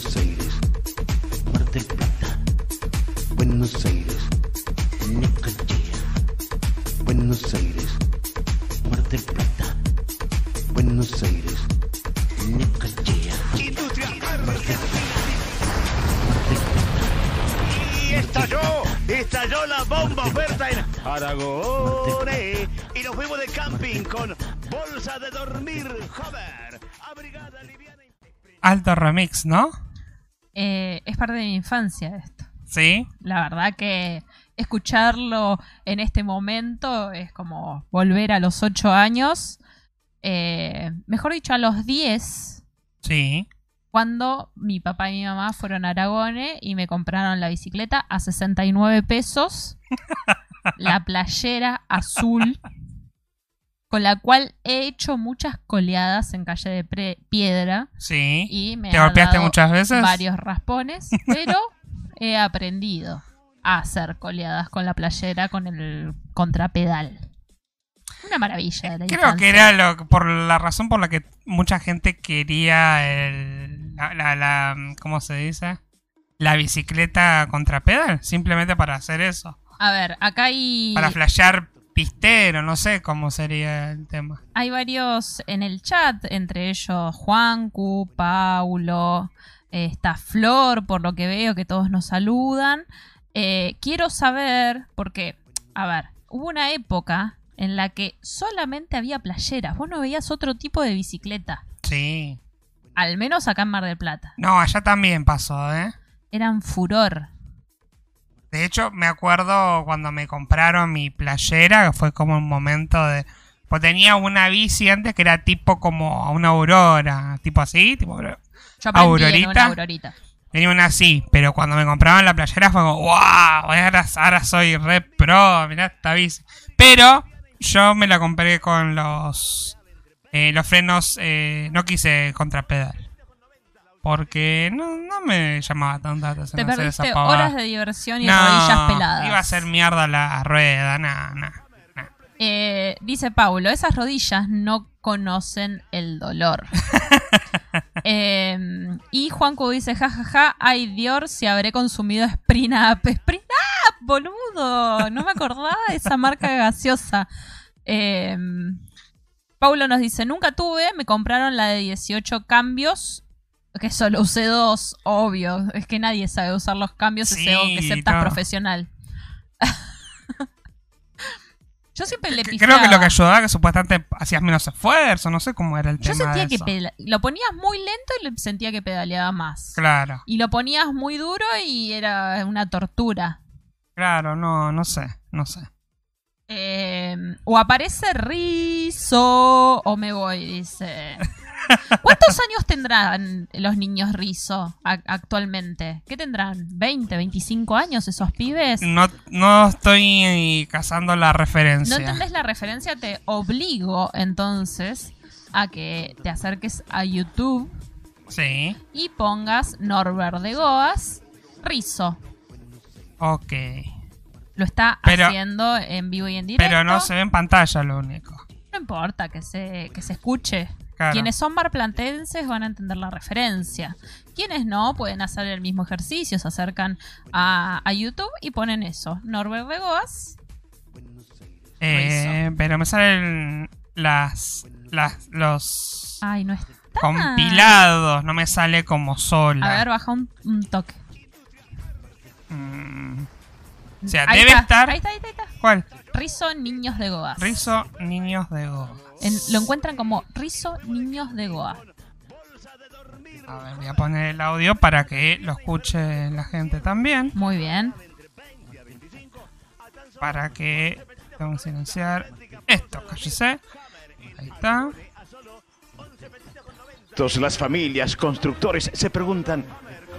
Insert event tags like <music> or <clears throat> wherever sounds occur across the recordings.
Buenos Aires, Mar del Plata, Buenos Aires, Necochea, Buenos Aires, Mar del Plata, Buenos Aires, Necochea, Industria Mar del Plata, Y estalló, estalló la bomba oferta en Aragón. Y nos fuimos de camping con bolsa de dormir, Hover, abrigada liviana. Alto remix, ¿no? Eh, es parte de mi infancia esto. Sí. La verdad que escucharlo en este momento es como volver a los 8 años. Eh, mejor dicho, a los 10, Sí. cuando mi papá y mi mamá fueron a Aragone y me compraron la bicicleta a 69 pesos, <laughs> la playera azul, con la cual he hecho muchas coleadas en calle de Pre- piedra Sí. y me ¿Te ha golpeaste dado muchas veces? varios raspones, pero he aprendido a hacer coleadas con la playera con el contrapedal. Una maravilla de la Creo infancia. que era lo, por la razón por la que mucha gente quería el, la, la, la- ¿cómo se dice? La bicicleta contrapedal, simplemente para hacer eso. A ver, acá hay, Para flashear pistero, no sé cómo sería el tema. hay varios en el chat, entre ellos Juancu, Paulo, eh, está Flor, por lo que veo que todos nos saludan. Eh, quiero saber, porque, a ver, hubo una época en la que solamente había playeras, vos no veías otro tipo de bicicleta, Sí. al menos acá en Mar del Plata. No, allá también pasó, ¿eh? Eran furor. De hecho, me acuerdo cuando me compraron mi playera, que fue como un momento de... Pues tenía una bici antes que era tipo como una aurora, tipo así, tipo... Yo ¿Aurorita? una aurorita. Tenía una así, pero cuando me compraban la playera fue como, wow, ahora, ahora soy re pro, mirá esta bici. Pero yo me la compré con los, eh, los frenos, eh, no quise contrapedal. Porque no, no me llamaba tanta atención Te esa perdiste pavada. horas de diversión y No, rodillas peladas. Iba a ser mierda la rueda, nada, nada. Eh, dice Paulo, esas rodillas no conocen el dolor. <laughs> Eh, y Juanco dice, jajaja, ay Dios, si habré consumido Spring Up. Spring Up, boludo. No me acordaba de esa marca gaseosa. Eh, Paulo nos dice, nunca tuve, me compraron la de 18 cambios, que solo usé dos, obvio. Es que nadie sabe usar los cambios Sí, excepto no. profesional. <laughs> Yo siempre le pifiaba. Creo que lo que ayudaba que supuestamente hacías menos esfuerzo, no sé cómo era el Yo tema sentía de que eso. peda- lo ponías muy lento y sentía que pedaleaba más. Claro, Y lo ponías muy duro y era una tortura. claro, no, no sé, no sé. Eh, o aparece Rizo o me voy, dice. <laughs> ¿Cuántos años tendrán los niños Rizo actualmente? ¿Qué tendrán? ¿20, 25 años esos pibes? No, no estoy cazando la ¿No referencia. entendés la referencia? Te obligo entonces a que te acerques a YouTube Sí, y pongas Norbert de Goas Rizo. ok. Lo está Pero- haciendo en vivo y en directo. Pero no se ve en pantalla lo único. No importa que se, que se escuche. Claro. Quienes son marplatenses van a entender la referencia. Quienes no pueden hacer el mismo ejercicio, se acercan a, a YouTube y ponen eso. Norbert de Goas. Eh, pero me salen las, las los Ay, no está. compilados, no me sale como sola. A ver, baja un, un toque. Mm. O sea, Ahí debe está, estar. Ahí está, ahí está, ahí está. ¿Cuál? Rizo Niños de Goas. Rizo Niños de Go. En- lo encuentran como Rizo Niños de Goa. A ver, voy a poner el audio para que lo escuche la gente también. Muy bien. Para que. Tengo que silenciar esto, cállese. Ahí está. Todas las familias, constructores se preguntan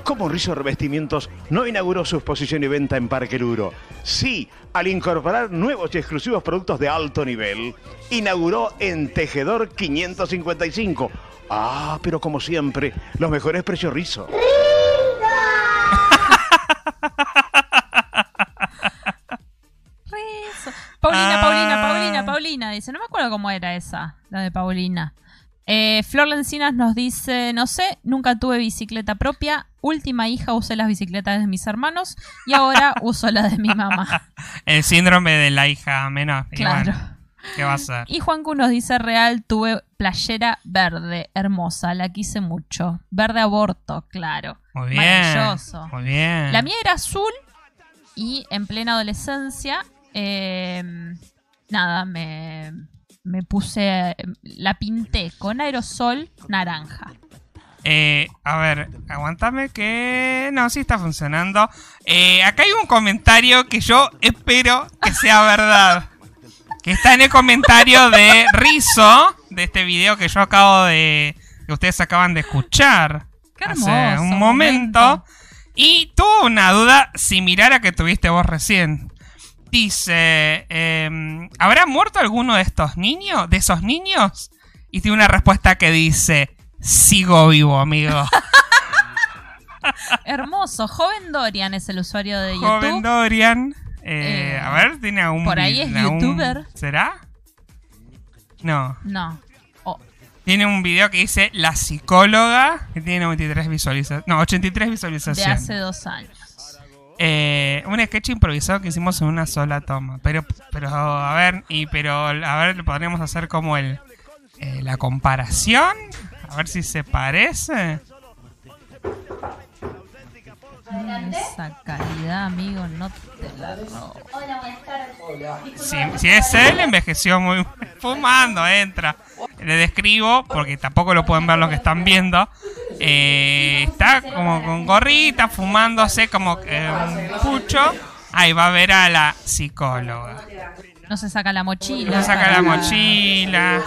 cómo Rizo Revestimientos no inauguró su exposición y venta en Parque Luro. Sí, al incorporar nuevos y exclusivos productos de alto nivel, inauguró en Tejedor 555. Ah, pero como siempre, los mejores precios Rizo. <laughs> Rizo. Paulina, Ah. Paulina, Paulina, Paulina. Dice, no me acuerdo cómo era esa, la de Paulina. Eh, Flor Lencinas nos dice, no sé, nunca tuve bicicleta propia. Última hija usé las bicicletas de mis hermanos y ahora <laughs> uso la de mi mamá. El síndrome de la hija menor. Claro. bueno, ¿Qué va a ser? Y Juancu nos dice real, tuve playera verde, hermosa, la quise mucho. Verde aborto, claro. Muy bien. Maravilloso. Muy bien. La mía era azul y en plena adolescencia, eh, nada, me, me puse, la pinté con aerosol naranja. Eh, a ver, aguantame que... No, sí está funcionando. Eh, acá hay un comentario que yo espero que sea verdad. Que está en el comentario de Rizo, de este video que yo acabo de... que ustedes acaban de escuchar. Qué hace hermoso un momento. Y tuvo una duda similar a que tuviste vos recién. Dice, em, ¿habrá muerto alguno de estos niños? ¿De esos niños? Y tiene una respuesta que dice, sigo vivo, amigo. <laughs> Hermoso. Joven Dorian es el usuario de YouTube. Joven Dorian. Eh, Eh, a ver, tiene algún... por ahí es algún- youtuber. ¿Será? No. No. Oh, Tiene un video que dice La psicóloga, que tiene 93 visualizaciones. No, 83 de visualizaciones. hace dos años. Eh, un sketch improvisado que hicimos en una sola toma. Pero, pero a ver, y pero a ver, podríamos hacer como el eh, la comparación. A ver si se parece. Esa calidad, amigo, no te la robo. Si, si es él, envejeció muy <laughs> fumando, entra. Le describo, porque tampoco lo pueden ver los que están viendo. Eh, está como con gorrita, fumándose como eh, un pucho. Ahí va a ver a la psicóloga. No se saca la mochila. Le saca la mochila,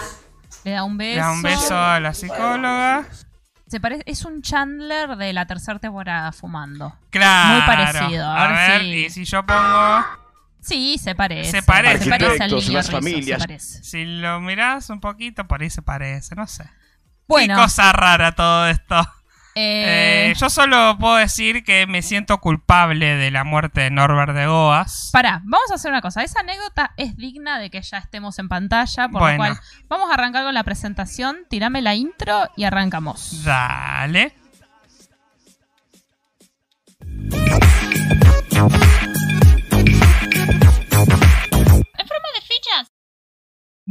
Le da un beso. le da un beso a la psicóloga. Se parece, es un Chandler de la tercera temporada fumando. Claro. Muy parecido, a A, ver si- y si yo pongo. Sí, se parece. Se parece. Se parece al las Rizzo, familias. se parece. Si lo mirás un poquito, por ahí se parece, no sé. Bueno, Qué cosa rara todo esto. eh, Eh, yo solo puedo decir que me siento culpable de la muerte de Norbert de Goas. pará, vamos a hacer una cosa. Esa anécdota es digna de que ya estemos en pantalla, por Bueno. lo cual vamos a arrancar con la presentación. Tirame la intro y arrancamos. Dale.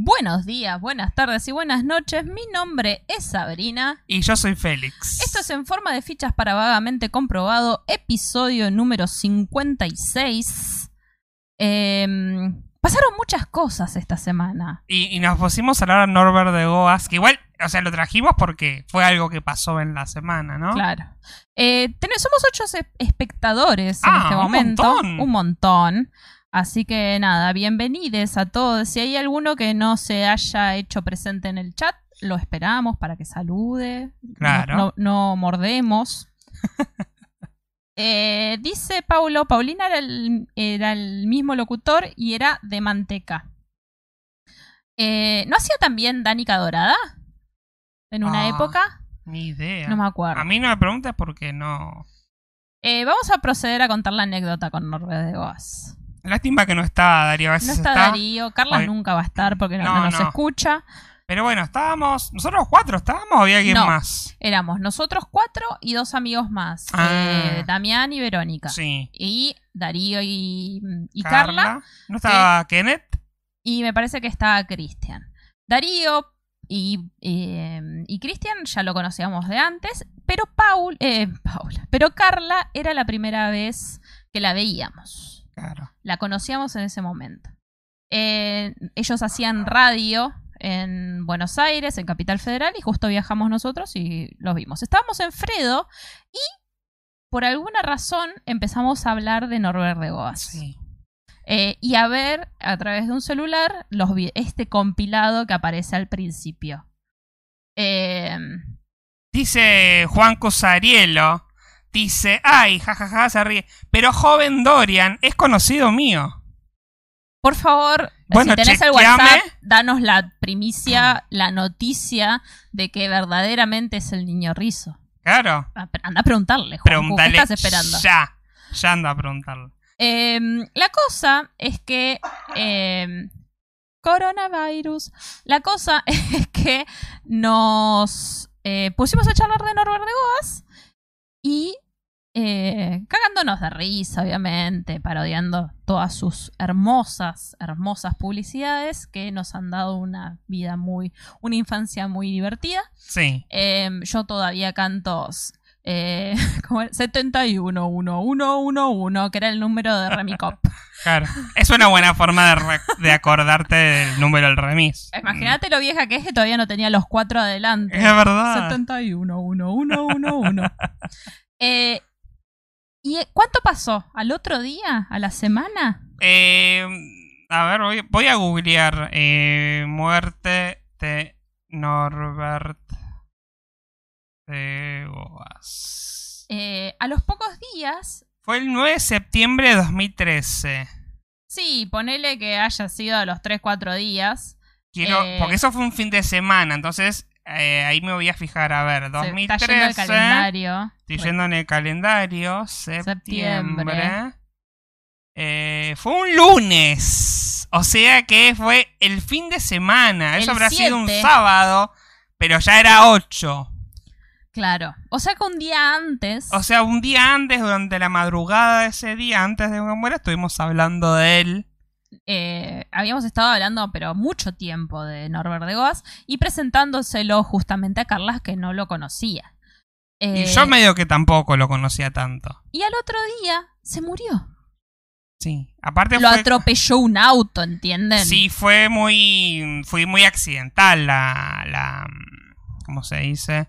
Buenos días, buenas tardes y buenas noches. Mi nombre es Sabrina. Y yo soy Félix. Esto es en forma de fichas para vagamente comprobado, episodio número 56. Em, pasaron muchas cosas esta semana. Y, y nos pusimos a hablar de Norbert de Goas, que igual, o sea, lo trajimos porque fue algo que pasó en la semana, ¿no? Claro. Eh, ten- somos ocho espectadores en Ah, este un momento. montón. Un montón. Así que nada, bienvenidos a todos. Si hay alguno que no se haya hecho presente en el chat, lo esperamos para que salude. No- Claro. No, no mordemos. <laughs> Eh, dice Paulo, Paulina era el, era el mismo locutor y era de manteca. Eh, ¿No hacía también Danica Dorada? En una Ah. época. Ni idea. No me acuerdo. A mí no me preguntes porque no. Eh, vamos a proceder a contar la anécdota con Norbert de Goas. Lástima que no está Darío. A veces No está Darío, Carla Hoy- nunca va a estar porque no, No, no nos no. escucha. Pero bueno, estábamos. ¿Nosotros cuatro estábamos o había alguien No. más? Éramos nosotros cuatro y dos amigos más. Ah. Eh, Damián y Verónica. Sí. Y Darío y, y Carla. ¿No estaba Kenneth? Y me parece que estaba Cristian. Darío y, eh, y Cristian ya lo conocíamos de antes, pero Paul, eh, Paula, pero Carla era la primera vez que la veíamos. Claro. La conocíamos en ese momento. Eh, ellos hacían radio en Buenos Aires, en Capital Federal, y justo viajamos nosotros y los vimos. Estábamos en Fredo y por alguna razón empezamos a hablar de Norbert de Goas. Sí. Eh, y a ver a través de un celular los este compilado que aparece al principio. Eh, Dice Juan Cosarielo. Dice, ay, jajaja, se ríe. Pero joven Dorian es conocido mío. por favor, Bueno, si tenés el. WhatsApp, danos la primicia, la noticia de que verdaderamente es el niño Rizo. Claro. Ah, Anda a preguntarle, Juancu, ¿qué Pregúntale. estás esperando? Ya. Ya anda a preguntarle. Eh, la cosa es que eh, coronavirus. La cosa <laughs> es que nos eh, pusimos a charlar de Norbert de Goas y eh, cagándonos de risa, obviamente, parodiando todas sus hermosas, hermosas publicidades que nos han dado una vida muy, una infancia muy divertida. Sí. Eh, yo todavía canto eh, como el 71111, que era el número de Remicop. <laughs> Claro. Es una buena forma de, acordarte del número del remis. Imagínate lo vieja que es que todavía no tenía los cuatro adelante. Es verdad. 71111. <laughs> eh, ¿Y cuánto pasó? ¿Al otro día? ¿A la semana? Eh, a ver, voy, voy a googlear eh, muerte de Norbert de Goas. Eh, a los pocos días, Fue el 9 de septiembre de 2013. sí, ponele que haya sido a los 3-4 días. Quiero, Eh. porque eso fue un fin de semana, entonces eh, ahí me voy a fijar. A ver, Se 2013. está yendo el calendario. Estoy yendo en el calendario. Septiembre. Septiembre. Eh, fue un lunes. O sea que fue el fin de semana. Eso habrá sido un 7. sábado. Pero ya era 8. Claro. O sea que un día antes. O sea, un día antes, durante la madrugada de ese día, antes de que muera, estuvimos hablando de él. Eh, habíamos estado hablando, pero mucho tiempo, de Norbert de Goas y presentándoselo justamente a Carlas, que no lo conocía. Y Eh, yo medio que tampoco lo conocía tanto. y al otro día se murió. Sí. Aparte Lo fue. atropelló un auto, ¿entienden? Sí, fue muy. Fue muy accidental la. la ¿Cómo se dice?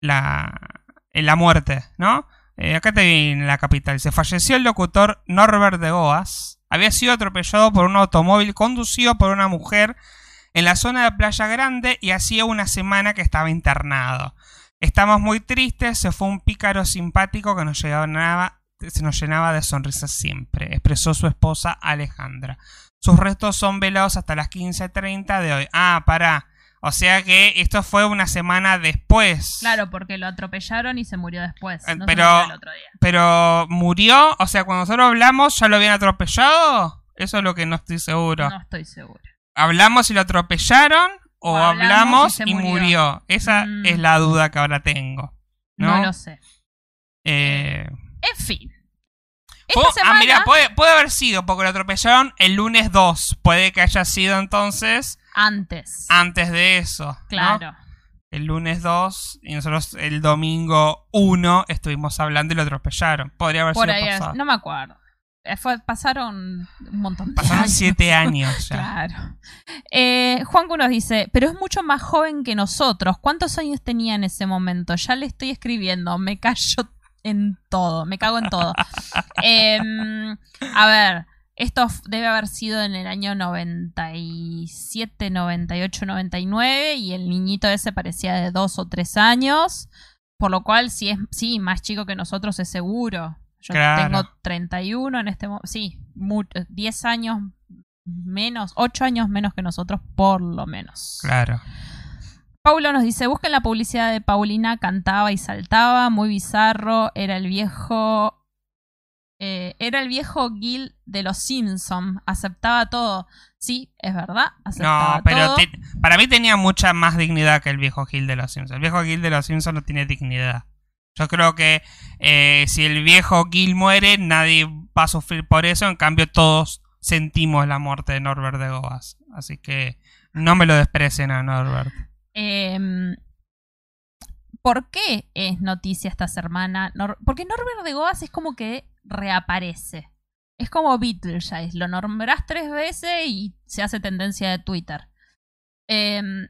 La. eh, La muerte, ¿no? Eh, acá te vi en la capital. Se falleció el locutor Norbert de Goas. Había sido atropellado por un automóvil conducido por una mujer en la zona de Playa Grande y hacía una semana que estaba internado. Estamos muy tristes, se fue un pícaro simpático que nos llenaba, se nos llenaba de sonrisas siempre, expresó su esposa Alejandra. Sus restos son velados hasta las 15.30 de hoy. Ah, pará. O sea que esto fue una semana después. Claro, porque lo atropellaron y se murió después. Eh, no se pero- murió el otro día. Pero murió, o sea, cuando nosotros hablamos, ¿ya lo habían atropellado? Eso es lo que no estoy seguro. No estoy segura. ¿Hablamos y lo atropellaron? ¿O, O hablamos hablamos y se y, murió. murió? Esa Mm. es la duda que ahora tengo. No, ¿No? lo sé. Eh, En fin. semana, Ah, mira, puede, puede haber sido, porque lo atropellaron el lunes 2. Puede que haya sido entonces antes. antes de eso. ¿no? claro. El lunes 2 y nosotros el domingo 1 estuvimos hablando y lo atropellaron. Podría haber Por sido ahí, pasado. no me acuerdo. Eh, fue- pasaron un montón de Pasaron años. 7 años <laughs> ya. Claro. Eh, Juancu nos dice, pero es mucho más joven que nosotros. ¿Cuántos años tenía en ese momento? Ya le estoy escribiendo, me callo en todo, me cago en todo. <laughs> Em, a ver, esto debe haber sido en el año 97, 98, 99 y el niñito ese parecía de dos o tres años, por lo cual si es sí más chico que nosotros es seguro. Yo Claro. tengo 31 en este momento, sí, mu- 10 años menos, 8 años menos que nosotros por lo menos. Claro. Paulo nos dice, busquen la publicidad de Paulina, cantaba y saltaba, muy bizarro, era el viejo... eh, era el viejo Gil de los Simpson, aceptaba todo. Sí, es verdad, aceptaba No, pero todo. te- para mí tenía mucha más dignidad que el viejo Gil de los Simpsons. El viejo Gil de los Simpsons no tiene dignidad. Yo creo que eh, si el viejo Gil muere, nadie va a sufrir por eso. En cambio, todos sentimos la muerte de Norbert de Goas. Así que no me lo desprecien a Norbert. Em, ¿Por qué es noticia esta semana? Porque Norbert de Goas es como que reaparece. Es como Beetlejuice. Lo nombrás tres veces y se hace tendencia de Twitter. Em,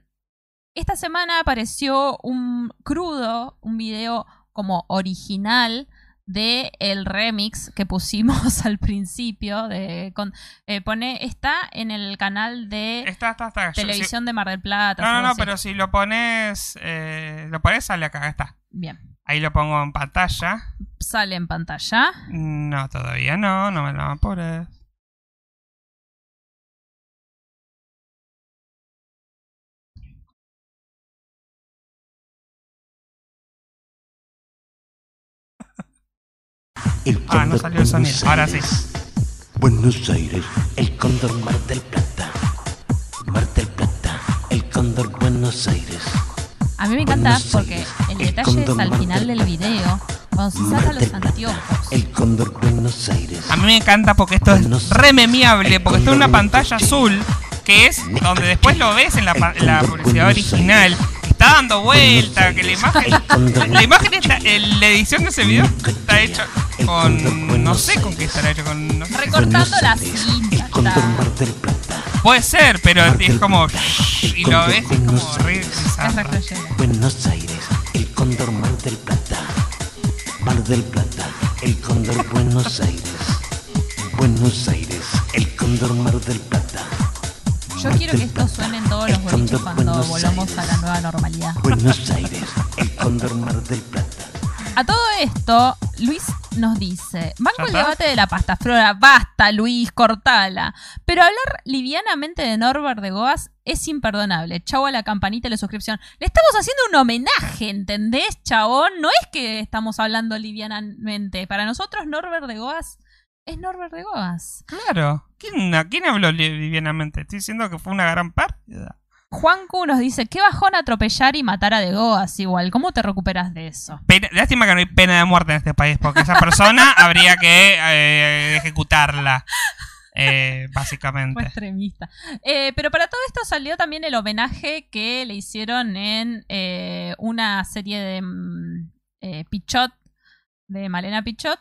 esta semana apareció un crudo, un video como original de el remix que pusimos <laughs> al principio de con, eh, pone está en el canal de Está, está, está. Si- televisión de Mar del Plata no, no, no, así. pero si lo pones, eh, lo pones, sale acá, está. bien Ahí lo pongo en pantalla. sale en pantalla. No, todavía no, no me lo apures. El Ah, no salió el sonido. Buenos Ahora sí. Aires. Buenos Aires, el cóndor Mar del Plata. Mar del Plata, el Cóndor Buenos Aires. A mí me encanta porque el detalle es al final del video, cuando se saca los anteojos. el Cóndor Buenos Aires. A mí me encanta porque esto es Buenos re memeable, Aires, porque está en una pantalla azul, que es donde después lo ves en la, pa- El la publicidad original, está dando vuelta, que la imagen, la imagen está, la edición de ese video está hecha con, no sé con qué estará hecho, con, no sé. Recortando Buenos la Aires, cinta. El Cóndor está. Mar del Plata. Puede ser, pero es como y lo ves es como Buenos re. Buenos Aires, el Cóndor Mar del Plata. Mar del Plata, el Cóndor Buenos Aires. Buenos Aires, el Cóndor Mar del Plata. Yo quiero que esto suene en todos los boliches cuando Buenos volvamos a la nueva normalidad. Buenos Aires, el Cóndor Mar del Plata. A todo esto, Luis nos dice, banco ¿Ya el debate de la pasta flora, basta Luis, cortala. Pero hablar livianamente de Norbert de Goas es imperdonable. Chau a la campanita y la suscripción. Le estamos haciendo un homenaje, ¿entendés, chabón? No es que estamos hablando livianamente. Para nosotros Norbert de Goas es Norbert de Goas. Claro. ¿Quién, ¿A quién habló livianamente? Estoy diciendo que fue una gran pérdida. Juan Q nos dice, qué bajón atropellar y matar a de Goas igual. ¿Cómo te recuperas de eso? Pena- lástima que no hay pena de muerte en este país, porque esa persona <laughs> habría que eh, ejecutarla. eh, Fue básicamente. extremista. Eh, pero para todo esto salió también el homenaje que le hicieron en eh, una serie de mm, Pichot, de Malena Pichot,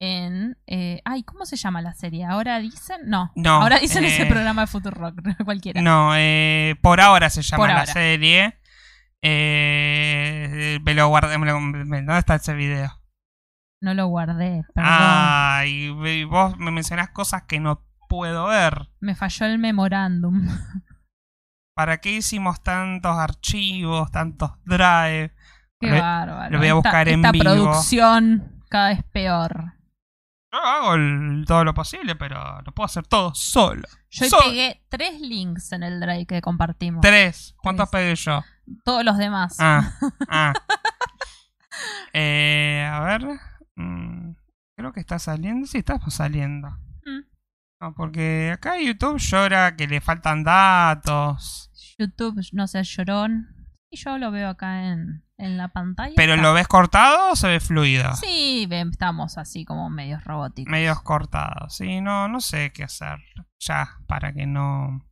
en... eh, ay, ¿cómo se llama la serie? ¿Ahora dicen? No. No, Ahora dicen ese eh, programa de Futurock, <laughs> cualquiera. No, eh, por ahora se llama Por la ahora. serie. Eh, me lo guardé. me lo- me- ¿Dónde está ese video? No lo guardé, perdón. Ay, y vos me mencionás cosas que no puedo ver. Me falló el memorándum. <laughs> ¿Para qué hicimos tantos archivos, tantos drive? Qué Lo- bárbaro. lo voy a Esta- buscar en esta vivo. producción cada vez peor. Yo hago el- todo lo posible, pero no puedo hacer todo solo. Yo Solo. pegué tres links en el drive que compartimos. Tres. ¿Cuántos pegué yo? Todos los demás. Ah, <laughs> ah. Eh, a ver. mm, creo que está saliendo. Sí, está saliendo. Mm. No, porque acá YouTube llora que le faltan datos. YouTube, no sé, llorón. Y yo lo veo acá en, en la pantalla. ¿Pero Está- lo ves cortado o se ve fluido? Sí, estamos así como medios robóticos. Medios cortados. Sí, no, no sé qué hacer. Ya, para que no.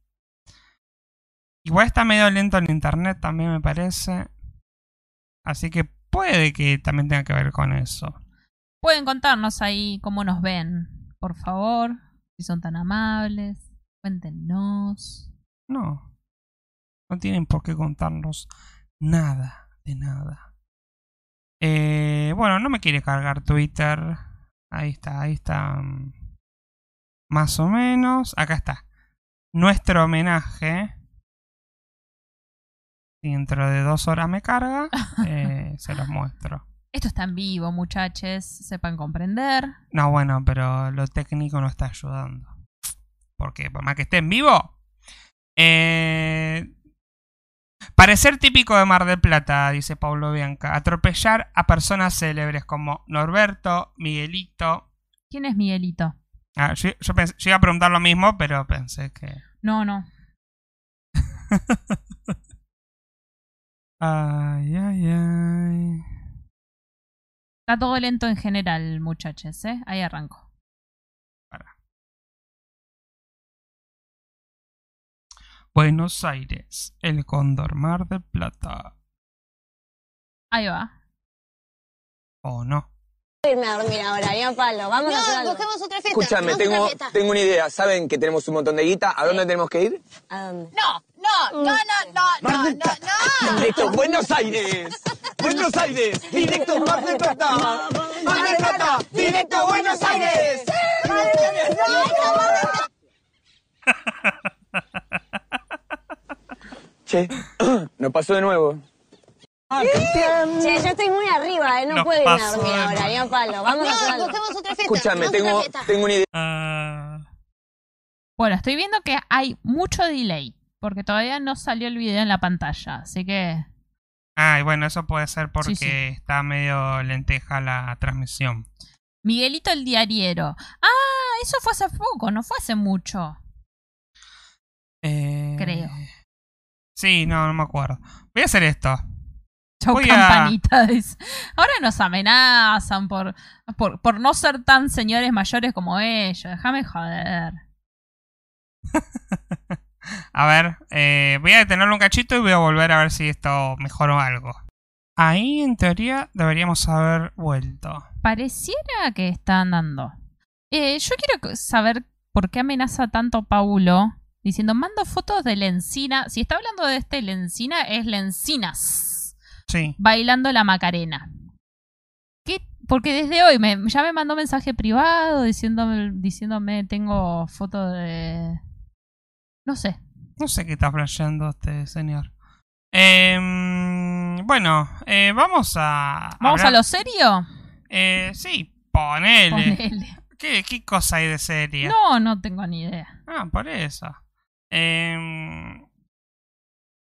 Igual está medio lento el internet también me parece. Así que puede que también tenga que ver con eso. Pueden contarnos ahí cómo nos ven, por favor. Si son tan amables, cuéntenos. No. No tienen por qué contarnos nada de nada. Eh, bueno, no me quiere cargar Twitter. Ahí está, ahí está. mm, Más o menos. Acá está. Nuestro homenaje. Dentro de dos horas me carga. <laughs> eh, se los muestro. Esto está en vivo, muchachos, sepan comprender. No, bueno, pero lo técnico no está ayudando. Porque por más que esté en vivo. Eh, parecer típico de Mar del Plata, dice Pablo Bianca. Atropellar a personas célebres como Norberto, Miguelito. ¿Quién es Miguelito? Ah, yo, yo pensé- yo iba a preguntar lo mismo, pero pensé que. No, no. <laughs> Ay, ay, ay. Está todo lento en general, muchachos, ¿eh? Ahí arranco. Buenos Aires, el Cóndor Mar del Plata. Ahí va. ¿O no? irme a dormir ahora, ni a palo. Vamos a hacer No, algo. busquemos otra fiesta. Escúchame, tengo, otra fiesta. tengo una idea. ¿Saben que tenemos un montón de guita? ¿A dónde tenemos que ir? ¿A dónde? No, no, no, no, no, no, no, no. Directo, Buenos Aires. Buenos Aires. Directo, Mar del Plata. Mar del Plata. Directo, Buenos Aires. Che, <coughs> nos pasó de nuevo. Che, yo estoy muy arriba, ¿eh? No Nos puedo a pasó ahora, ni a palo. Vamos a No, busquemos otra fiesta. Escúchame, tengo, otra fiesta. tengo una idea. Ah, Bueno, estoy viendo que hay mucho delay. Porque todavía no salió el video en la pantalla. Así que. Ah, y bueno, eso puede ser porque Sí, sí. está medio lenteja la transmisión. Miguelito el diariero. Ah, eso fue hace poco, no fue hace mucho. Eh, Creo. Sí, no, no me acuerdo. Voy a hacer esto. Chau, Voy a- campanita. <laughs> Ahora nos amenazan por, por, por no ser tan señores mayores como ellos. Déjame joder. <laughs> A ver, eh, voy a detenerlo un cachito y voy a volver a ver si esto mejoró algo. Ahí, en teoría, deberíamos haber vuelto. Pareciera que está andando. Eh, yo quiero saber por qué amenaza tanto Paulo diciendo mando fotos de Lencina. Si está hablando de este Lencina, es Lencinas Sí. bailando la Macarena. ¿Qué? Porque desde hoy me, ya me mandó mensaje privado diciéndome, diciéndome tengo foto de... No sé. No sé qué está flasheando este señor. Em, bueno, eh, vamos a. ¿Vamos hablar- a lo serio? Eh, sí, ponele. Ponele. ¿Qué, ¿Qué cosa hay de serie? No, no tengo ni idea. Ah, por eso. Em,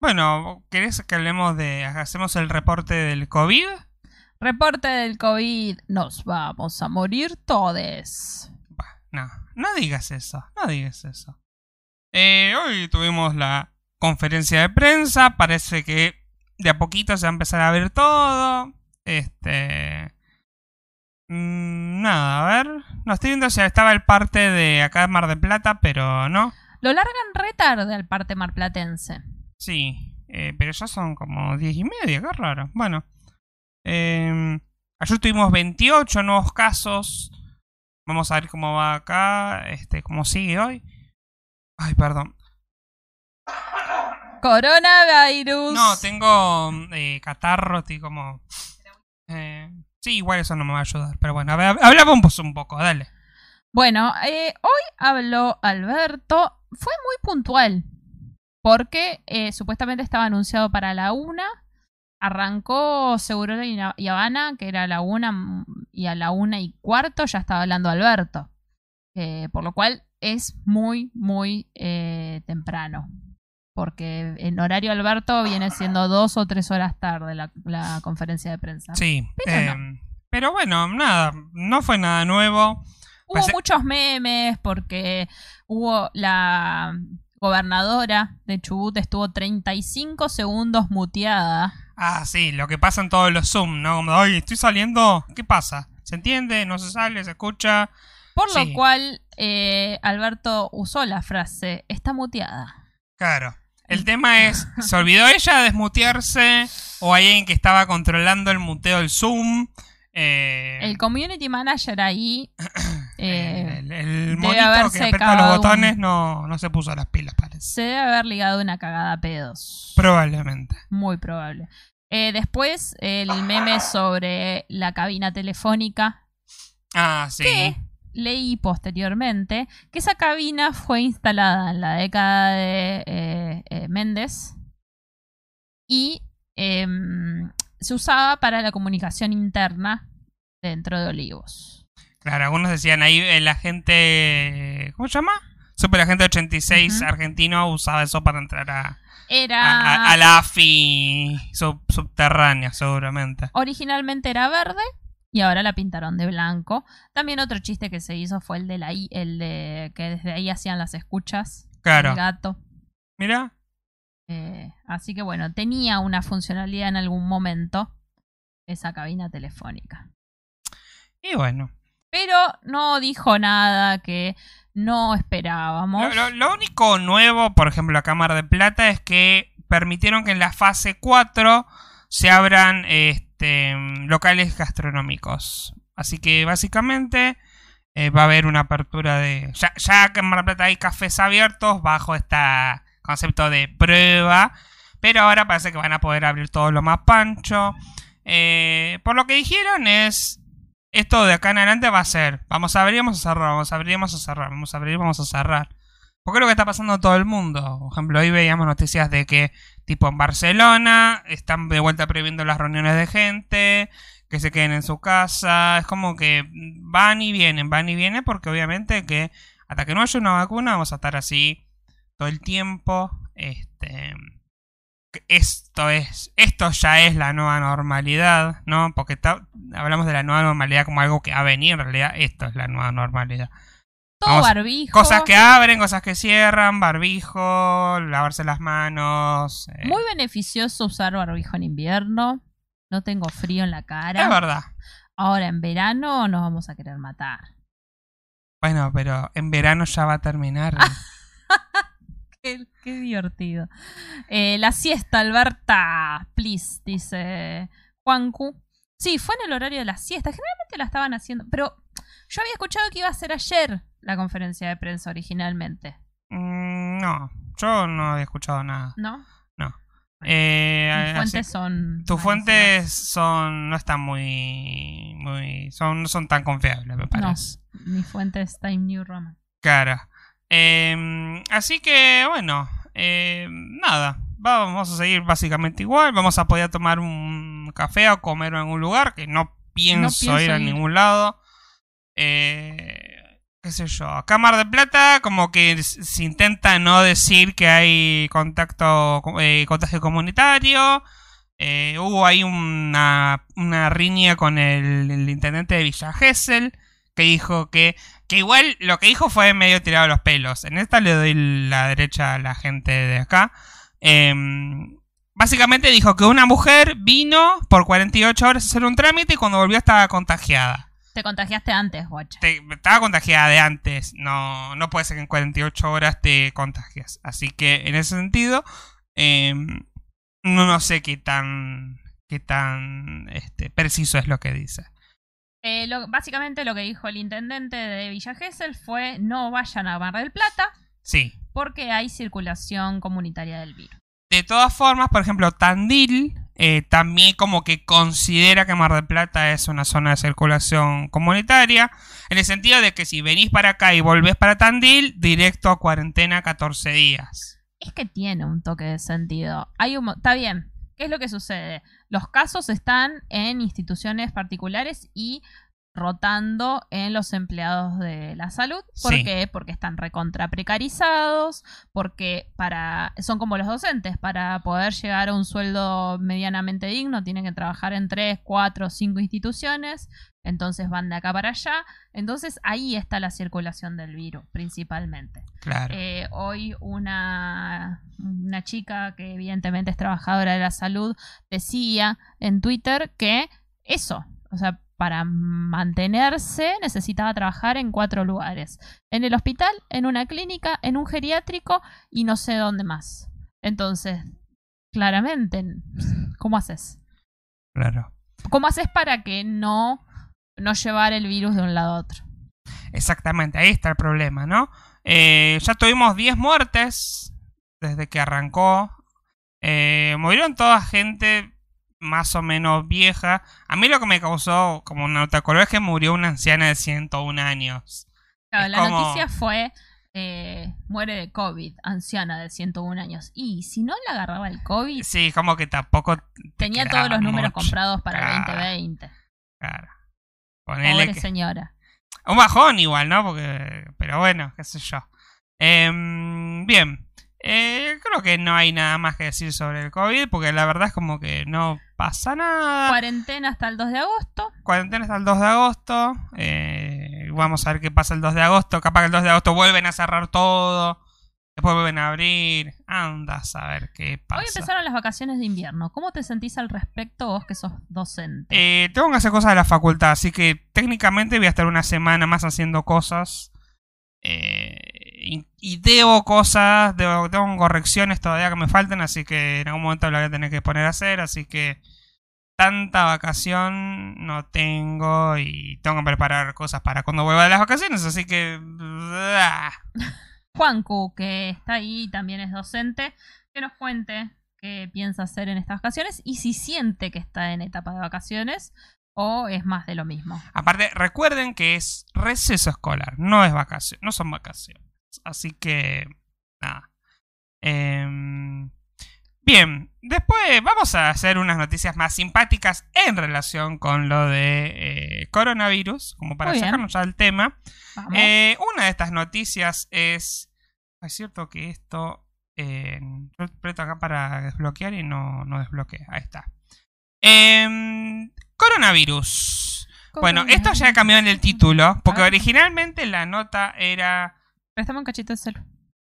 bueno, ¿querés que hablemos de. Hacemos el reporte del COVID? Reporte del COVID. Nos vamos a morir todos. Bah, no, no digas eso, no digas eso. Eh, hoy tuvimos la conferencia de prensa, parece que de a poquito se va a empezar a ver todo. Este... mm, nada, a ver. No estoy viendo si estaba el parte de acá de Mar del Plata, pero no. Lo largan re tarde al parte marplatense. Sí, eh, pero ya son como 10 y media, qué raro. Bueno. Eh, ayer tuvimos 28 nuevos casos. Vamos a ver cómo va acá, este, cómo sigue hoy. Ay, perdón. Coronavirus. No, tengo eh, catarro, estoy como... eh, sí, igual eso no me va a ayudar, pero bueno, a ver, hablamos un poco, dale. Bueno, eh, hoy habló Alberto. Fue muy puntual. Porque eh, supuestamente estaba anunciado para la una. Arrancó Seguro y Habana, que era a la una. mm, Y a la una y cuarto ya estaba hablando Alberto. Eh, por lo cual es muy, muy eh, temprano. Porque en horario Alberto viene siendo dos o tres horas tarde la, la conferencia de prensa. Sí, Pero eh, pero bueno, nada, no fue nada nuevo. Hubo muchos memes porque hubo la gobernadora de Chubut estuvo 35 segundos muteada. Ah, sí, lo que pasa en todos los Zoom, ¿no? Como, Ay, estoy saliendo, ¿qué pasa? ¿Se entiende? ¿No se sale? ¿Se escucha? Por Sí. lo cual eh, Alberto usó la frase, está muteada. Claro. El tema es, ¿se olvidó ella de desmutearse? ¿O hay alguien que estaba controlando el muteo del Zoom? Eh, El community manager ahí <clears throat> eh, el, el monito que aprieta los un- botones no, no se puso las pilas, parece. se debe haber ligado una cagada a pedos. Probablemente. Muy probable. Eh, después el meme sobre la cabina telefónica Ah, sí. que leí posteriormente que esa cabina fue instalada en la década de eh, eh, Méndez y em, se usaba para la comunicación interna dentro de Olivos. Claro, algunos decían ahí el agente... ¿Cómo se llama? Super Agente 86 Ujú. argentino usaba eso para entrar a, Era a, a- a la AFI sub- subterránea, seguramente. originalmente era verde y ahora la pintaron de blanco. También otro chiste que se hizo fue el de la el de que desde ahí hacían las escuchas. Claro. El gato. Mira, Eh, así que bueno, tenía una funcionalidad en algún momento esa cabina telefónica. y bueno. Pero no dijo nada que no esperábamos. Lo, lo- único nuevo, por ejemplo, la Cámara de Plata, es que permitieron que en la fase 4 se abran este, locales gastronómicos. Así que básicamente eh, va a haber una apertura de... Ya, que en Mar Plata hay cafés abiertos bajo este concepto de prueba, pero ahora parece que van a poder abrir todo lo más pancho. Eh, por lo que dijeron es... Esto de acá en adelante va a ser, vamos a abrir, vamos a cerrar, vamos a abrir, vamos a cerrar, vamos a abrir, vamos a cerrar. Porque es lo que está pasando todo el mundo. Por ejemplo, hoy veíamos noticias de que, tipo en Barcelona, están de vuelta prohibiendo las reuniones de gente, que se queden en su casa. Es como que van y vienen, van y vienen, porque obviamente que hasta que no haya una vacuna vamos a estar así todo el tiempo. Este. Esto es. Esto ya es la nueva normalidad, ¿no? Porque ta- hablamos de la nueva normalidad como algo que va a venir, en realidad esto es la nueva normalidad. Todo Vamos- barbijo. Cosas que abren, cosas que cierran, barbijo, lavarse las manos. eh, Muy beneficioso usar barbijo en invierno. No tengo frío en la cara. es verdad. Ahora en verano nos vamos a querer matar. Bueno, pero en verano ya va a terminar. <laughs> Qué, qué divertido. Eh, la siesta, Alberta, please, dice Juancu. Sí, fue en el horario de la siesta. Generalmente la estaban haciendo. Pero yo había escuchado que iba a ser ayer la conferencia de prensa originalmente. Mm, no, yo no he escuchado nada. ¿No? Eh, Mis así- fuentes son. tus fuentes son no están muy muy son no son tan confiables me No, parece mi fuente es Time New Roman. claro Eh, así que bueno eh, nada. Vamos a seguir básicamente igual. Vamos a poder tomar un café o comer en algún lugar que no pienso, pienso ir a ningún lado. Eh, qué sé yo. Acá Mar de Plata como que se intenta no decir que hay contacto eh, contagio comunitario. Eh, hubo ahí una, una riña con el, el intendente de Villa Gesell que dijo que, que igual lo que dijo fue medio tirado a los pelos. En esta le doy la derecha a la gente de acá. Em, básicamente dijo que una mujer vino por 48 horas a hacer un trámite y cuando volvió estaba contagiada. Te contagiaste antes, guacha. Te- estaba contagiada de antes. No, no puede ser que en 48 horas te contagias. Así que en ese sentido, em, no, no sé qué tan, qué tan este, preciso es lo que dice. Eh, lo- básicamente lo que dijo el intendente de Villa Gesell fue no vayan a Mar del Plata Sí. porque hay circulación comunitaria del virus. De todas formas, por ejemplo, Tandil eh, también como que considera que Mar del Plata es una zona de circulación comunitaria, en el sentido de que si venís para acá y volvés para Tandil, directo a cuarentena 14 días. Es que tiene un toque de sentido. Hay un, está bien. ¿Qué es lo que sucede? Los casos están en instituciones particulares y rotando en los empleados de la salud. ¿Por Sí. qué? Porque están recontra precarizados, porque para son como los docentes, para poder llegar a un sueldo medianamente digno tienen que trabajar en tres, cuatro, cinco instituciones, entonces van de acá para allá. Entonces ahí está la circulación del virus, principalmente. Claro. Eh, hoy una, una chica que evidentemente es trabajadora de la salud decía en Twitter que eso, o sea, para mantenerse necesitaba trabajar en cuatro lugares. En el hospital, en una clínica, en un geriátrico y no sé dónde más. Entonces, claramente, ¿cómo haces? claro. ¿Cómo haces para que no, no llevar el virus de un lado a otro? Exactamente, ahí está el problema, ¿no? Eh, ya tuvimos 10 muertes desde que arrancó. Eh, murieron toda gente más o menos vieja. A mí lo que me causó como una nota color es que murió una anciana de 101 años. Claro, Es la como- noticia fue eh, muere de COVID, anciana de 101 años. Y si no le agarraba el COVID, Sí, como que tampoco... te tenía todos los números mucho. comprados para Claro, 2020. Claro. Ponele Pobre que- señora. Un bajón igual, ¿no? Porque, pero bueno, qué sé yo. Em, bien. Eh, creo que no hay nada más que decir sobre el COVID, porque la verdad es como que no pasa nada. Cuarentena hasta el 2 de agosto. Cuarentena hasta el 2 de agosto. Eh, vamos a ver qué pasa el 2 de agosto. Capaz que el 2 de agosto vuelven a cerrar todo. Después vuelven a abrir. Andas a ver qué pasa. Hoy empezaron las vacaciones de invierno. ¿Cómo te sentís al respecto vos que sos docente? Eh, tengo que hacer cosas de la facultad, así que técnicamente voy a estar una semana más haciendo cosas. Eh, y, debo cosas, debo, tengo correcciones todavía que me faltan, así que en algún momento la voy a tener que poner a hacer, así que tanta vacación no tengo y tengo que preparar cosas para cuando vuelva de las vacaciones, así que... Juancu, que está ahí también es docente, que nos cuente qué piensa hacer en estas vacaciones y si siente que está en etapa de vacaciones o es más de lo mismo. Aparte, recuerden que es receso escolar, no es vacación, no son vacaciones. Así que, nada. Em, bien, después vamos a hacer unas noticias más simpáticas en relación con lo de eh, coronavirus, como para Muy bien. sacarnos ya del tema. Eh, una de estas noticias es. Es cierto que esto. eh, yo aprieto acá para desbloquear y no, no desbloquea. Ahí está. Em, coronavirus. Bueno, esto ya cambió en el título, porque Ah. originalmente la nota era... Préstame un cachito de celu.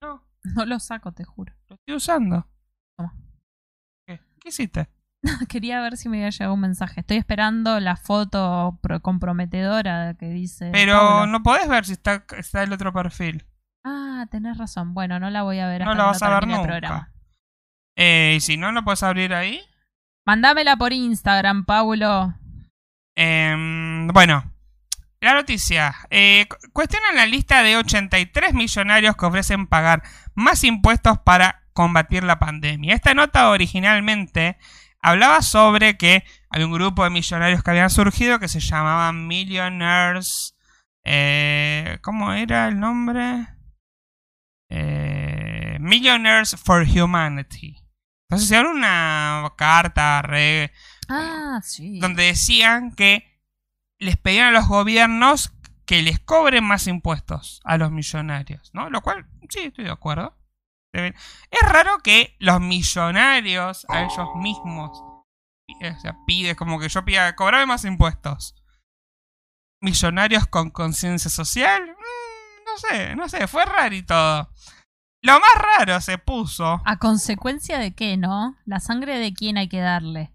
No, <laughs> No lo saco, te juro. lo estoy usando. Toma. ¿Qué, ¿Qué hiciste? <laughs> Quería ver si me había llegado un mensaje. Estoy esperando la foto pro- comprometedora que dice. Pero Pablo. no podés ver si está, está el otro perfil. Ah, tenés razón. Bueno, no la voy a ver No hasta la que vas a ver termine el nunca. programa. Eh, y si no, ¿lo puedes abrir ahí? Mandámela por Instagram, Paulo. Em, bueno, la noticia. Eh, cu- cuestionan la lista de 83 millonarios que ofrecen pagar más impuestos para combatir la pandemia. Esta nota originalmente hablaba sobre que había un grupo de millonarios que habían surgido que se llamaban Millionaires. eh, ¿Cómo era el nombre? Eh, Millionaires for Humanity. Entonces era una carta re, Ah, sí. donde decían que les pedían a los gobiernos que les cobren más impuestos a los millonarios, ¿no? Lo cual, sí, estoy de acuerdo. Es raro que los millonarios a ellos mismos, o sea, pide como que yo pida, cobrame más impuestos. Millonarios con conciencia social, Mm, no sé, no sé, fue raro y todo. Lo más raro se puso ¿A consecuencia de qué, no? La sangre de quién hay que darle.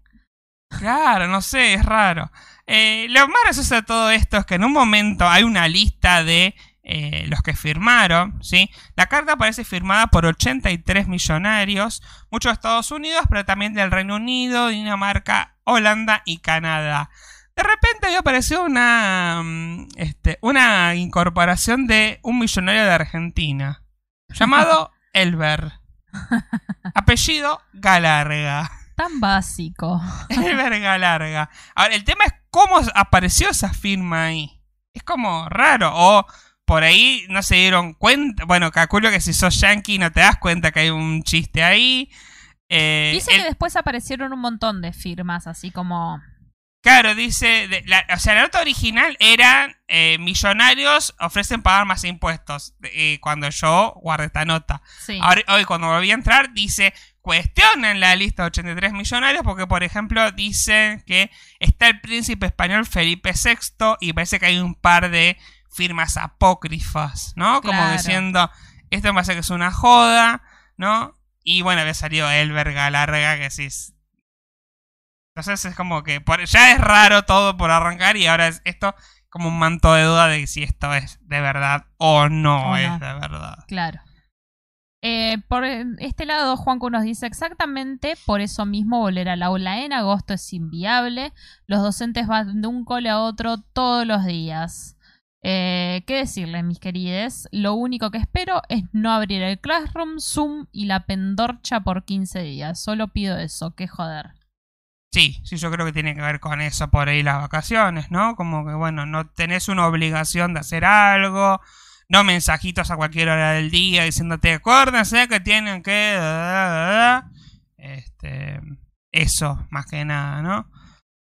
Claro, no sé, es raro. Eh, lo más gracioso de todo esto es que en un momento hay una lista de eh, los que firmaron, ¿sí? La carta parece firmada por 83 millonarios, muchos de Estados Unidos, pero también del Reino Unido, Dinamarca, Holanda y Canadá. De repente había aparecido una, mm, este, una incorporación de un millonario de Argentina, llamado <laughs> Elber. Apellido Galarga. Tan básico. <laughs> Es verga larga. Ahora, el tema es cómo apareció esa firma ahí. Es como raro. O por ahí no se dieron cuenta. Bueno, calculo que si sos yankee no te das cuenta que hay un chiste ahí. Eh, Dice el- que después aparecieron un montón de firmas, así como. Claro, dice. de- la- o sea, la nota original era: eh, Millonarios ofrecen pagar más impuestos. eh, cuando yo guardé esta nota. Sí. Ahora, hoy cuando volví a entrar dice, cuestionan la lista de 83 millonarios porque, por ejemplo, dicen que está el príncipe español Felipe VI y parece que hay un par de firmas apócrifas, ¿no? Como Claro. diciendo, esto me parece que es una joda, ¿no? Y bueno, había salido Elber Galarga que sí. es- Entonces es como que por- ya es raro todo por arrancar y ahora es esto como un manto de duda de si esto es de verdad o no es de verdad. Claro. Eh, por este lado, Juanco nos dice exactamente por eso mismo volver al aula en agosto es inviable. Los docentes van de un cole a otro todos los días. Eh, ¿Qué decirles, mis querides? Lo único que espero es no abrir el Classroom, Zoom y la Pendorcha por 15 días. Solo pido eso, que joder. Sí, sí, yo creo que tiene que ver con eso por ahí las vacaciones, ¿no? Como que, bueno, no tenés una obligación de hacer algo, no mensajitos a cualquier hora del día diciéndote, acuérdense que tienen que... da, da, da, da". Este, eso, más que nada, ¿no?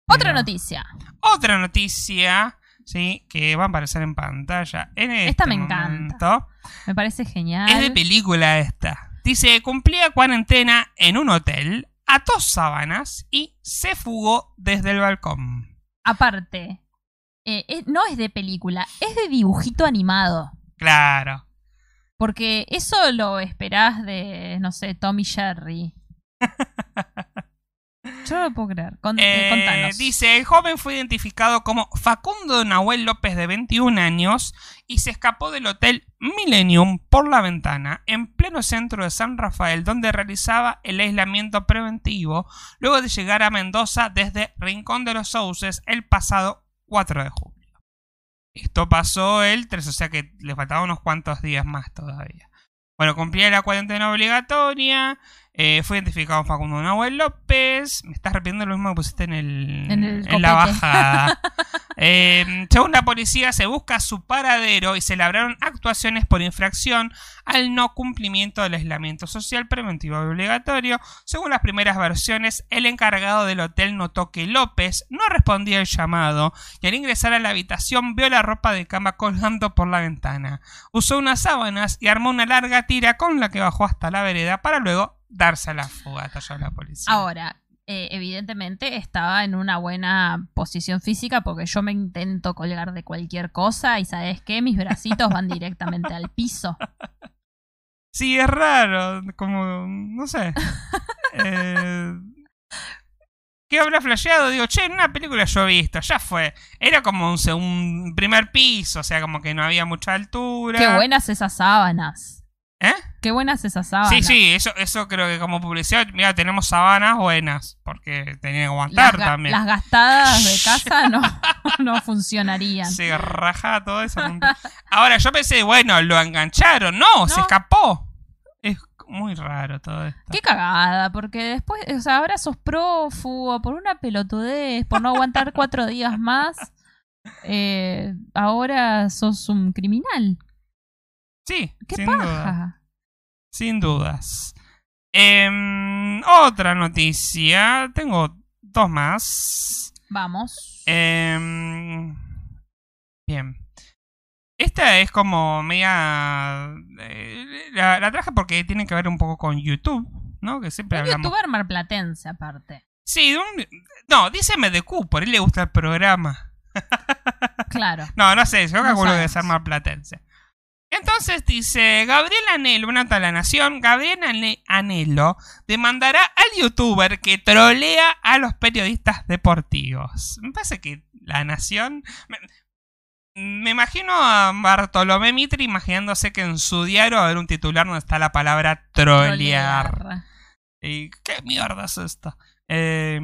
Otra Pero- noticia. Otra noticia, ¿sí? Que va a aparecer en pantalla en este Esta me encanta. momento. Me parece genial. Es de película esta. Dice, cumplía cuarentena en un hotel, ató sábanas y se fugó desde el balcón. Aparte, eh, eh, no es de película, es de dibujito animado. Claro. Porque eso lo esperás de, no sé, Tommy Jerry. <laughs> Yo no lo puedo creer. Con- eh, Eh, contanos. dice, el joven fue identificado como Facundo Nahuel López de 21 años y se escapó del hotel Millennium por la ventana en pleno centro de San Rafael donde realizaba el aislamiento preventivo luego de llegar a Mendoza desde Rincón de los Sauces el pasado 4 de julio. Esto pasó el 3, o sea que le faltaban unos cuantos días más todavía. Bueno, cumplía la cuarentena obligatoria. Eh, fue identificado Facundo Nahuel López. Me estás repitiendo lo mismo que pusiste en, el, En el en la bajada. <laughs> Eh, según la policía, se busca su paradero y se labraron actuaciones por infracción al no cumplimiento del aislamiento social preventivo y obligatorio. Según las primeras versiones, el encargado del hotel notó que López no respondía al llamado y al ingresar a la habitación vio la ropa de cama colgando por la ventana. Usó unas sábanas y armó una larga tira con la que bajó hasta la vereda para luego darse a la fuga, talló la policía. Ahora, eh, evidentemente estaba en una buena posición física porque yo me intento colgar de cualquier cosa y sabes qué, mis bracitos van directamente al piso. <laughs> Sí, es raro, como, no sé. <laughs> Eh, ¿Qué habrá flasheado? Digo, che, en una película yo he visto, ya fue. Era como un, un primer piso, o sea, como que no había mucha altura. Qué buenas esas sábanas. ¿Eh? Qué buenas esas sábanas. Sí, sí, eso, eso creo que como publicidad, mira, tenemos sabanas buenas, porque tenía que aguantar también. las gastadas de <laughs> casa no, <laughs> no funcionarían. Se raja todo eso. Ahora, yo pensé, bueno, lo engancharon. No, se escapó. Es muy raro todo esto. Qué cagada, porque después, o sea, ahora sos prófugo por una pelotudez, por no aguantar cuatro días más. eh, ahora sos un criminal. Sí, ¿Qué sin paja? duda. Sin dudas. Em, otra noticia. Tengo dos más. Vamos. Em, bien. Esta es como media... eh, la, la traje porque tiene que ver un poco con YouTube, ¿no? Que siempre un hablamos... youtuber marplatense, aparte. Sí, un- no, dice MDQ, por él le gusta el programa. Claro. <laughs> No, no sé, yo No calculo que es ser marplatense. Entonces dice, Gabriel Anelo, una de la Nación, Gabriel Ane- Anelo demandará al youtuber que trolea a los periodistas deportivos. Me parece que la Nación... Me, me imagino a Bartolomé Mitri imaginándose que en su diario va a haber un titular donde está la palabra trolear. Trolear. ¿Y qué mierda es esto? Eh,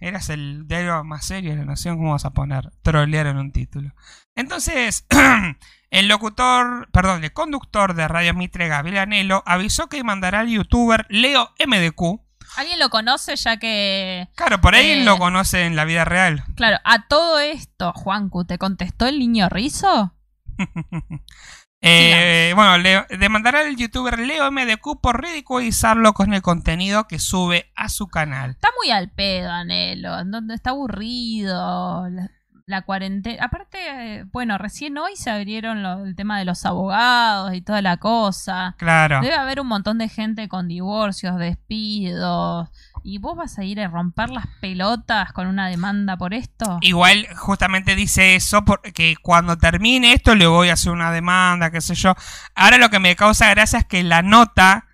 eras el diario más serio de la nación, ¿cómo vas a poner? Trolear en un título. Entonces, <clears throat> el locutor, perdón, el conductor de Radio Mitre, Gabriel Anelo, avisó que mandará al youtuber Leo MDQ. ¿Alguien lo conoce ya que... Claro, por ahí Eh. lo conoce en la vida real. Claro, a todo esto, Juancu, ¿te contestó el niño rizo? <laughs> Eh, bueno, demandará al youtuber Leo MDQ por ridiculizarlo con el contenido que sube a su canal. Está muy al pedo, Anelo. en donde Está aburrido. La, cuarentena. Aparte, bueno, recién hoy se abrieron lo- el tema de los abogados y toda la cosa. Claro. Debe haber un montón de gente con divorcios, despidos. ¿Y vos vas a ir a romper las pelotas con una demanda por esto? Igual justamente dice eso porque cuando termine esto le voy a hacer una demanda, qué sé yo. Ahora lo que me causa gracia es que la nota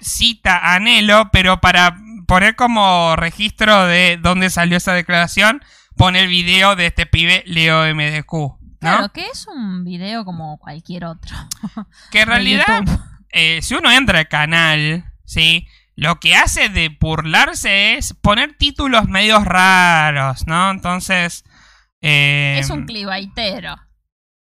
cita a Anhelo, pero para poner como registro de dónde salió esa declaración, pone el video de este pibe Leo MDQ. ¿no? Claro, que es un video como cualquier otro. <laughs> que en realidad, eh, si uno entra al canal, ¿sí? Lo que hace de burlarse es poner títulos medios raros, ¿no? Entonces... eh, es un clivaitero.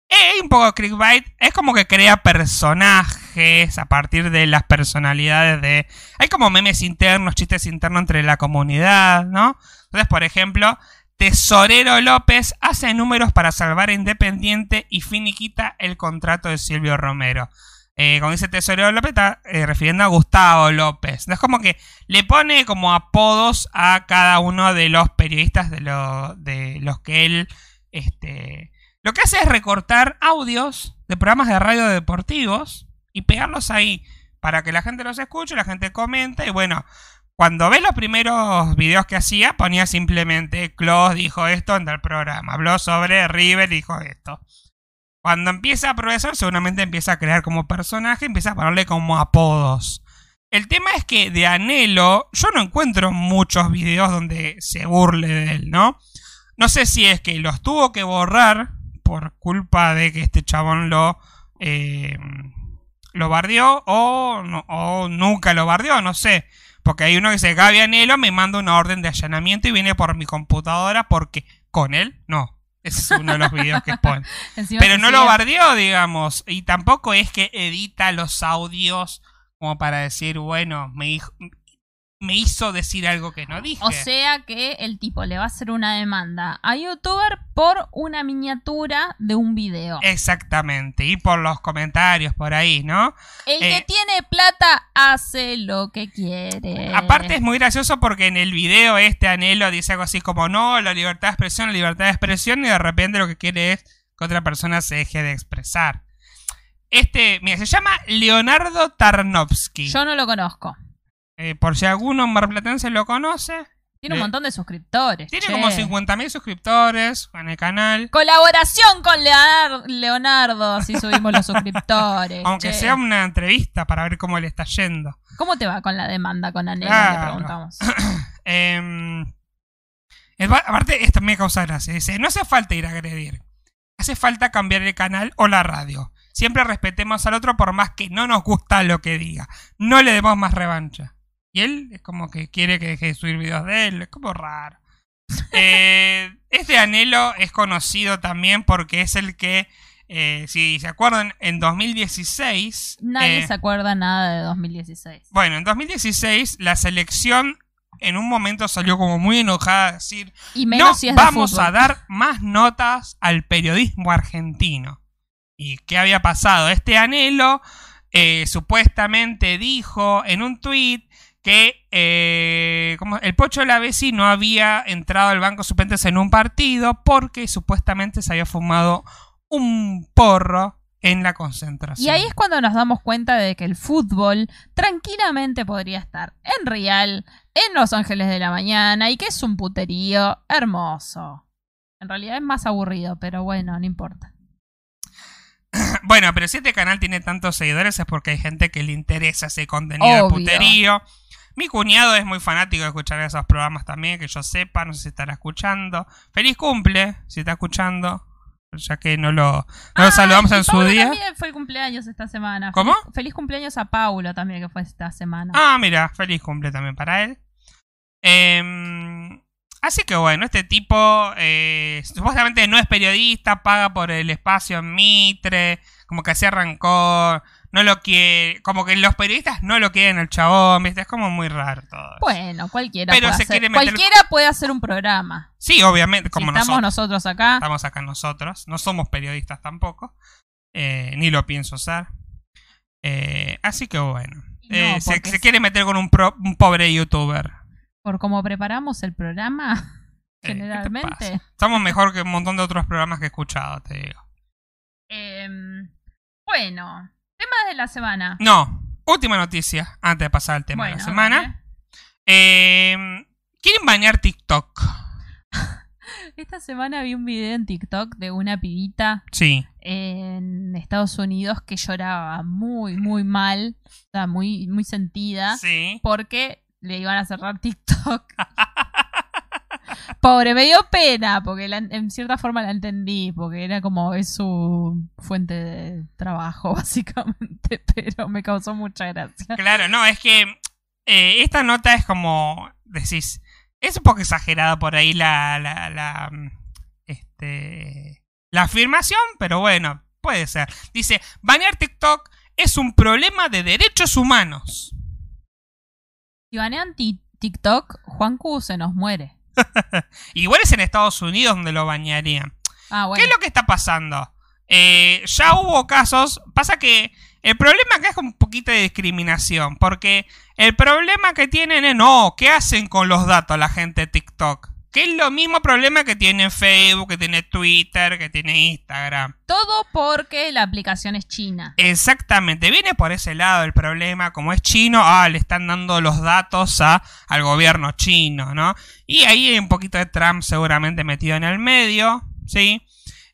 Es un poco clickbait. Es como que crea personajes a partir de las personalidades de. Hay como memes internos, chistes internos entre la comunidad, ¿no? Entonces, por ejemplo, Tesorero López hace números para salvar a Independiente y finiquita el contrato de Silvio Romero. Eh, cuando dice Tesorero López, está eh, refiriendo a Gustavo López. Es como que le pone como apodos a cada uno de los periodistas de, lo- de los que él. Este, lo que hace es recortar audios de programas de radio deportivos y pegarlos ahí para que la gente los escuche, la gente comenta y bueno, cuando ves los primeros videos que hacía, ponía simplemente Klaus dijo esto en tal programa, habló sobre River dijo esto. Cuando empieza a progresar, seguramente empieza a crear como personaje, empieza a ponerle como apodos. El tema es que de Anhelo, yo no encuentro muchos videos donde se burle de él, ¿no? No sé si es que los tuvo que borrar por culpa de que este chabón lo, eh, lo bardeó o, no- o nunca lo bardeó, no sé. Porque hay uno que dice, Gaby Anhelo me manda una orden de allanamiento y viene por mi computadora porque con él no. Ese es uno de los videos que pone. <laughs> Encima Pero no lo bardeó, digamos. Y tampoco es que edita los audios como para decir, bueno, me, dijo- me hizo decir algo que no dije. O sea que el tipo le va a hacer una demanda a youtuber por una miniatura de un video. Exactamente. Y por los comentarios por ahí, ¿no? el que eh, tiene plata hace lo que quiere. Aparte es muy gracioso porque en el video este Anhelo dice algo así como no, la libertad de expresión, la libertad de expresión y de repente lo que quiere es que otra persona se deje de expresar. Este, mira, se llama Leonardo Tarnovsky. Yo no lo conozco. Eh, por si alguno marplatense lo conoce, Tiene un Le- montón de suscriptores. Tiene che. como 50.000 suscriptores en el canal. Colaboración con Leonardo, Leonardo así subimos los <laughs> suscriptores. Aunque che. sea una entrevista para ver cómo le está yendo. ¿Cómo te va con la demanda con Anel? Claro. Le preguntamos. <clears throat> Em, el va- aparte, esto me causa gracia. Dice, no hace falta ir a agredir. Hace falta cambiar el canal o la radio. Siempre respetemos al otro por más que no nos gusta lo que diga. No le demos más revancha. Y él es como que quiere que deje de subir videos de él. Es como raro. <laughs> Eh, este anhelo es conocido también porque es el que, eh, si se acuerdan, en 2016... Nadie eh, se acuerda nada de 2016. bueno, en 2016 la selección en un momento salió como muy enojada a decir, Y no si vamos a dar más notas al periodismo argentino. ¿Y qué había pasado? Este anhelo supuestamente dijo en un tuit que eh, como el Pocho Lavesi no había entrado al banco de suplentes en un partido porque supuestamente se había fumado un porro en la concentración. Y ahí es cuando nos damos cuenta de que el fútbol tranquilamente podría estar en Real, en Los Ángeles de la Mañana, y que es un puterío hermoso. En realidad es más aburrido, pero bueno, no importa. <clears throat> Bueno, pero si este canal tiene tantos seguidores es porque hay gente que le interesa ese contenido de puterío. Mi cuñado es muy fanático de escuchar esos programas también, que yo sepa, no sé si estará escuchando. Feliz cumple, si está escuchando, ya que no lo, no lo Ah, saludamos en su día. también fue el cumpleaños esta semana. ¿Cómo? Feliz, feliz cumpleaños a Paulo también, que fue esta semana. Ah, mira, feliz cumple también para él. Em, así que bueno, este tipo eh, supuestamente no es periodista, paga por el espacio en Mitre, como que así arrancó, no lo quiere, como que los periodistas no lo quieren el chabón, ¿viste? Es como muy raro todo. eso. Bueno, cualquiera Pero puede se hacer, quiere meter- cualquiera puede hacer un programa. Sí, obviamente, como si estamos nosotros. nosotros acá, Estamos acá nosotros, no somos periodistas tampoco, eh, ni lo pienso ser. Eh, así que bueno, No, eh, se, quiere meter con un, pro- un pobre youtuber. por cómo preparamos el programa, <laughs> Eh, ¿qué te generalmente. Estamos mejor que un montón de otros programas que he escuchado, te digo. Em, bueno, temas de la semana. No, última noticia, antes de pasar al tema de la semana. Eh, ¿Quieren bañar TikTok? <laughs> Esta semana vi un video en TikTok de una pibita Sí. en Estados Unidos que lloraba muy, muy mal, o sea, muy, muy sentida, Sí. porque le iban a cerrar TikTok. <laughs> Pobre, me dio pena, porque la- en cierta forma la entendí, porque era como es su fuente de trabajo, <laughs> básicamente, pero me causó mucha gracia. Claro, no, es que eh, esta nota es como, decís, es un poco exagerada por ahí la, la, la, mm, este, la afirmación, pero bueno, puede ser. Dice, banear TikTok es un problema de derechos humanos. Si banean ti- TikTok, Juan Q se nos muere. <laughs> Igual es en Estados Unidos donde lo bañarían. Ah, bueno. ¿Qué es lo que está pasando? Eh, ya hubo casos. Pasa que el problema acá es un poquito de discriminación. Porque el problema que tienen es, no, ¿qué hacen con los datos la gente de TikTok? Que es lo mismo problema que tiene Facebook, que tiene Twitter, que tiene Instagram. Todo porque la aplicación es china. Exactamente, viene por ese lado el problema, como es chino, ah, le están dando los datos a, al gobierno chino, ¿no? Y ahí hay un poquito de Trump seguramente metido en el medio, ¿sí?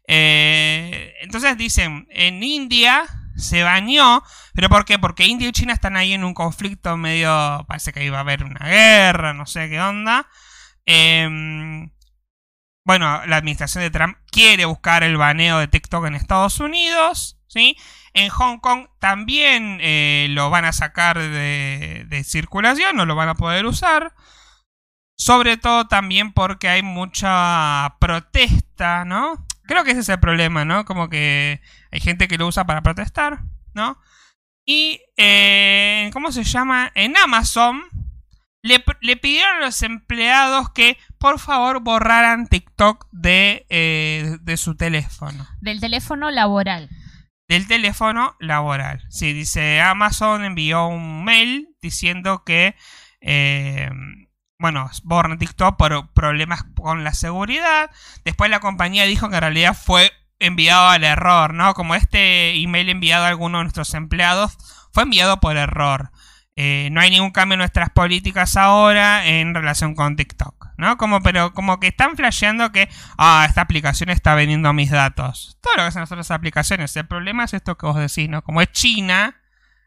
Eh, entonces dicen, en India se bañó, ¿pero por qué? Porque India y China están ahí en un conflicto medio, parece que iba a haber una guerra, no sé qué onda. Em, bueno, la administración de Trump quiere buscar el baneo de TikTok en Estados Unidos, ¿sí? En Hong Kong también eh, lo van a sacar de, circulación, no lo van a poder usar. Sobre todo también porque hay mucha protesta, ¿no? Creo que ese es el problema, ¿no? Como que hay gente que lo usa para protestar, ¿no? Y, eh, ¿cómo se llama? En Amazon le, le pidieron a los empleados que por favor borraran TikTok de, eh, de su teléfono. Del teléfono laboral. Del teléfono laboral. Sí, dice Amazon envió un mail diciendo que, eh, bueno, borran TikTok por problemas con la seguridad. Después la compañía dijo que en realidad fue enviado al error, ¿no? Como este email enviado a alguno de nuestros empleados fue enviado por error. Eh, no hay ningún cambio en nuestras políticas ahora en relación con TikTok. ¿no? Como, pero como que están flasheando que, ah, esta aplicación está vendiendo mis datos. Todo lo que hacen las otras aplicaciones. El problema es esto que vos decís, ¿no? Como es China,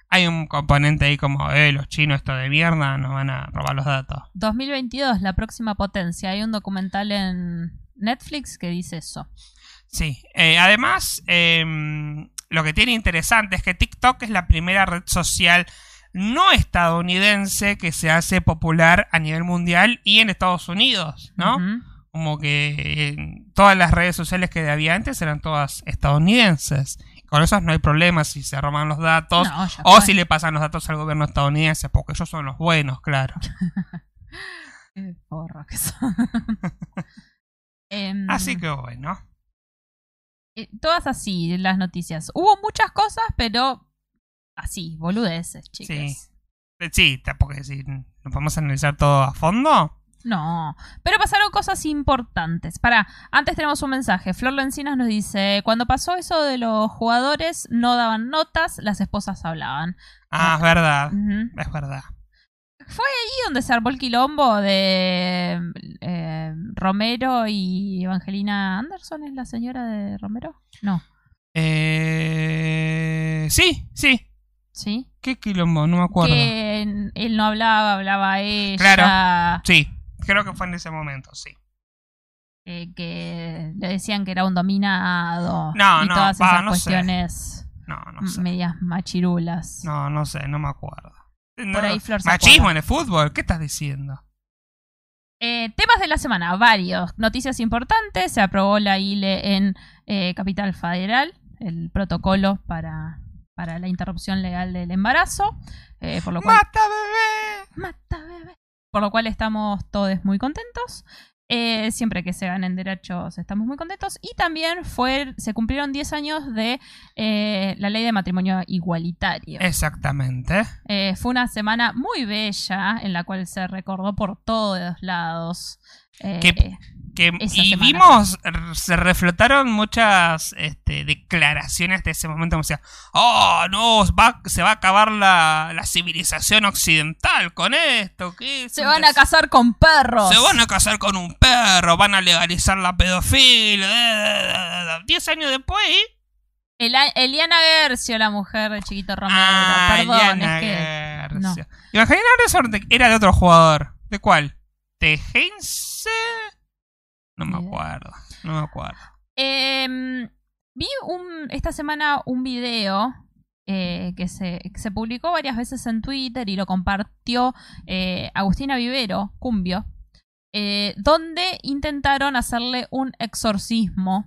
hay un componente ahí como, eh, los chinos esto de mierda nos van a robar los datos. 2022, la próxima potencia. Hay un documental en Netflix que dice eso. Sí, eh, además, em, lo que tiene interesante es que TikTok es la primera red social no estadounidense que se hace popular a nivel mundial y en Estados Unidos, ¿no? Como que eh, todas las redes sociales que había antes eran todas estadounidenses. Con esos no hay problema si se roban los datos No, o fue. si le pasan los datos al gobierno estadounidense, porque ellos son los buenos, claro. <laughs> Qué porro que son. <laughs> Em, Así que bueno. eh, todas así las noticias. Hubo muchas cosas, pero así, boludeces, chicas. Sí. Sí, tampoco decir, ¿nos podemos analizar todo a fondo? No, pero pasaron cosas importantes. Para, antes tenemos un mensaje. Flor Lencinas nos dice, cuando pasó eso de los jugadores no daban notas, las esposas hablaban. Ah, es verdad. Es verdad. Fue ahí donde se armó el quilombo de eh, Romero y Evangelina Anderson, ¿es la señora de Romero? No, Eh... Sí, sí. ¿Sí? ¿Qué quilombo? No me acuerdo. Que él no hablaba, hablaba ella. Claro. Sí, creo que fue en ese momento, sí. eh, que le decían que era un dominado. No, y no, todas esas no sé. cuestiones No, no sé. medias machirulas. No, no sé, no me acuerdo. No, ahí Flor se Machismo acuerda. en el fútbol, ¿qué estás diciendo? Eh, temas de la semana, varios. Noticias importantes. Se aprobó la ILE en eh, Capital Federal, el protocolo para, para la interrupción legal del embarazo. eh, por lo cual, ¡Mata bebé! Mata, bebé. Por lo cual estamos todos muy contentos. Eh, siempre que se ganen derechos estamos muy contentos. Y también fue, se cumplieron 10 años de eh, la ley de matrimonio igualitario. Exactamente. Eh, fue una semana muy bella en la cual se recordó por todos lados. ¿Qué- Que, y semana. vimos, se reflotaron muchas este, declaraciones de ese momento, como decía, oh, no, va- se va a acabar la, la civilización occidental con esto. ¿qué se van a casar con perros. Se van a casar con un perro, van a legalizar la pedofilia. Diez años después. El- Eliana Gercio, la mujer de Chiquito Romero. Ah, Perdón, Eliana es que. Gercio. Era de otro jugador. ¿De cuál? ¿De Heinze? No me acuerdo. No me acuerdo. Em, vi un, esta semana un video eh, que, se, que se publicó varias veces en Twitter y lo compartió eh, Agustina Vivero, Cumbio, eh, donde intentaron hacerle un exorcismo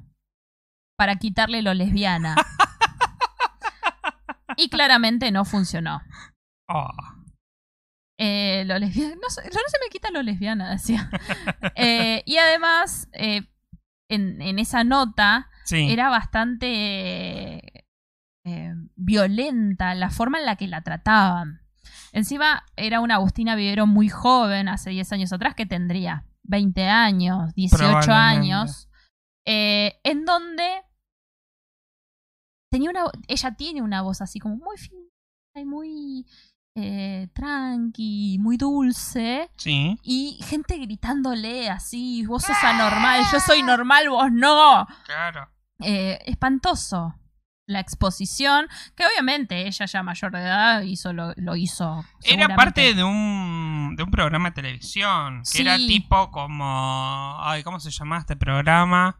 para quitarle lo lesbiana. <laughs> y claramente no funcionó. Oh. Eh, lo lesbiana, no, se me quita lo lesbiana, decía. <laughs> Eh, y además, eh, en, en esa nota Sí. era bastante violenta la forma en la que la trataban. Encima era una Agustina Vivero muy joven, hace 10 años atrás, que tendría 20 años, 18 Probablemente. años, en donde tenía una, ella tiene una voz así como muy fina y muy eh, tranqui, muy dulce. Sí. Y gente gritándole así, vos sos anormal, yo soy normal, vos no. Claro. Eh, espantoso la exposición, que obviamente ella ya mayor de edad hizo lo, lo hizo. Era parte de un, de un programa de televisión. Que Sí. era tipo como. Ay, ¿cómo se llama este programa?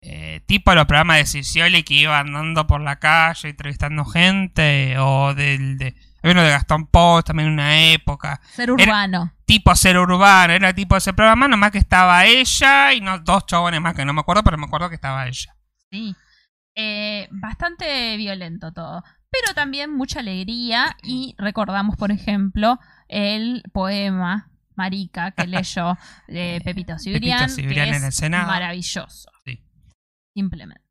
Eh, tipo los programas de Cicioli que iban andando por la calle entrevistando gente. O del. De, había uno de Gastón Post también en una época. Ser urbano. Tipo ser urbano, era tipo ese programa, nomás que estaba ella y no, dos chabones más que no me acuerdo, pero me acuerdo que estaba ella. Sí. Eh, bastante violento todo. Pero también mucha alegría. Y recordamos, por ejemplo, el poema Marica que <laughs> leyó eh, Pepito. Cibrián que en el Senado. Maravilloso. Sí. Simplemente.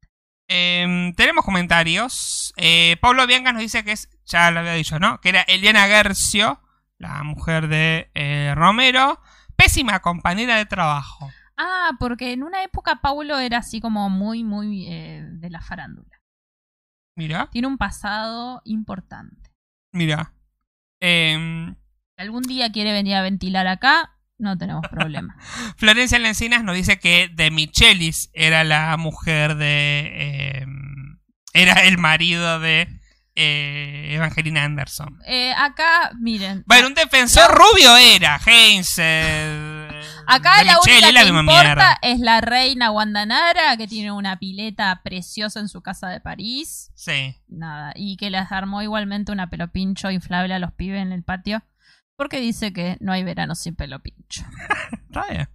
Eh, tenemos comentarios. Eh, Pablo Bianca nos dice que es, ya lo había dicho, ¿no? Que era Eliana Gercio, la mujer de eh, Romero. Pésima compañera de trabajo. Ah, porque en una época Paulo era así como muy, muy eh, de la farándula. Mira, Tiene un pasado importante. mira. Si algún día quiere venir a ventilar acá, no tenemos problema. <laughs> Florencia Lencinas nos dice que De Michelis era la mujer de. eh, era el marido de eh, Evangelina Anderson. Eh, acá, miren. Bueno, un defensor rubio era. Heinz. Acá la única la que importa mierda. es la reina Guandanara, que tiene una pileta preciosa en su casa de París. Sí. Nada, y que les armó igualmente una pelo pincho inflable a los pibes en el patio. Porque dice que no hay verano sin pelo pincho. <laughs> Está bien.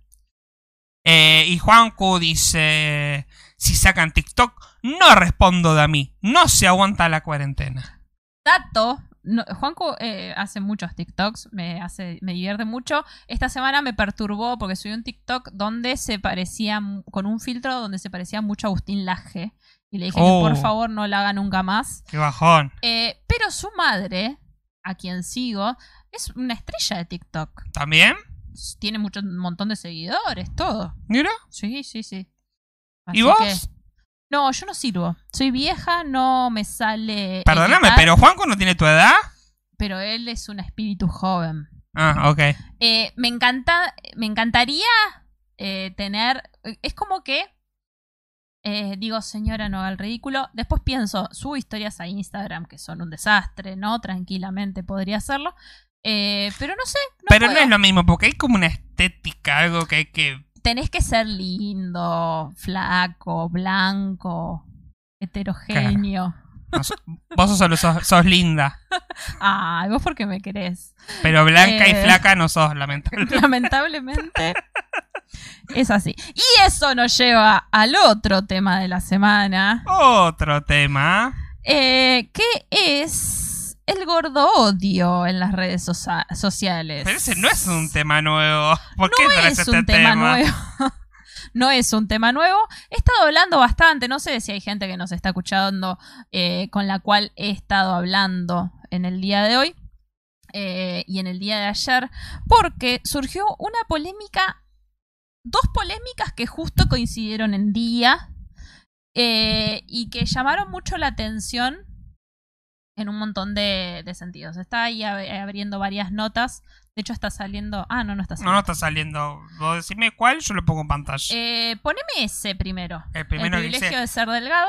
Eh, y Juancu dice: Si sacan TikTok, no respondo de a mí. No se aguanta la cuarentena. Dato. no- Juanco eh, hace muchos TikToks, me, hace, me divierte mucho. Esta semana me perturbó porque subí un TikTok donde se parecía, con un filtro donde se parecía mucho a Agustín Laje. Y le dije Oh. que por favor no la haga nunca más. Qué bajón. Eh, pero su madre, a quien sigo, es una estrella de TikTok. ¿También? Tiene mucho, un montón de seguidores, todo. Mira. Sí, sí, sí. ¿Y vos? que- No, yo no sirvo. Soy vieja, no me sale. Perdóname, editar, pero Juanco no tiene tu edad. Pero él es un espíritu joven. Ah, ok. Eh, me encanta. Me encantaría eh, tener. Es como que. eh, digo, señora, no haga el ridículo. Después pienso, subo historias a Instagram que son un desastre, ¿no? Tranquilamente podría hacerlo. Eh, pero no sé. No pero no es lo mismo, porque hay como una estética, algo que hay que. tenés que ser lindo, flaco, blanco, heterogéneo. no vos solo sos, sos linda, <laughs> Ay, vos porque me querés. pero blanca y Eh. flaca no sos, lamentablemente. <laughs> Lamentablemente es así. Y eso nos lleva al otro tema de la semana, Otro tema. eh, que es el gordo odio en las redes socia- sociales. Pero ese no es un tema nuevo. ¿Por qué no es este un tema, nuevo. <laughs> no es un tema nuevo. He estado hablando bastante. No sé si hay gente que nos está escuchando eh, con la cual he estado hablando en el día de hoy eh, y en el día de ayer. Porque surgió una polémica. Dos polémicas que justo coincidieron en día. eh, y que llamaron mucho la atención en un montón de, de sentidos. Está ahí ab- abriendo varias notas. De hecho, está saliendo. Ah, no, no está No, saliendo. no está saliendo. Vos decime cuál, yo lo pongo en pantalla. Eh, poneme ese primero. el primero el privilegio dice de ser delgado.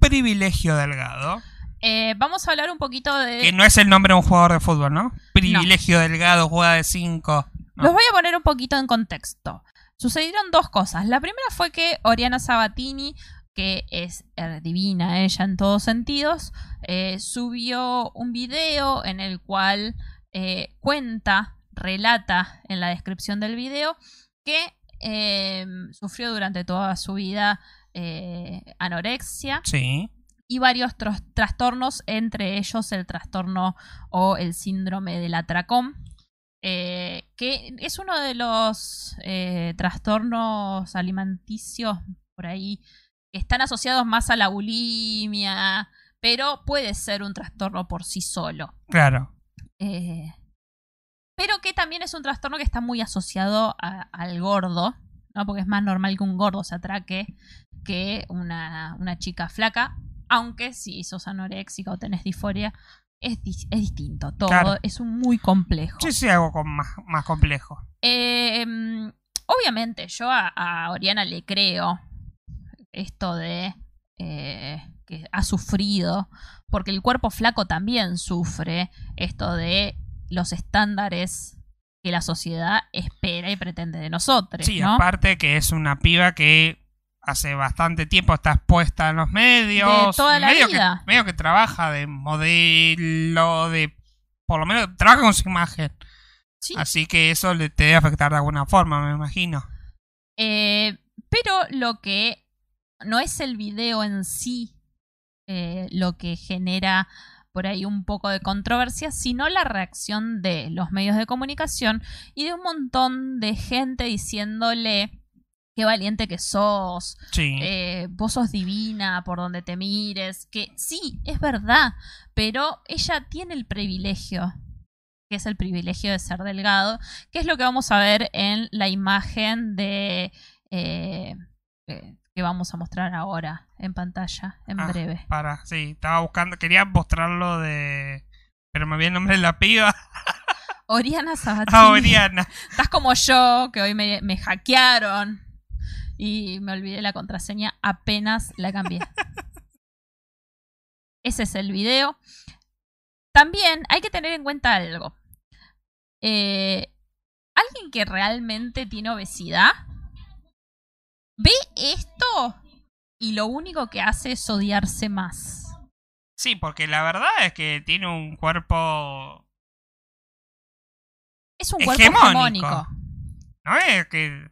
privilegio delgado. Eh, vamos a hablar un poquito de. Que no es el nombre de un jugador de fútbol, ¿no? Privilegio delgado, juega de 5. No. Los voy a poner un poquito en contexto. Sucedieron dos cosas. La primera fue que Oriana Sabatini, que es eh, divina ella en todos sentidos, eh, subió un video en el cual eh, cuenta, relata en la descripción del video que eh, sufrió durante toda su vida anorexia Sí. y varios trastornos, entre ellos el trastorno o el síndrome del atracón, que es uno de los trastornos alimenticios por ahí están asociados más a la bulimia, pero puede ser un trastorno por sí solo. Claro. Eh, pero que también es un trastorno que está muy asociado a- al gordo, ¿no? Porque es más normal que un gordo se atraque que una, una chica flaca. Aunque si sos anoréxica o tenés disforia, es, es distinto. Todo Claro. es un muy complejo. Sí, sí, algo con más, más complejo. Eh, obviamente, yo a, a Oriana le creo esto de eh, que ha sufrido, porque el cuerpo flaco también sufre esto de los estándares que la sociedad espera y pretende de nosotros. Sí, ¿no? aparte que es una piba que hace bastante tiempo está expuesta en los medios. De toda la medio vida. Que, medio que trabaja de modelo, de... Por lo menos trabaja con su imagen. Sí. Así que eso le te debe afectar de alguna forma, me imagino. Eh, pero lo que no es el video en sí eh, lo que genera por ahí un poco de controversia, sino la reacción de los medios de comunicación y de un montón de gente diciéndole qué valiente que sos, Sí. eh, vos sos divina por donde te mires, que sí, es verdad, pero ella tiene el privilegio, que es el privilegio de ser delgado, que es lo que vamos a ver en la imagen de eh, eh, que vamos a mostrar ahora en pantalla, en Ah, breve. Para, sí, estaba buscando, quería mostrarlo de... Pero me viene el nombre de la piba. <laughs> Oriana Sabatini. A Oriana. <laughs> Estás como yo, que hoy me, me hackearon y me olvidé la contraseña, apenas la cambié. <laughs> Ese es el video. También hay que tener en cuenta algo. Eh, alguien que realmente tiene obesidad ve esto y lo único que hace es odiarse más. Sí, porque la verdad es que tiene un cuerpo. Es un cuerpo Hegemónico. hegemónico. ¿No es que.?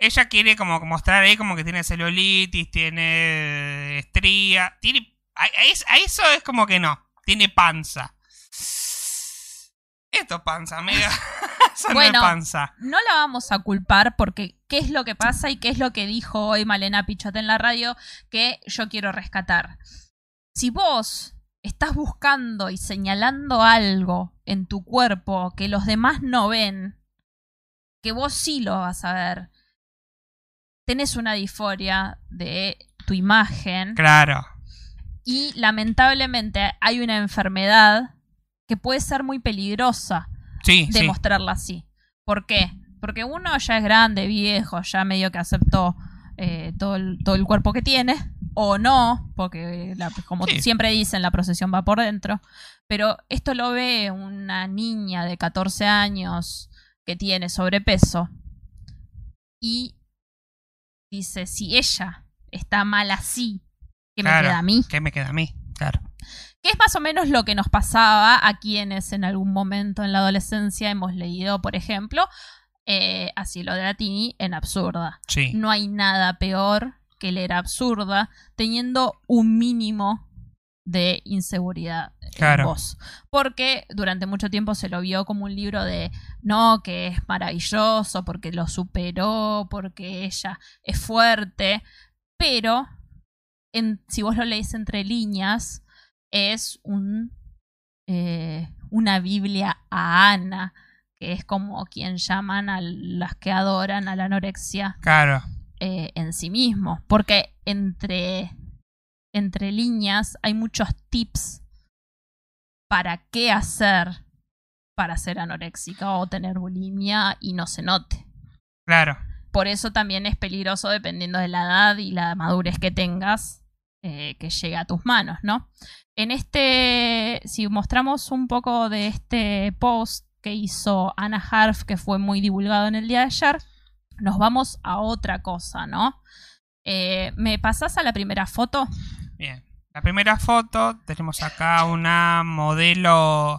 Ella quiere como mostrar ahí como que tiene celulitis, tiene estría. Tiene. A eso es como que no. Tiene panza. Esto es panza, amiga. <laughs> Eso no Bueno. es panza. No la vamos a culpar porque qué es lo que pasa y qué es lo que dijo hoy Malena Pichot en la radio que yo quiero rescatar. Si vos estás buscando y señalando algo en tu cuerpo que los demás no ven, que vos sí lo vas a ver, tenés una disforia de tu imagen Claro. y lamentablemente hay una enfermedad que puede ser muy peligrosa Sí, de sí. mostrarla así. ¿Por qué? Porque uno ya es grande, viejo, ya medio que aceptó eh, todo, el, todo el cuerpo que tiene, o no, porque la- como Sí. siempre dicen, la procesión va por dentro. Pero esto lo ve una niña de 14 años que tiene sobrepeso y dice, si ella está mal así, ¿qué me queda a mí? ¿Qué me queda a mí? Claro. Que es más o menos lo que nos pasaba a quienes en algún momento en la adolescencia hemos leído, por ejemplo, eh, Asilo de Latini en Absurda. Sí. No hay nada peor que leer Absurda teniendo un mínimo de inseguridad Claro. en vos. Porque durante mucho tiempo se lo vio como un libro de no, que es maravilloso, porque lo superó, porque ella es fuerte, pero en- si vos lo lees entre líneas, es un, eh, una Biblia a Ana, que es como quien llaman a las que adoran a la anorexia Claro. eh, en sí mismo. Porque entre, entre líneas hay muchos tips para qué hacer para ser anoréxica o tener bulimia y no se note. Claro. Por eso también es peligroso dependiendo de la edad y la madurez que tengas eh, que llegue a tus manos, ¿no? En este, si mostramos un poco de este post que hizo Anna Harf, que fue muy divulgado en el día de ayer, nos vamos a otra cosa, ¿no? Eh, ¿Me pasás a la primera foto? Bien. La primera foto, tenemos acá una modelo.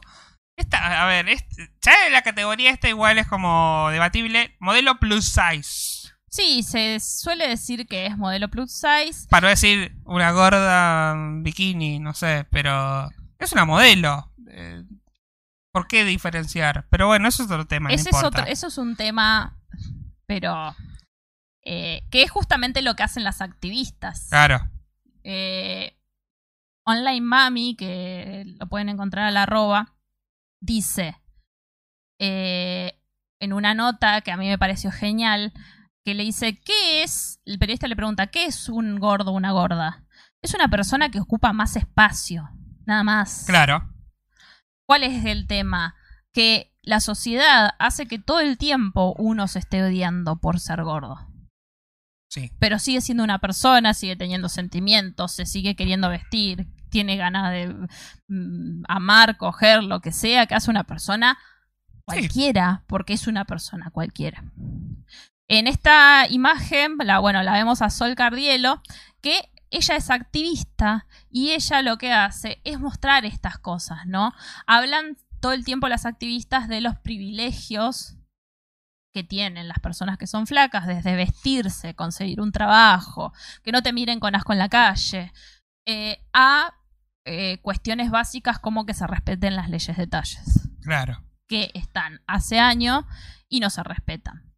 Esta, a ver, este, la categoría esta igual es como debatible. Modelo plus size. Sí, se suele decir que es modelo plus size. Para no decir una gorda bikini, no sé, pero es una modelo. Eh, ¿Por qué diferenciar? Pero bueno, eso es otro tema. no Ese es otro, eso es un tema, pero eh, que es justamente lo que hacen las activistas. Claro. Eh, Online Mami, que lo pueden encontrar a la arroba, dice eh, en una nota que a mí me pareció genial, que le dice, ¿qué es? El periodista le pregunta, ¿qué es un gordo o una gorda? Es una persona que ocupa más espacio, nada más. Claro. ¿Cuál es el tema? Que la sociedad hace que todo el tiempo uno se esté odiando por ser gordo. Sí. Pero sigue siendo una persona, sigue teniendo sentimientos, se sigue queriendo vestir, tiene ganas de mm, amar, coger, lo que sea que hace una persona cualquiera, porque es una persona cualquiera. En esta imagen, la, bueno, la vemos a Sol Cardielo, que ella es activista y ella lo que hace es mostrar estas cosas, ¿no? Hablan todo el tiempo las activistas de los privilegios que tienen las personas que son flacas, desde vestirse, conseguir un trabajo, que no te miren con asco en la calle, eh, a eh, cuestiones básicas como que se respeten las leyes de talles Claro. que están hace años y no se respetan.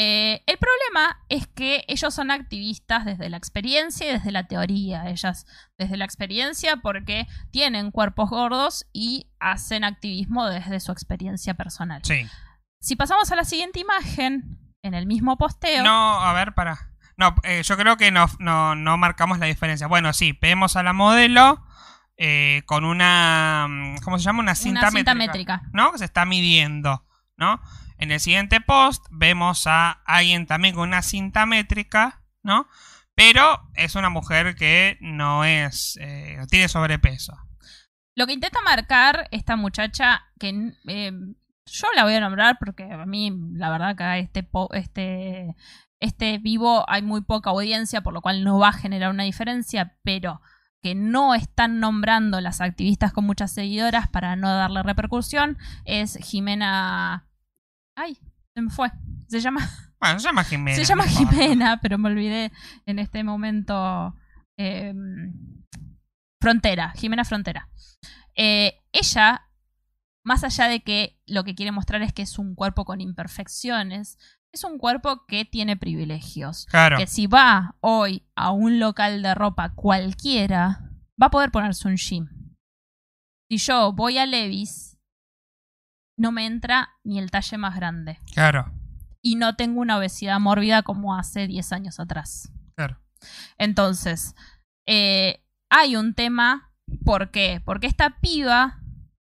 Eh, el problema es que ellos son activistas desde la experiencia y desde la teoría. Ellas desde la experiencia porque tienen cuerpos gordos y hacen activismo desde su experiencia personal. Sí. Si pasamos a la siguiente imagen, en el mismo posteo, No, a ver, para. No, eh, yo creo que no, no, no marcamos la diferencia. Bueno, sí, vemos a la modelo eh, con una, mm, ¿cómo se llama? Una cinta, Una cinta métrica, métrica. ¿no? Que se está midiendo, ¿no? En el siguiente post vemos a alguien también con una cinta métrica, ¿no? Pero es una mujer que no es, eh, tiene sobrepeso. Lo que intenta marcar esta muchacha, que eh, yo la voy a nombrar porque a mí, la verdad, que este, este, este vivo hay muy poca audiencia, por lo cual no va a generar una diferencia, pero que no están nombrando las activistas con muchas seguidoras para no darle repercusión, es Jimena... Ay, se me fue. Se llama... <laughs> Bueno, se llama Jimena. Se llama. Jimena, pero me olvidé en este momento. eh, Frontera, Jimena Frontera. Eh, ella, más allá de que lo que quiere mostrar es que es un cuerpo con imperfecciones, es un cuerpo que tiene privilegios. Claro. Que si va hoy a un local de ropa cualquiera, va a poder ponerse un jean. Si yo voy a Levis, no me entra ni el talle más grande Claro. y no tengo una obesidad mórbida como hace 10 años atrás. Claro. Entonces, eh, hay un tema, ¿por qué? Porque esta piba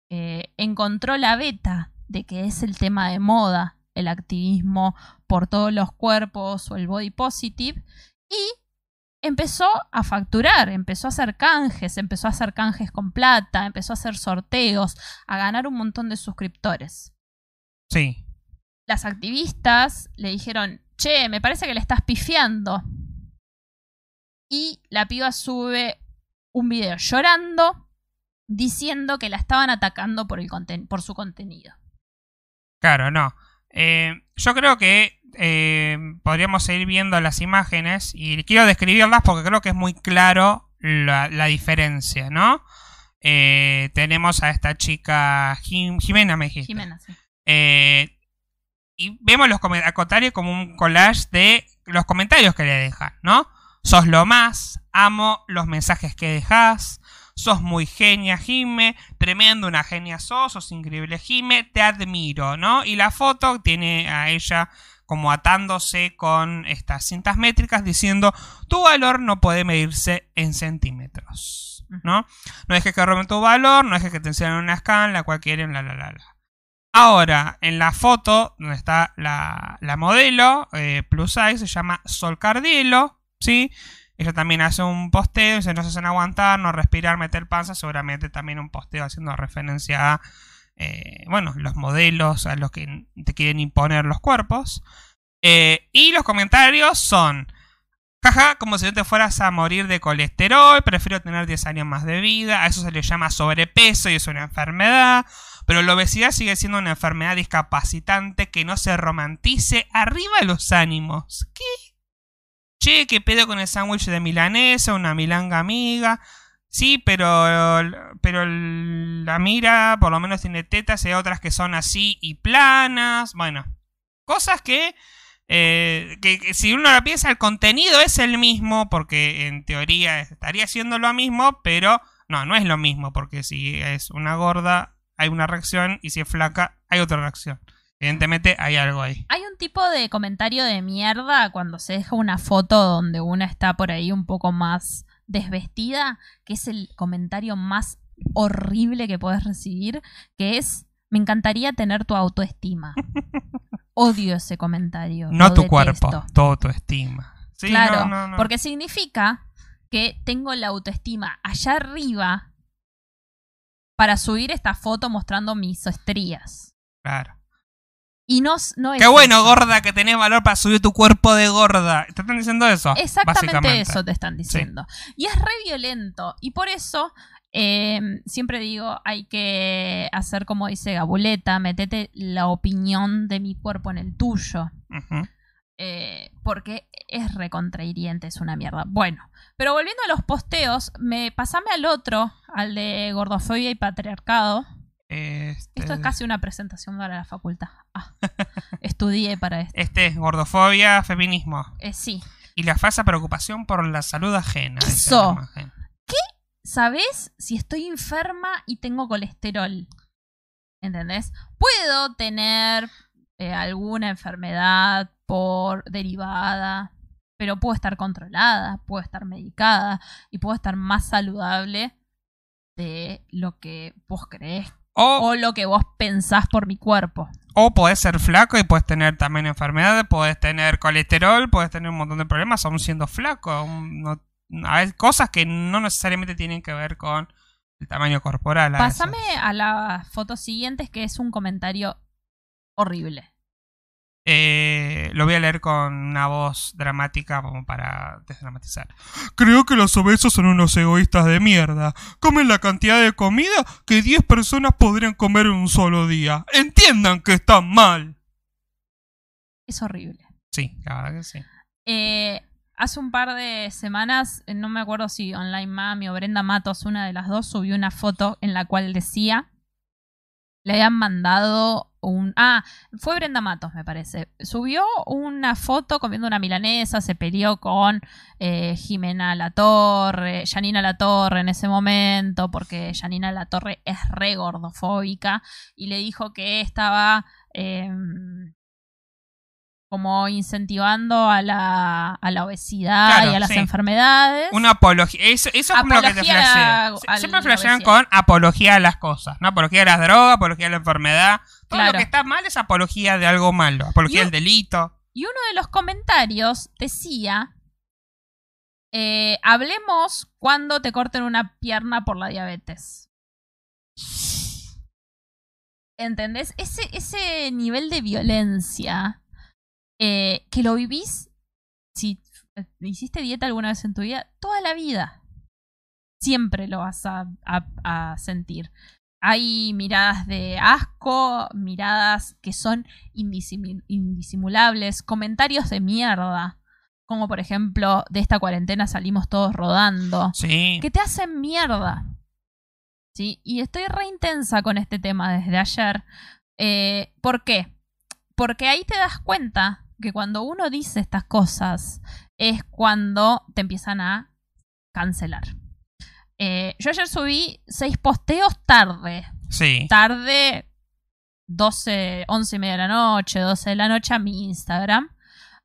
eh, encontró la beta de que es el tema de moda, el activismo por todos los cuerpos o el body positive, y empezó a facturar, empezó a hacer canjes, empezó a hacer canjes con plata, empezó a hacer sorteos, a ganar un montón de suscriptores Sí. las activistas le dijeron, che, me parece que le estás pifiando. Y la piba sube un video llorando, diciendo que la estaban atacando por, el por su contenido. Claro, no. Eh, yo creo que eh, podríamos seguir viendo las imágenes y quiero describirlas porque creo que es muy claro la, la diferencia, ¿no? Eh, tenemos a esta chica Jim- Jimena, me dijiste. Jimena, sí. Eh, y vemos los comentarios comentarios como un collage de los comentarios que le dejan, ¿no? Sos lo más, amo los mensajes que dejas, sos muy genia, Jime, tremendo, una genia sos, sos increíble, Jime, te admiro, ¿no? Y la foto tiene a ella como atándose con estas cintas métricas diciendo, tu valor no puede medirse en centímetros, ¿no? No dejes que roben tu valor, no dejes que te enseñen una escala, la cual quieren, la, la, la, la. Ahora, en la foto donde está la, la modelo eh, plus size, se llama Sol Cardielo, ¿sí? Ella también hace un posteo, dice no se hacen aguantar, no respirar, meter panza, seguramente también un posteo haciendo referencia a, eh, bueno, los modelos a los que te quieren imponer los cuerpos. Eh, y los comentarios son, jaja, como si no te fueras a morir de colesterol, prefiero tener 10 años más de vida, a eso se le llama sobrepeso y es una enfermedad. Pero la obesidad sigue siendo una enfermedad discapacitante que no se romantice. Arriba los ánimos. ¿Qué? Che, ¿qué pedo con el sándwich de milanesa? Una milanga amiga. Sí, pero, pero la mira por lo menos tiene tetas hay otras que son así y planas. Bueno, cosas que, eh, que, que si uno la piensa, el contenido es el mismo porque en teoría estaría siendo lo mismo, pero no, no es lo mismo porque si es una gorda hay una reacción y si es flaca hay otra reacción. Evidentemente hay algo ahí. Hay un tipo de comentario de mierda cuando se deja una foto donde una está por ahí un poco más desvestida, que es el comentario más horrible que puedes recibir, que es, me encantaría tener tu autoestima. <laughs> Odio ese comentario. No tu detesto. cuerpo, todo tu estima. Sí, claro, no, no, no. porque significa que tengo la autoestima allá arriba para subir esta foto mostrando mis estrías. Claro. Y no, no es Qué bueno, eso. gorda, que tenés valor para subir tu cuerpo de gorda. ¿Te están diciendo eso? Exactamente eso te están diciendo. Y es re violento. Y por eso eh, siempre digo, hay que hacer como dice Gabuleta, metete la opinión de mi cuerpo en el tuyo. Eh, porque es recontrahiriente, es una mierda. Bueno, pero volviendo a los posteos, me pasame al otro, al de gordofobia y patriarcado. Este, Esto es casi una presentación para la facultad. Ah, <laughs> estudié para esto. Este es gordofobia, feminismo. Eh, sí. Y la falsa preocupación por la salud ajena. Eso. imagen. ¿Sabés si estoy enferma y tengo colesterol? ¿Entendés? Puedo tener eh, alguna enfermedad por derivada, pero puedo estar controlada, puedo estar medicada y puedo estar más saludable de lo que vos creés O, o lo que vos pensás por mi cuerpo. o podés ser flaco y puedes tener también enfermedades, podés tener colesterol, podés tener un montón de problemas aún siendo flaco. no- hay cosas que no necesariamente tienen que ver con el tamaño corporal. a veces. Pásame a la foto siguiente, que es un comentario horrible. Eh, lo voy a leer con una voz dramática como para desdramatizar. Creo que los obesos son unos egoístas de mierda. Comen la cantidad de comida que 10 personas podrían comer en un solo día. Entiendan que están mal. Es horrible. Sí, la verdad que sí. Eh, hace un par de semanas, eh, no me acuerdo si Online Mami o Brenda Matos, una de las dos, subió una foto en la cual decía, le habían mandado un... Ah, fue Brenda Matos, me parece. Subió una foto comiendo una milanesa, se peleó con eh, Jimena Latorre, Janina Latorre en ese momento, porque Janina Latorre es re gordofóbica, y le dijo que estaba... em, como incentivando a la, a la obesidad Claro, y a las sí. enfermedades. Una apología. Eso, eso es como lo que te Apología flashea. a- Sie- a Siempre la flashean con apología a las cosas, ¿no? Apología a las drogas, apología a la enfermedad. Todo lo que está mal es apología de algo malo. Apología al un- delito. Y uno de los comentarios decía, eh, hablemos cuando te corten una pierna por la diabetes. ¿Entendés? Ese, ese nivel de violencia eh, que lo vivís, si eh, hiciste dieta alguna vez en tu vida, toda la vida. Siempre lo vas a, a- a sentir. Hay miradas de asco, miradas que son indisimul- indisimulables, comentarios de mierda, como por ejemplo, de esta cuarentena salimos todos rodando, Sí. que te hacen mierda. ¿Sí? Y estoy re intensa con este tema desde ayer. Eh, ¿Por qué? Porque ahí te das cuenta que cuando uno dice estas cosas es cuando te empiezan a cancelar. Eh, yo ayer subí seis posteos tarde. Sí. Tarde, 12, 11 y media de la noche, 12 de la noche a mi Instagram.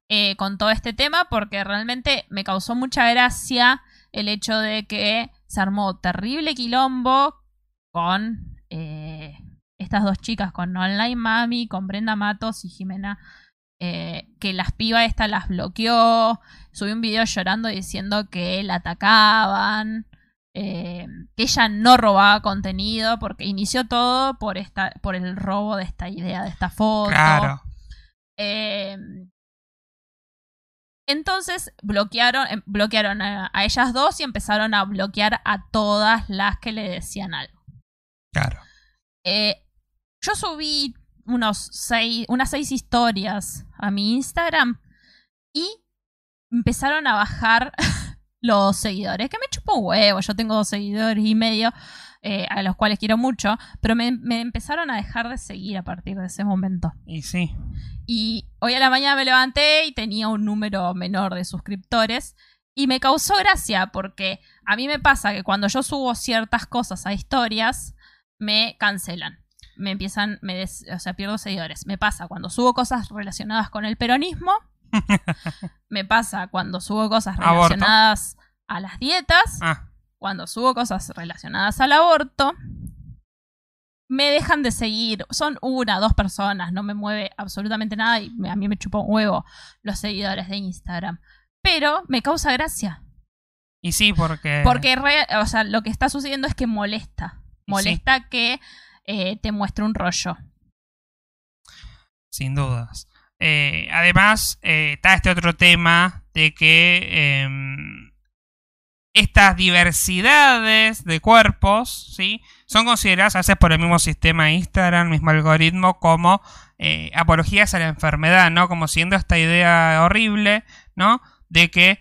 eh, con todo este tema porque realmente me causó mucha gracia el hecho de que se armó terrible quilombo con eh, estas dos chicas, con Online Mami, con Brenda Matos y Jimena, eh, que las pibas esta las bloqueó, subí un video llorando diciendo que la atacaban, eh, que ella no robaba contenido porque inició todo por, esta, por el robo de esta idea, de esta foto. Claro. Eh, entonces bloquearon, em, bloquearon a, a ellas dos y empezaron a bloquear a todas las que le decían algo. Claro. Yo subí unos seis, unas seis historias a mi Instagram y empezaron a bajar <laughs> los seguidores, que me chupó un huevo, yo tengo dos seguidores y medio, eh, a los cuales quiero mucho, pero me, me empezaron a dejar de seguir a partir de ese momento. Y sí. Y hoy a la mañana me levanté y tenía un número menor de suscriptores. Y me causó gracia porque a mí me pasa que cuando yo subo ciertas cosas a historias, me cancelan. Me empiezan, me des- o sea, pierdo seguidores. Me pasa cuando subo cosas relacionadas con el peronismo. <laughs> me pasa cuando subo cosas Aborto. relacionadas a las dietas Ah, cuando subo cosas relacionadas al aborto, me dejan de seguir. Son una, dos personas, no me mueve absolutamente nada y a mí me chupa un huevo los seguidores de Instagram. Pero me causa gracia. y sí, porque. Porque re- o sea, lo que está sucediendo es que molesta. Molesta que eh, te muestre un rollo. Sin dudas. Eh, además, eh, está este otro tema de que em, estas diversidades de cuerpos, ¿sí? Son consideradas a veces por el mismo sistema Instagram, mismo algoritmo, como apologías a la enfermedad, ¿no? Como siendo esta idea horrible, ¿no? De que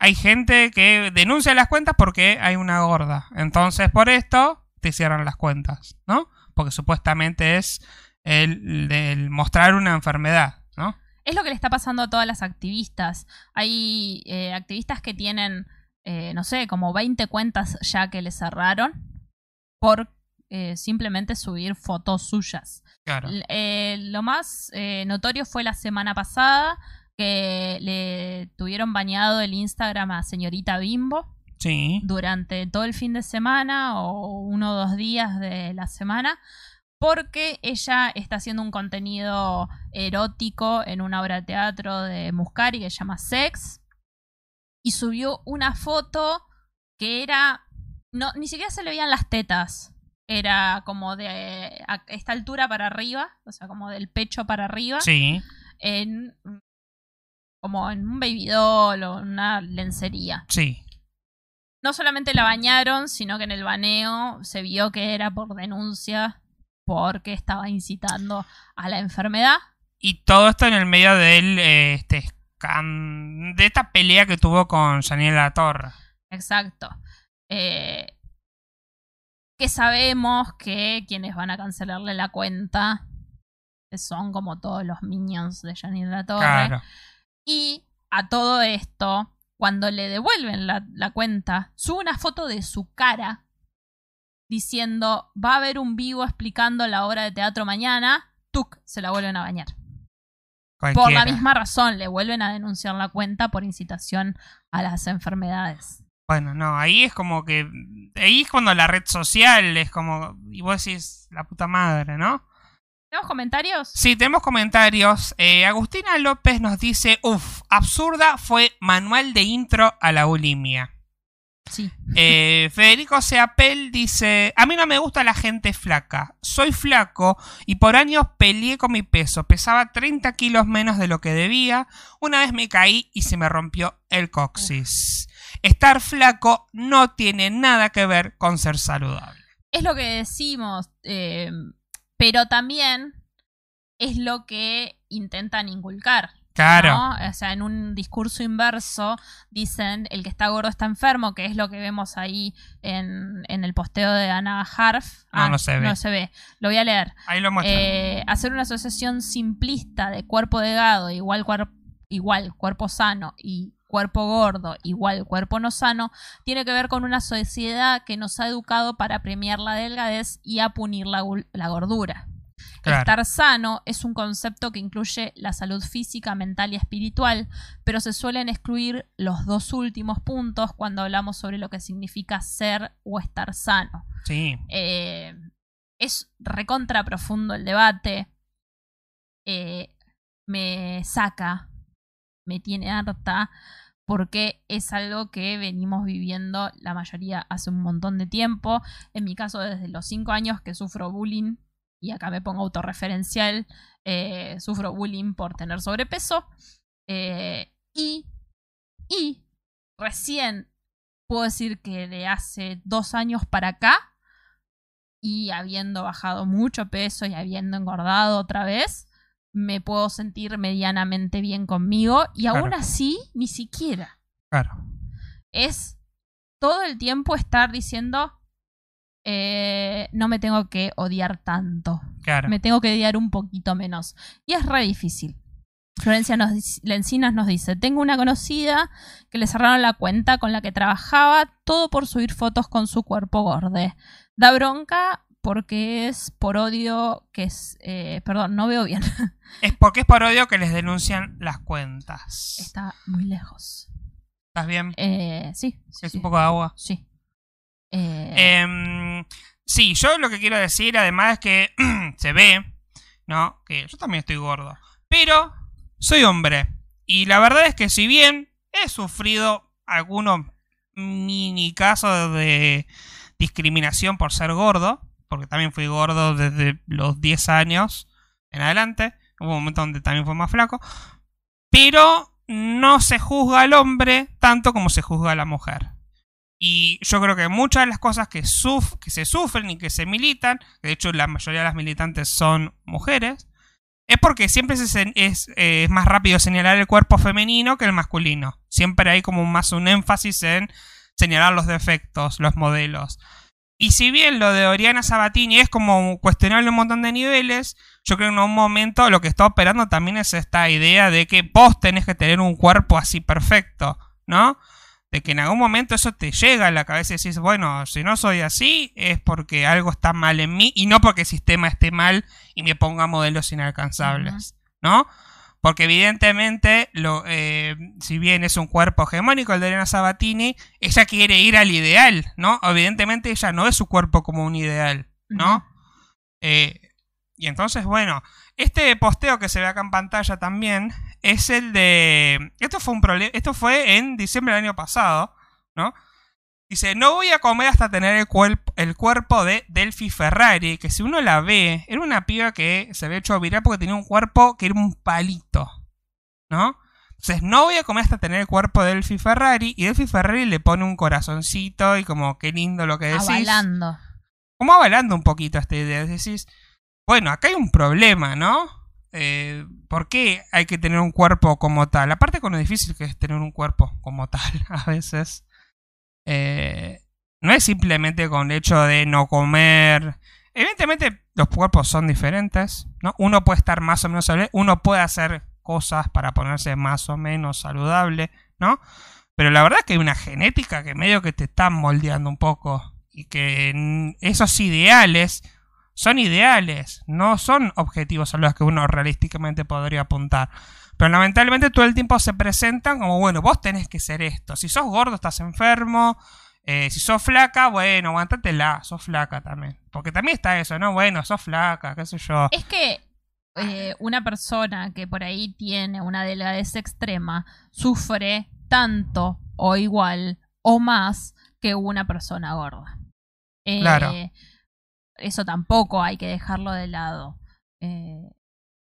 hay gente que denuncia las cuentas porque hay una gorda. Entonces, por esto, te cierran las cuentas, ¿no? Porque supuestamente es el, el mostrar una enfermedad, ¿no? Es lo que le está pasando a todas las activistas. Hay eh, activistas que tienen, eh, no sé, como 20 cuentas ya que les cerraron por eh, simplemente subir fotos suyas. Claro. Lo más notorio fue la semana pasada que le tuvieron bañado el Instagram a señorita Bimbo Sí. durante todo el fin de semana o uno o dos días de la semana porque ella está haciendo un contenido erótico en una obra de teatro de Muscari que se llama Sex y subió una foto que era no ni siquiera se le veían las tetas era como de a esta altura para arriba o sea como del pecho para arriba Sí. en como en un baby doll o una lencería Sí. No solamente la bañaron, sino que en el baneo se vio que era por denuncia porque estaba incitando a la enfermedad. Y todo esto en el medio del este de esta pelea que tuvo con Daniel La Torre. Exacto. Eh, que sabemos que quienes van a cancelarle la cuenta son como todos los minions de Janine La Torre. Claro. Y a todo esto, cuando le devuelven la, la cuenta, sube una foto de su cara diciendo va a haber un vivo explicando la obra de teatro mañana. Tuk, se la vuelven a bañar. Por la misma razón, le vuelven a denunciar la cuenta por incitación a las enfermedades. Bueno, no, ahí es como que. Ahí es cuando la red social es como. Y vos decís, la puta madre, ¿no? ¿Tenemos comentarios? Sí, tenemos comentarios. Eh, Agustina López nos dice: Uf, absurda fue manual de intro a la bulimia. Sí. Eh, Federico Seapel dice: A mí no me gusta la gente flaca. Soy flaco y por años peleé con mi peso. Pesaba 30 kilos menos de lo que debía. Una vez me caí y se me rompió el coxis. Estar flaco no tiene nada que ver con ser saludable. Es lo que decimos, eh, pero también es lo que intentan inculcar. Claro. ¿no? O sea, en un discurso inverso dicen el que está gordo está enfermo, que es lo que vemos ahí en, en el posteo de Ana Harf. No, no se ve. No se ve. Lo voy a leer. Ahí lo muestran. Eh, hacer una asociación simplista de cuerpo delgado igual, igual cuerpo sano y cuerpo gordo igual cuerpo no sano tiene que ver con una sociedad que nos ha educado para premiar la delgadez y a punir la, la gordura. Claro. Estar sano es un concepto que incluye la salud física, mental y espiritual, pero se suelen excluir los dos últimos puntos cuando hablamos sobre lo que significa ser o estar sano. Sí. Eh, es recontra profundo el debate. Eh, me saca, me tiene harta, porque es algo que venimos viviendo la mayoría hace un montón de tiempo. En mi caso, desde los 5 años que sufro bullying, y acá me pongo autorreferencial, eh, sufro bullying por tener sobrepeso. eh, y, y recién puedo decir que de hace dos años para acá, y habiendo bajado mucho peso y habiendo engordado otra vez, me puedo sentir medianamente bien conmigo y aún así ni siquiera. Claro. Es todo el tiempo estar diciendo, eh, no me tengo que odiar tanto, Claro. me tengo que odiar un poquito menos. Y es re difícil. Florencia nos, Lencinas nos dice, tengo una conocida que le cerraron la cuenta con la que trabajaba, todo por subir fotos con su cuerpo gorde. Da bronca porque es por odio que es... eh, perdón, no veo bien. <laughs> Es porque es por odio que les denuncian las cuentas. Está muy lejos. ¿Estás bien? Eh, sí, sí, Es sí. un poco de agua. Sí. Eh, Em, sí, yo lo que quiero decir además es que <clears throat> se ve, ¿no? Que yo también estoy gordo. Pero soy hombre. Y la verdad es que si bien he sufrido algunos mini casos de discriminación por ser gordo, porque también fui gordo desde los 10 años en adelante, hubo un momento donde también fue más flaco, pero no se juzga al hombre tanto como se juzga a la mujer. Y yo creo que muchas de las cosas que, que se sufren y que se militan, de hecho la mayoría de las militantes son mujeres, es porque siempre eh, es más rápido señalar el cuerpo femenino que el masculino. Siempre hay como más un énfasis en señalar los defectos, los modelos. Y si bien lo de Oriana Sabatini es como cuestionable un montón de niveles, yo creo que en un momento lo que está operando también es esta idea de que vos tenés que tener un cuerpo así perfecto, ¿no? De que en algún momento eso te llega a la cabeza y decís, bueno, si no soy así es porque algo está mal en mí y no porque el sistema esté mal y me ponga modelos inalcanzables, ¿no? Porque evidentemente, lo, eh, si bien es un cuerpo hegemónico el de Elena Sabatini, ella quiere ir al ideal, ¿no? Evidentemente ella no ve su cuerpo como un ideal, ¿no? Eh, y entonces, bueno, este posteo que se ve acá en pantalla también es el de... Esto fue un esto fue en diciembre del año pasado, ¿no? Dice, no voy a comer hasta tener el, cuerp- el cuerpo de Delphi Ferrari, que si uno la ve, era una piba que se había hecho viral porque tenía un cuerpo que era un palito, ¿no? Entonces, no voy a comer hasta tener el cuerpo de Delphi Ferrari, y Delphi Ferrari le pone un corazoncito y como, qué lindo lo que decís Avalando. como avalando un poquito esta idea. Decís, bueno, acá hay un problema, ¿no? Eh, ¿Por qué hay que tener un cuerpo como tal? Aparte con lo difícil que es tener un cuerpo como tal <laughs> a veces. eh, no es simplemente con el hecho de no comer. Evidentemente los cuerpos son diferentes, ¿no? Uno puede estar más o menos saludable, uno puede hacer cosas para ponerse más o menos saludable, ¿no? Pero la verdad es que hay una genética que medio que te está moldeando un poco. Y que esos ideales son ideales, no son objetivos a los que uno realísticamente podría apuntar. Pero lamentablemente todo el tiempo se presentan como, bueno, vos tenés que ser esto. Si sos gordo, estás enfermo. Eh, si sos flaca, bueno, aguantatela, sos flaca también. Porque también está eso, ¿no? Bueno, sos flaca, qué sé yo. Es que eh, una persona que por ahí tiene una delgadez extrema sufre tanto o igual o más que una persona gorda. Eh, Claro. Eso tampoco hay que dejarlo de lado. Eh,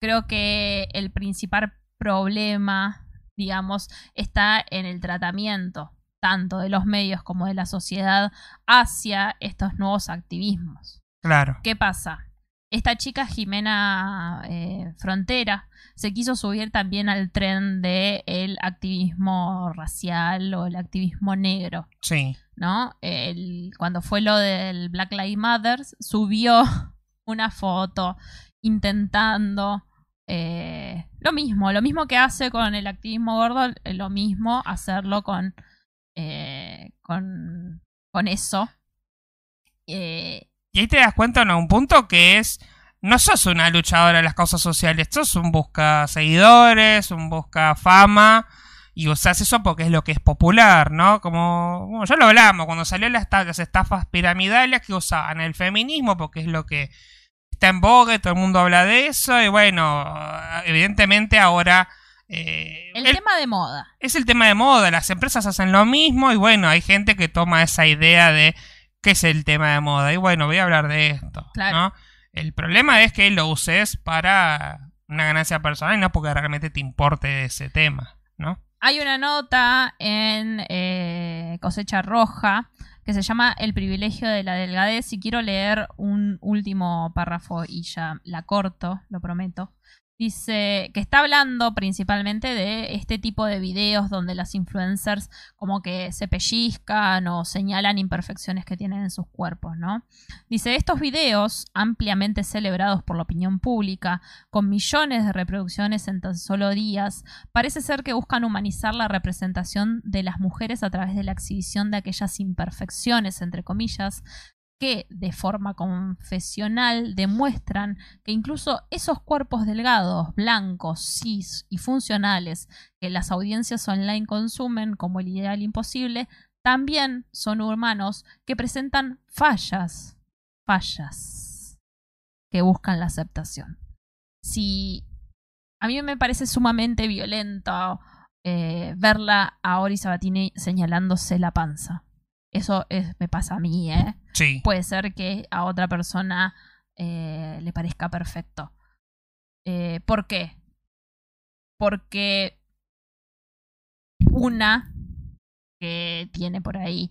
creo que el principal problema, digamos, está en el tratamiento, tanto de los medios como de la sociedad, hacia estos nuevos activismos. Claro. ¿Qué pasa? Esta chica Jimena eh, Frontera se quiso subir también al tren del el activismo racial o el activismo negro, Sí. ¿no? El- cuando fue lo del Black Lives Matter, subió <laughs> una foto intentando eh, lo mismo, lo mismo que hace con el activismo gordo, eh, lo mismo hacerlo con, eh, con, con eso. Eh, Y ahí te das cuenta en un punto que es. No sos una luchadora de las causas sociales, sos un busca seguidores, un busca fama, y usás eso porque es lo que es popular, ¿no? Como, bueno, ya lo hablamos, cuando salió las, las estafas piramidales que usaban el feminismo porque es lo que está en boga y todo el mundo habla de eso, y bueno, evidentemente ahora... eh, el el- tema de moda. es el tema de moda, las empresas hacen lo mismo y bueno, hay gente que toma esa idea de qué es el tema de moda y bueno, voy a hablar de esto, Claro. ¿no? El problema es que lo uses para una ganancia personal y no porque realmente te importe ese tema, ¿no? Hay una nota en eh, Cosecha Roja que se llama El privilegio de la delgadez y quiero leer un último párrafo y ya la corto, lo prometo. Dice que está hablando principalmente de este tipo de videos donde las influencers como que se pellizcan o señalan imperfecciones que tienen en sus cuerpos, ¿no? Dice, estos videos, ampliamente celebrados por la opinión pública, con millones de reproducciones en tan solo días, parece ser que buscan humanizar la representación de las mujeres a través de la exhibición de aquellas imperfecciones, entre comillas, que de forma confesional demuestran que incluso esos cuerpos delgados, blancos, cis y funcionales que las audiencias online consumen como el ideal imposible, también son humanos que presentan fallas, fallas, que buscan la aceptación. Si a mí me parece sumamente violento eh, verla a Ori Sabatini señalándose la panza. Eso es- me pasa a mí, ¿eh? Sí. Puede ser que a otra persona eh, le parezca perfecto. Eh, ¿Por qué? Porque una que tiene por ahí,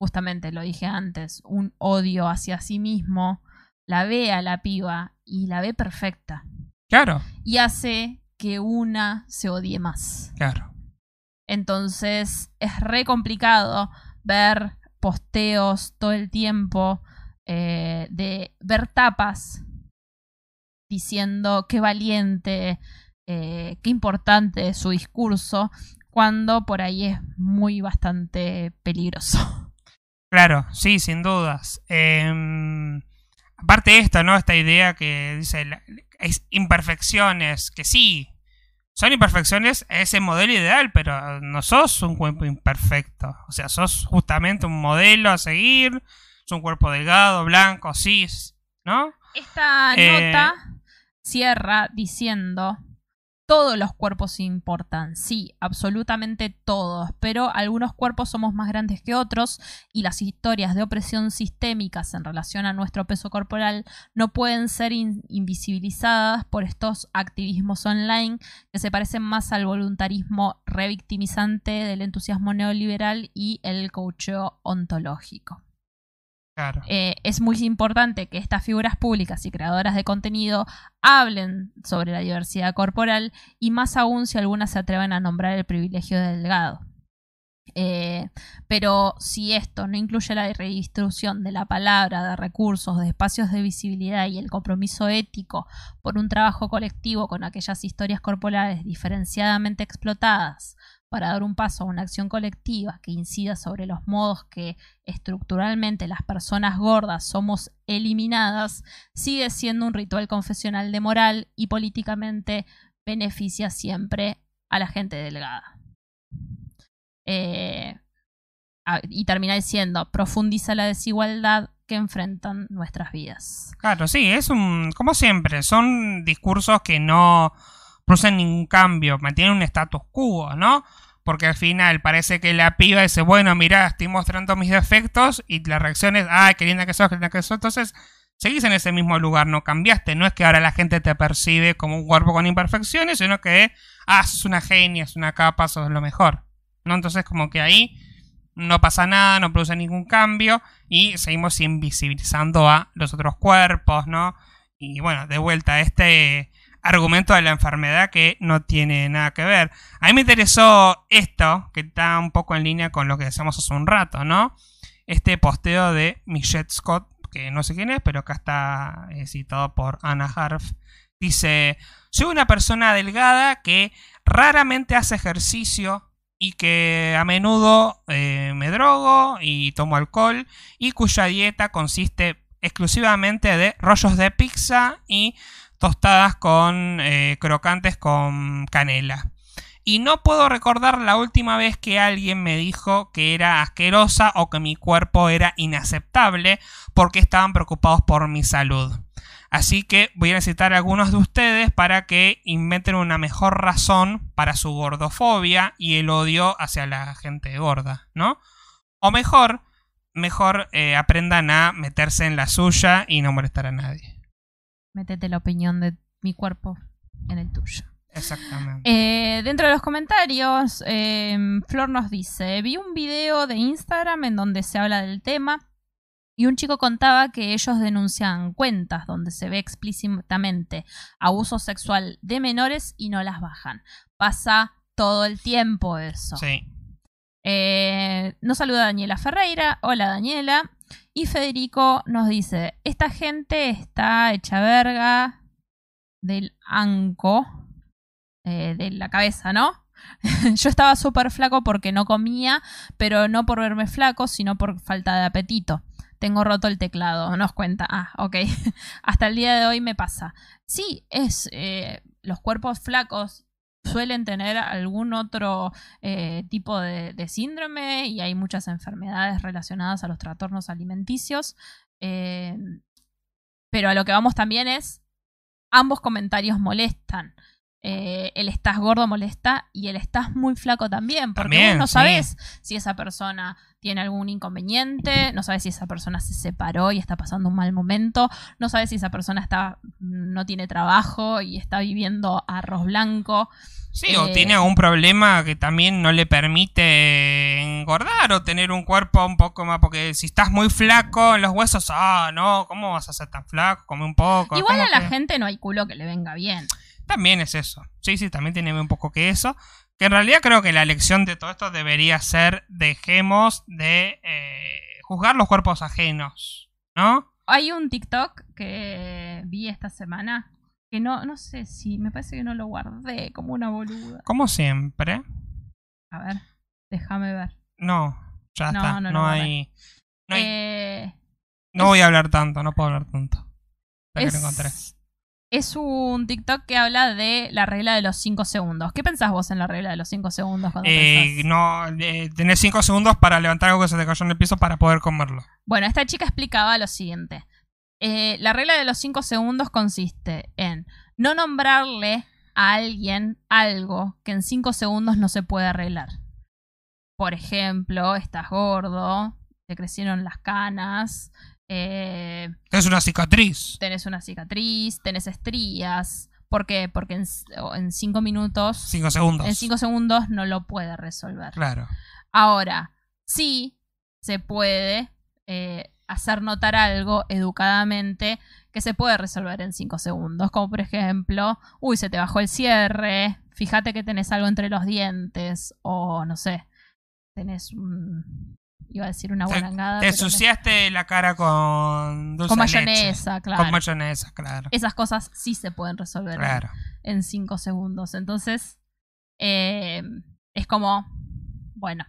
justamente lo dije antes, un odio hacia sí mismo, la ve a la piba y la ve perfecta. Claro, Y hace que una se odie más. claro. Entonces es re complicado ver posteos todo el tiempo eh, de ver tapas diciendo qué valiente, eh, qué importante es su discurso, cuando por ahí es muy bastante peligroso. <laughs> Claro, sí, sin dudas. Em, aparte de esto, ¿no? Esta idea que dice es imperfecciones, que sí, son imperfecciones a ese modelo ideal, pero no sos un cuerpo imperfecto. O sea, sos justamente un modelo a seguir, es un cuerpo delgado, blanco, cis, ¿no? Esta Eh, nota cierra diciendo todos los cuerpos importan, sí, absolutamente todos, pero algunos cuerpos somos más grandes que otros y las historias de opresión sistémicas en relación a nuestro peso corporal no pueden ser in- invisibilizadas por estos activismos online que se parecen más al voluntarismo revictimizante del entusiasmo neoliberal y el coacheo ontológico. Eh, es muy importante que estas figuras públicas y creadoras de contenido hablen sobre la diversidad corporal y más aún si algunas se atreven a nombrar el privilegio del delgado. Eh, pero si esto no incluye la redistribución de la palabra, de recursos, de espacios de visibilidad y el compromiso ético por un trabajo colectivo con aquellas historias corporales diferenciadamente explotadas para dar un paso a una acción colectiva que incida sobre los modos que estructuralmente las personas gordas somos eliminadas, sigue siendo un ritual confesional de moral y políticamente beneficia siempre a la gente delgada. Eh, y termina diciendo, profundiza la desigualdad que enfrentan nuestras vidas. Claro, sí, es un. Como siempre, son discursos que no producen ningún cambio, mantienen un status quo, ¿no? Porque al final parece que la piba dice, bueno, mira, estoy mostrando mis defectos y la reacción es, ay, qué linda que sos, qué linda que sos. Entonces, seguís en ese mismo lugar, no cambiaste. No es que ahora la gente te percibe como un cuerpo con imperfecciones, sino que, ah, sos una genia, sos una capa, sos lo mejor. ¿No? Entonces, como que ahí no pasa nada, no produce ningún cambio y seguimos invisibilizando a los otros cuerpos, ¿no? Y bueno, de vuelta, este argumento de la enfermedad que no tiene nada que ver. A mí me interesó esto, que está un poco en línea con lo que decíamos hace un rato, ¿no? Este posteo de Michelle Scott, que no sé quién es, pero acá está eh, citado por Anna Harf. Dice, soy una persona delgada que raramente hace ejercicio y que a menudo eh, me drogo y tomo alcohol y cuya dieta consiste exclusivamente de rollos de pizza y tostadas con eh, crocantes con canela. Y no puedo recordar la última vez que alguien me dijo que era asquerosa o que mi cuerpo era inaceptable porque estaban preocupados por mi salud. Así que voy a necesitar a algunos de ustedes para que inventen una mejor razón para su gordofobia y el odio hacia la gente gorda, ¿no? O mejor, mejor eh, aprendan a meterse en la suya y no molestar a nadie. Métete la opinión de mi cuerpo en el tuyo. Exactamente. Eh, dentro de los comentarios, eh, Flor nos dice, vi un video de Instagram en donde se habla del tema y un chico contaba que ellos denuncian cuentas donde se ve explícitamente abuso sexual de menores y no las bajan. Pasa todo el tiempo eso. Sí. Eh, nos saluda Daniela Ferreira. Hola Daniela. Y Federico nos dice, esta gente está hecha verga del anco, eh, de la cabeza, ¿no? <laughs> Yo estaba súper flaco porque no comía, pero no por verme flaco, sino por falta de apetito. Tengo roto el teclado, nos cuenta. Ah, ok. <laughs> Hasta el día de hoy me pasa. Sí, es. eh, los cuerpos flacos suelen tener algún otro eh, tipo de, síndrome y hay muchas enfermedades relacionadas a los trastornos alimenticios. Eh, pero a lo que vamos también es. Ambos comentarios molestan. Eh, el estás gordo molesta y el estás muy flaco también, porque También, vos no sí. sabes si esa persona tiene algún inconveniente, no sabes si esa persona se separó y está pasando un mal momento, no sabes si esa persona está no tiene trabajo y está viviendo arroz blanco. Sí, o Eh, tiene algún problema que también no le permite engordar o tener un cuerpo un poco más. Porque si estás muy flaco en los huesos, ah, no, ¿cómo vas a ser tan flaco? Come un poco. Igual ¿cómo a la que- gente no hay culo que le venga bien. También es eso. Sí, sí, también tiene un poco que eso. Que en realidad creo que la lección de todo esto debería ser: dejemos de eh, juzgar los cuerpos ajenos, ¿no? Hay un TikTok que vi esta semana que no, no sé si, me parece que no lo guardé como una boluda. Como siempre. A ver, déjame ver. No, ya No, está. no No, hay. No, hay- Eh, no voy a hablar tanto, no puedo hablar tanto. Hasta que es, lo encontré. Es un TikTok que habla de la regla de los 5 segundos. ¿Qué pensás vos en la regla de los 5 segundos cuando Eh, no, eh, tenés 5 segundos para levantar algo que se te cayó en el piso para poder comerlo. Bueno, esta chica explicaba lo siguiente. Eh, la regla de los 5 segundos consiste en no nombrarle a alguien algo que en 5 segundos no se puede arreglar. Por ejemplo, estás gordo, te crecieron las canas, eh, Es una cicatriz. tenés una cicatriz, tenés estrías. ¿Por qué? Porque en, en cinco minutos, 5 segundos. en cinco segundos no lo puede resolver. Claro. Ahora, sí se puede eh, hacer notar algo educadamente que se puede resolver en cinco segundos. Como por ejemplo, uy, se te bajó el cierre, fíjate que tenés algo entre los dientes, o no sé, tenés un... Iba a decir una guarangada. Te ensuciaste la cara con dulce Con leche. mayonesa, claro. Con mayonesa, claro. Esas cosas sí se pueden resolver en- Claro. en cinco segundos. Entonces, eh, es como, bueno,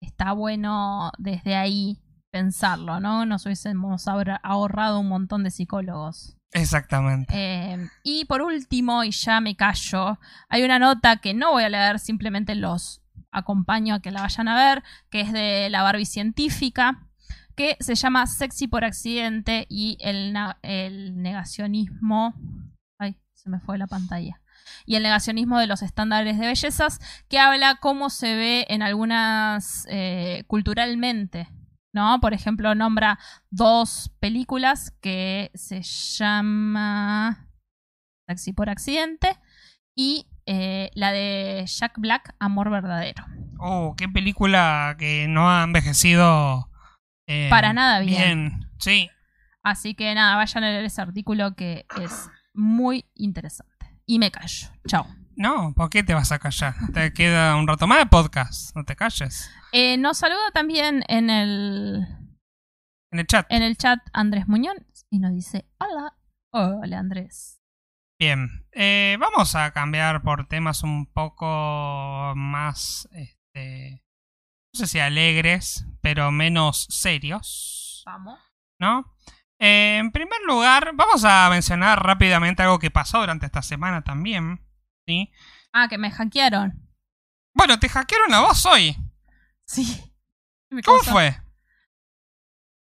está bueno desde ahí pensarlo, ¿no? Nos hubiésemos ahorra- ahorrado un montón de psicólogos. Exactamente. Eh, y por último, y ya me callo, hay una nota que no voy a leer, simplemente los acompaño a que la vayan a ver, que es de la Barbie científica, que se llama Sexy por accidente y el, negacionismo... Ay, se me fue la pantalla. Y el negacionismo de los estándares de bellezas, que habla cómo se ve en algunas eh, culturalmente, ¿no? Por ejemplo, nombra dos películas que se llama Taxi por accidente y eh, la de Jack Black, Amor verdadero. Oh, qué película que no ha envejecido. eh, Para nada bien. Bien, sí. Así que nada, vayan a leer ese artículo que es muy interesante. Y me callo. Chao. No, ¿por qué te vas a callar? Te queda un rato más de podcast. No te calles. Eh, nos saluda también en el, En el chat. en el chat Andrés Muñoz y nos dice: Hola. Hola, Andrés. Bien. Eh, vamos a cambiar por temas un poco más. Este, no sé si alegres, pero menos serios. Vamos. ¿no? Eh, en primer lugar, vamos a mencionar rápidamente algo que pasó durante esta semana también. ¿sí? Ah, que me hackearon. Bueno, te hackearon a vos hoy. Sí. <laughs> ¿Cómo fue?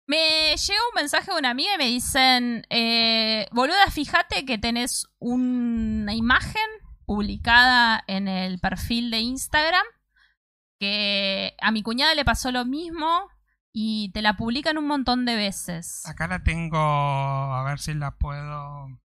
Me llega un mensaje de una amiga y me dicen, eh, boluda, fíjate que tenés una imagen publicada en el perfil de Instagram, que a mi cuñada le pasó lo mismo y te la publican un montón de veces. Acá la tengo. A ver si la puedo.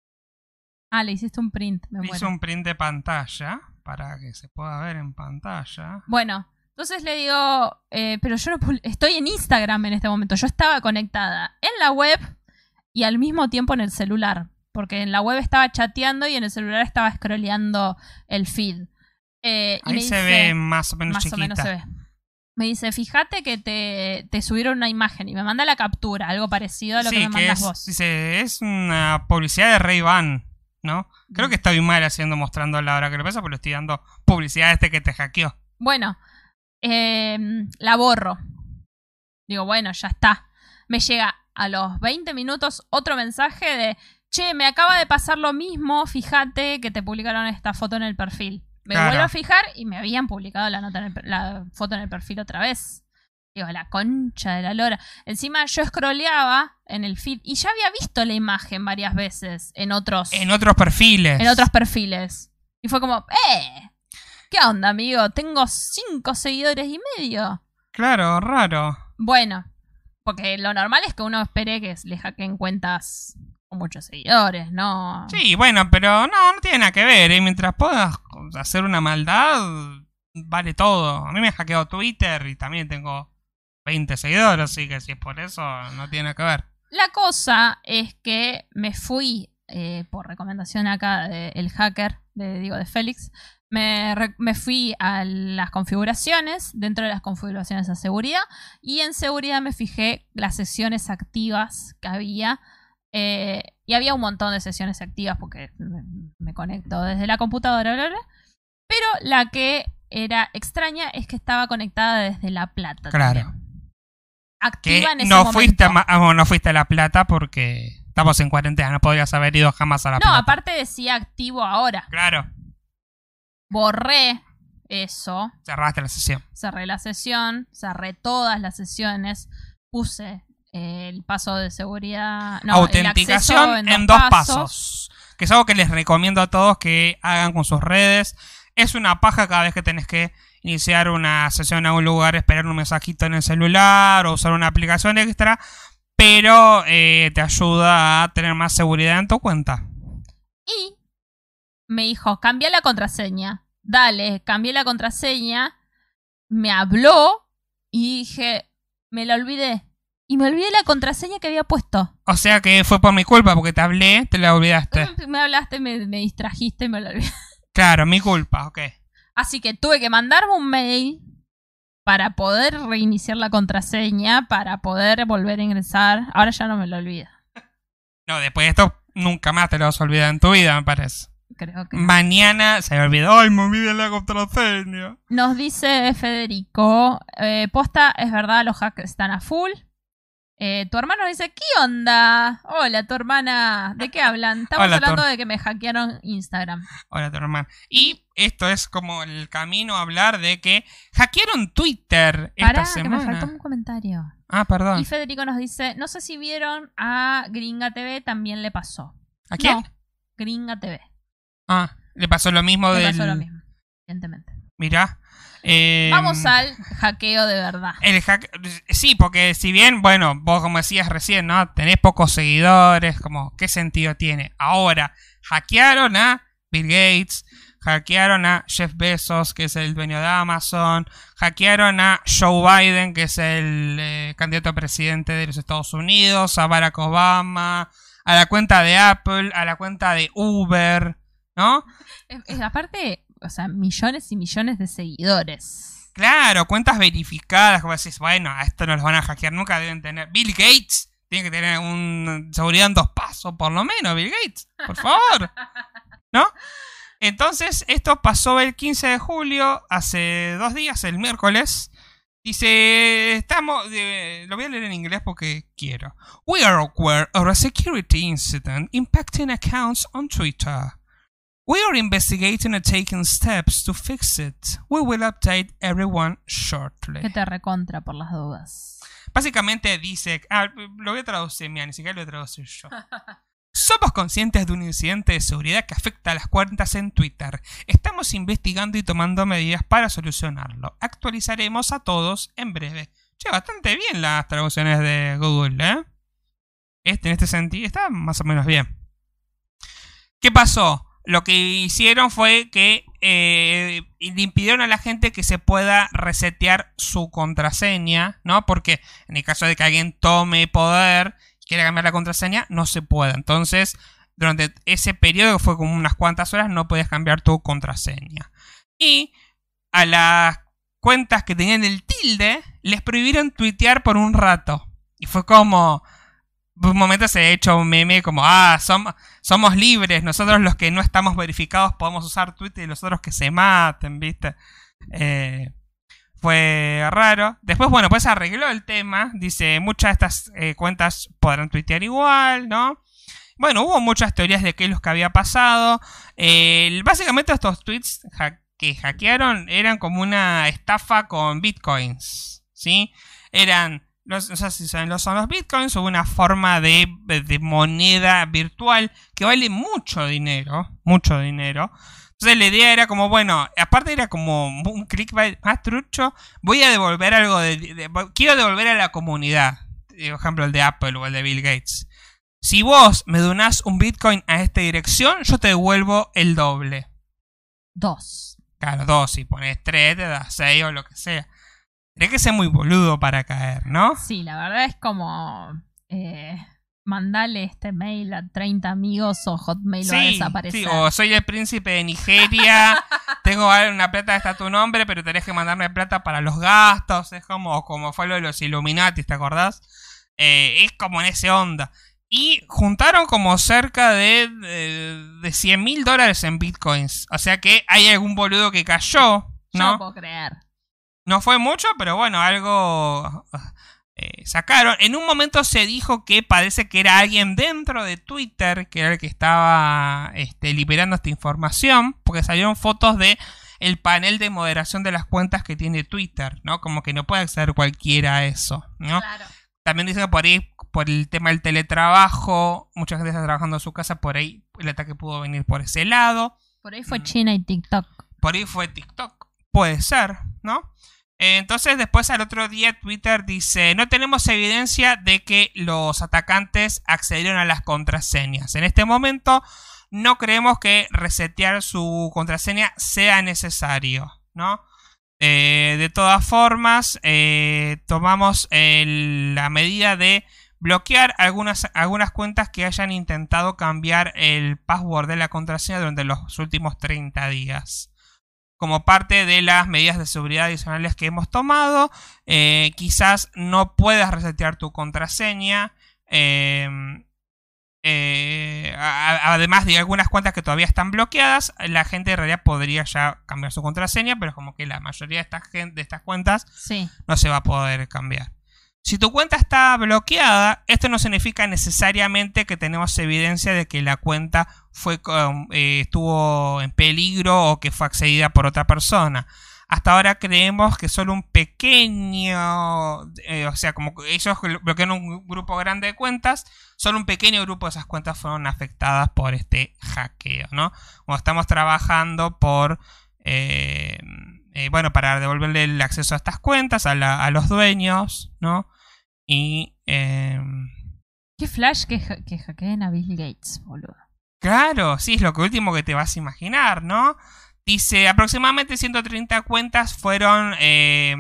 Ah, le hiciste un print, me Hice muero. un print de pantalla para que se pueda ver en pantalla. Bueno, entonces le digo, eh, pero yo no estoy en Instagram en este momento. Yo estaba conectada en la web y al mismo tiempo en el celular. Porque en la web estaba chateando y en el celular estaba scrolleando el feed. Eh, y me Ahí se dice- ve más o menos más chiquita. o menos se ve. Me dice, fíjate que te, te subieron una imagen y me manda la captura, algo parecido a lo sí, que me mandas es, vos. dice, es una publicidad de Ray Ban, ¿no? Creo que estoy mal haciendo mostrando la hora que lo pasa, pero le estoy dando publicidad a este que te hackeó. Bueno, eh, la borro. Digo, bueno, ya está. Me llega a los 20 minutos otro mensaje de, che, me acaba de pasar lo mismo, fíjate que te publicaron esta foto en el perfil. Me Claro. vuelvo a fijar y me habían publicado la, nota en el la foto en el perfil otra vez. Digo, la concha de la lora. Encima yo scrolleaba en el feed y ya había visto la imagen varias veces en otros, En otros perfiles. en otros perfiles. Y fue como, ¡eh! ¿Qué onda, amigo? Tengo cinco seguidores y medio. Claro, raro. Bueno, porque lo normal es que uno espere que le hackeen cuentas con muchos seguidores, ¿no? Sí, bueno, pero no, no tiene nada que ver. ¿eh? Mientras puedas hacer una maldad, vale todo. A mí me ha hackeado Twitter y también tengo 20 seguidores, así que si es por eso, no tiene nada que ver. La cosa es que me fui, eh, por recomendación acá del hacker, de, digo, de Félix, me, re- me fui a las configuraciones, dentro de las configuraciones de seguridad, y en seguridad me fijé las sesiones activas que había. eh, y había un montón de sesiones activas porque me, me conecto desde la computadora, bla, bla, bla. Pero la que era extraña es que estaba conectada desde La Plata. Claro. también. Que Activa en ese no fuiste, a, momento. ah, no fuiste a La Plata porque estamos en cuarentena, no podrías haber ido jamás a la No, pelota. aparte decía activo ahora. Claro, Borré eso, cerraste la sesión. cerré la sesión, cerré todas las sesiones, puse el paso de seguridad, no, Autenticación en, dos pasos. Que es algo que les recomiendo a todos que hagan con sus redes. Es una paja cada vez que tenés que iniciar una sesión a un lugar, esperar un mensajito en el celular o usar una aplicación extra. Pero eh, te ayuda a tener más seguridad en tu cuenta. Y me dijo, cambia la contraseña. Dale, cambié la contraseña. Me habló y dije, me la olvidé. Y me olvidé la contraseña que había puesto. O sea que fue por mi culpa, porque te hablé, te la olvidaste. <laughs> Me hablaste, me, me distrajiste y me la olvidé. Claro, mi culpa, ok. Así que tuve que mandarme un mail para poder reiniciar la contraseña, para poder volver a ingresar. Ahora ya no me lo olvida. No, después de esto, nunca más te lo vas a olvidar en tu vida, me parece. Creo que. Mañana se me olvidó, ay, me olvidé la contraseña. Nos dice Federico, eh, posta, es verdad, los hacks están a full. Eh, tu hermano dice, ¿qué onda? Hola, tu hermana, ¿de qué hablan? Estamos Hola, hablando de que me hackearon Instagram. Hola, tu hermano. Y esto es como el camino a hablar de que hackearon Twitter esta Pará, que me semana. faltó un comentario. Ah, perdón. Y Federico nos dice, no sé si vieron a Gringa TV, también le pasó. ¿A quién? No, Gringa TV. Ah, le pasó lo mismo Le del... pasó lo mismo, evidentemente. Mirá. eh, Vamos al hackeo de verdad. El hack... Sí, porque si bien, bueno, vos como decías recién, ¿no? Tenés pocos seguidores, como, ¿qué sentido tiene? Ahora, hackearon a Bill Gates, hackearon a Jeff Bezos, que es el dueño de Amazon, hackearon a Joe Biden, que es el eh, candidato a presidente de los Estados Unidos, a Barack Obama, a la cuenta de Apple, a la cuenta de Uber, ¿no? Es- es- aparte, o sea, millones y millones de seguidores. Claro, cuentas verificadas, como decís, bueno, a esto no los van a hackear nunca, deben tener. Bill Gates tiene que tener un seguridad en dos pasos, por lo menos, Bill Gates, por favor. ¿No? Entonces, esto pasó el 15 de julio, hace dos días, el miércoles. Dice, estamos, eh, lo voy a leer en inglés porque quiero. We are aware of a security incident impacting accounts on Twitter. We are investigating and taking steps to fix it. We will update everyone shortly. Que te recontra por las dudas. Básicamente dice, ah, lo voy a traducir, mira, ni siquiera lo voy a traducir yo. <laughs> Somos conscientes de un incidente de seguridad que afecta a las cuentas en Twitter. Estamos investigando y tomando medidas para solucionarlo. Actualizaremos a todos en breve. Che, bastante bien las traducciones de Google, ¿eh? Este, en este sentido, está más o menos bien. ¿Qué pasó? Lo que hicieron fue que eh, le impidieron a la gente que se pueda resetear su contraseña, ¿no? Porque en el caso de que alguien tome poder y quiera cambiar la contraseña, no se puede. Entonces, durante ese periodo, que fue como unas cuantas horas, no podías cambiar tu contraseña. Y a las cuentas que tenían el tilde, les prohibieron tuitear por un rato. Y fue como... Un momento se ha hecho un meme como, ah, som- somos libres, nosotros los que no estamos verificados podemos usar Twitter y los otros que se maten, ¿viste? Eh, fue raro. Después, bueno, pues arregló el tema. Dice, muchas de estas eh, cuentas podrán tuitear igual, ¿no? Bueno, hubo muchas teorías de qué es lo que había pasado. Básicamente estos tweets que hackearon eran como una estafa con bitcoins, ¿sí? Eran, no, sé si saben lo son los bitcoins, una forma de, de moneda virtual que vale mucho dinero, mucho dinero. Entonces la idea era como, bueno, aparte era como un clickbait más trucho, voy a devolver algo de, de- quiero devolver a la comunidad. Por ejemplo, el de Apple o el de Bill Gates. Si vos me donás un Bitcoin a esta dirección, yo te devuelvo el doble. Dos. Claro, dos, si pones tres, te das seis o lo que sea. Tenés que ser muy boludo para caer, ¿no? Sí, la verdad es como. Eh, mandale este mail a 30 amigos o Hotmail va a desaparecer. sí, o soy el príncipe de Nigeria, <laughs> tengo una plata está tu nombre, pero tenés que mandarme plata para los gastos, es como, como fue lo de los Illuminati, ¿te acordás? Eh, es como en ese onda. Y juntaron como cerca de, de, de 100 mil dólares en bitcoins. O sea que hay algún boludo que cayó, Yo no ¿no? puedo creer. No fue mucho, pero bueno, algo eh, sacaron. En un momento se dijo que parece que era alguien dentro de Twitter que era el que estaba este, liberando esta información, porque salieron fotos de el panel de moderación de las cuentas que tiene Twitter, ¿no? Como que no puede acceder cualquiera a eso, ¿no? Claro. También dicen que por ahí, por el tema del teletrabajo, mucha gente está trabajando en su casa, por ahí el ataque pudo venir por ese lado. Por ahí fue Mm. China y TikTok. Por ahí fue TikTok. Puede ser, ¿no? Entonces después al otro día Twitter dice, no tenemos evidencia de que los atacantes accedieron a las contraseñas. En este momento no creemos que resetear su contraseña sea necesario, ¿no? Eh, de todas formas, eh, tomamos la medida de bloquear algunas, algunas cuentas que hayan intentado cambiar el password de la contraseña durante los últimos 30 días. Como parte de las medidas de seguridad adicionales que hemos tomado, eh, quizás no puedas resetear tu contraseña. eh, eh, a- además de algunas cuentas que todavía están bloqueadas, la gente en realidad podría ya cambiar su contraseña, pero como que la mayoría de estas, gen- de estas cuentas Sí. no se va a poder cambiar. Si tu cuenta está bloqueada, esto no significa necesariamente que tenemos evidencia de que la cuenta fue eh, estuvo en peligro o que fue accedida por otra persona. Hasta ahora creemos que solo un pequeño, eh, o sea, como ellos bloquearon un grupo grande de cuentas, solo un pequeño grupo de esas cuentas fueron afectadas por este hackeo, ¿no? Como estamos trabajando por eh, bueno, para devolverle el acceso a estas cuentas a los dueños, ¿no? Y, eh, Qué flash que, ha- que hackeen a Bill Gates, boludo. claro, sí, es lo que último que te vas a imaginar, ¿no? Dice, aproximadamente 130 cuentas fueron, eh,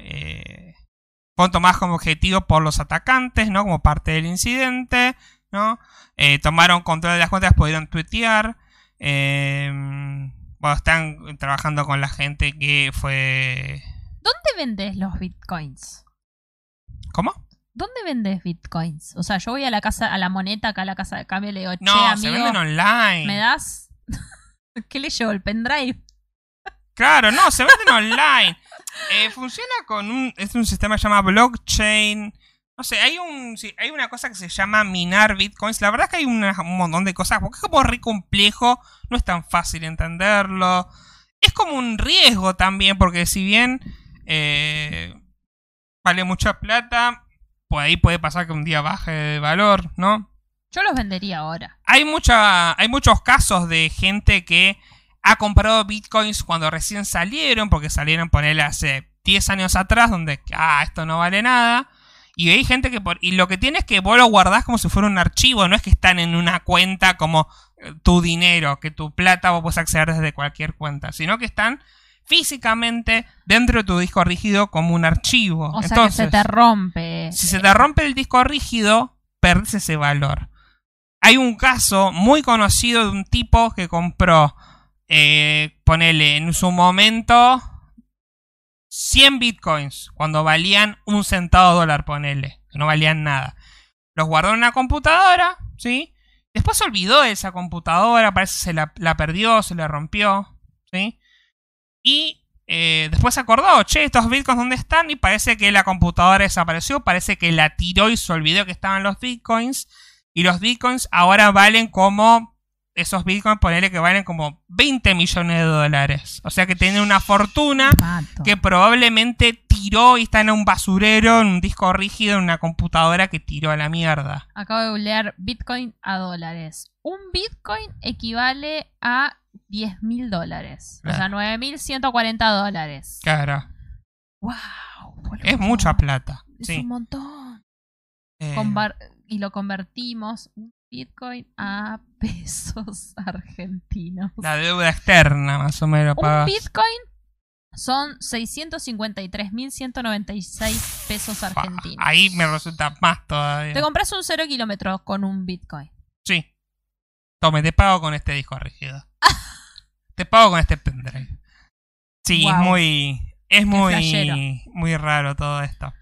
eh, fueron tomadas como objetivo por los atacantes, ¿no? Como parte del incidente, ¿no? Eh, tomaron control de las cuentas, pudieron tuitear. eh, bueno, están trabajando con la gente que fue... ¿Dónde vendes los bitcoins? ¿Cómo? ¿Dónde vendes bitcoins? O sea, yo voy a la casa, a la moneta, acá a la casa de cambio, y le digo, che, No, amigo, se venden online. ¿me das? <laughs> ¿Qué le llevo? ¿El pendrive? Claro, no, se venden online. <laughs> Eh, funciona con un. Es un sistema que se llama blockchain. No sé, hay un. hay una cosa que se llama minar bitcoins. La verdad es que hay una- un montón de cosas. Porque es como re complejo. No es tan fácil entenderlo. Es como un riesgo también. Porque si bien. eh, vale mucha plata. Pues ahí puede pasar que un día baje de valor, ¿no? Yo los vendería ahora. hay mucha hay muchos casos de gente que ha comprado bitcoins cuando recién salieron porque salieron ponerle hace 10 años atrás donde ah esto no vale nada y hay gente que por y lo que tiene es que vos lo guardás como si fuera un archivo no es que están en una cuenta como eh, tu dinero que tu plata vos podés acceder desde cualquier cuenta sino que están físicamente dentro de tu disco rígido como un archivo O sea, entonces que se te rompe. si se te rompe el disco rígido, perdés ese valor. Hay un caso muy conocido de un tipo que compró, eh, ponele en su momento, 100 bitcoins, cuando valían un centavo dólar, ponele, que no valían nada. Los guardó en una computadora, ¿sí? Después se olvidó de esa computadora, parece que se la, la perdió, se la rompió, ¿sí? Y eh, después se acordó, che, estos bitcoins dónde están y parece que la computadora desapareció, parece que la tiró y se olvidó que estaban los bitcoins y los bitcoins ahora valen como esos bitcoins, ponele que valen como 20 millones de dólares. O sea que tiene una fortuna Mato. que probablemente tiró y está en un basurero, en un disco rígido, en una computadora que tiró a la mierda. Acabo de googlear Bitcoin a dólares. Un Bitcoin equivale a 10 mil dólares. O sea, Claro. 9.140 dólares. Claro, ¡Wow! es mucha plata. Es Sí. un montón. Eh, y lo convertimos un Bitcoin a pesos <laughs> argentinos. la deuda externa, más o menos. Un pagas. Bitcoin son 653.196 pesos argentinos. Ahí me resulta más todavía. Te compras un 0 kilómetros con un Bitcoin. Sí. Tome, te pago con este disco rígido. <laughs> te pago con este pendrive. Sí, es muy. Es muy. Muy raro todo esto.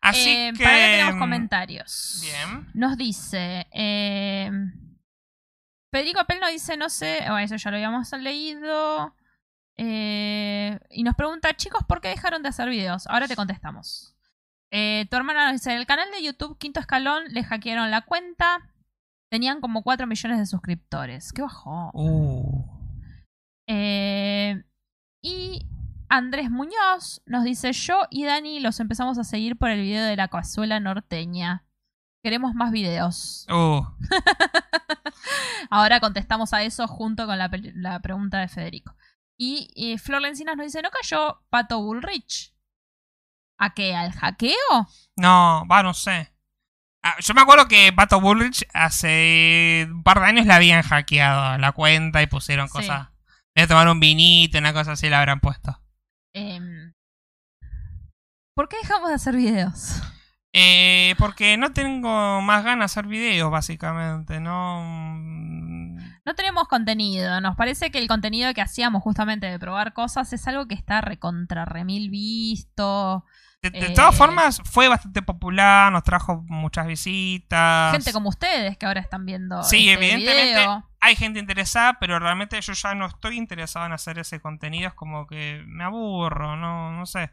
Así Eh, que. Para acá tenemos comentarios. Bien. Nos dice. eh, Federico nos dice, no sé. Bueno, eso ya lo habíamos leído. Eh, y nos pregunta, chicos, ¿por qué dejaron de hacer videos? Ahora te contestamos. Eh, tu hermana nos dice, el canal de YouTube Quinto Escalón le hackearon la cuenta. Tenían como 4 millones de suscriptores. Qué bajó. Uh. Eh, y Andrés Muñoz nos dice, yo y Dani los empezamos a seguir por el video de la cazuela norteña. Queremos más videos. Uh. <laughs> Ahora contestamos a eso junto con la pregunta de Federico. Y, Flor Lencinas nos dice, ¿no cayó Pato Bullrich? ¿A qué? ¿Al hackeo? No, va, no sé. Ah, yo me acuerdo que Pato Bullrich hace un par de años le habían hackeado la cuenta y pusieron cosas. De tomar un vinito, una cosa así le habrán puesto. Em, ¿Por qué dejamos de hacer videos? Eh, porque no tengo más ganas de hacer videos, básicamente. No. No tenemos contenido. Nos parece que el contenido que hacíamos justamente de probar cosas es algo que está recontra remil visto. De, de Eh, todas formas, fue bastante popular, nos trajo muchas visitas. Gente como ustedes que ahora están viendo Sí, este evidentemente video. hay gente interesada, pero realmente yo ya no estoy interesado en hacer ese contenido. Es como que me aburro, no, no sé.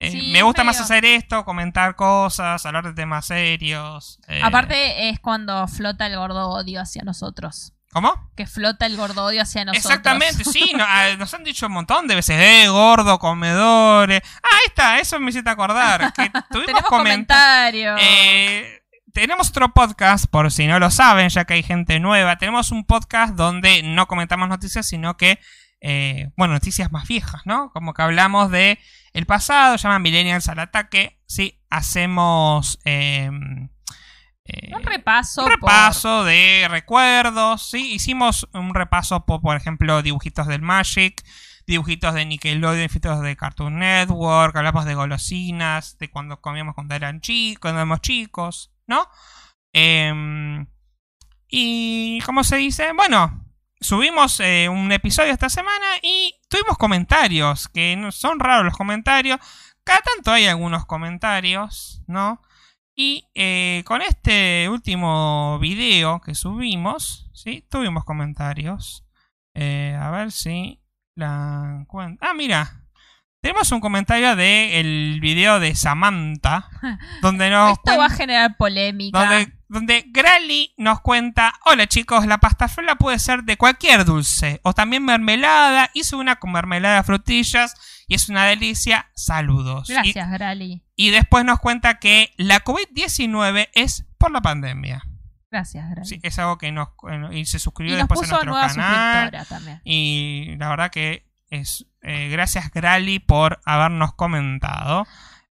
Eh, Sí, me gusta más hacer esto, comentar cosas, hablar de temas serios. eh, Aparte es cuando flota el gordo odio hacia nosotros. ¿Cómo? Que flota el gordo odio hacia nosotros. Exactamente, sí, no- <laughs> ah, nos han dicho un montón de veces, eh, gordo, comedores. Ah, ahí está, eso me hiciste acordar. Que <laughs> tuvimos Tenemos comenta- comentarios. Eh, tenemos otro podcast, por si no lo saben, ya que hay gente nueva. Tenemos un podcast donde no comentamos noticias, sino que, eh, bueno, noticias más viejas, ¿no? Como que hablamos de el pasado, se llama Millennials al ataque. Sí, hacemos eh, eh, un repaso. un por- repaso de recuerdos. Sí, hicimos un repaso por, por ejemplo, dibujitos del Magic, dibujitos de Nickelodeon, dibujitos de Cartoon Network, hablamos de golosinas, de cuando comíamos cuando eran chicos, cuando éramos chicos, ¿no? Em, y como se dice, bueno, subimos eh, un episodio esta semana y tuvimos comentarios, que no- son raros los comentarios. Cada tanto hay algunos comentarios, ¿no? Y eh, con este último video que subimos, ¿sí? Tuvimos comentarios. Eh, a ver si la encuentro. Ah, mira. Tenemos un comentario del video de Samantha. <laughs> Donde nos Esto va a generar polémica. donde, donde Grali nos cuenta, hola chicos, la pasta frola puede ser de cualquier dulce, o también mermelada, hice una con mermelada de frutillas y es una delicia, saludos. Y- Gracias, Grali. Y, después nos cuenta que la COVID-19 es por la pandemia. Gracias, Grali. Sí, es algo que nos... Y se y suscribió nos después puso a nuestro canal. también. Y la verdad que es... eh, gracias Grali por habernos comentado.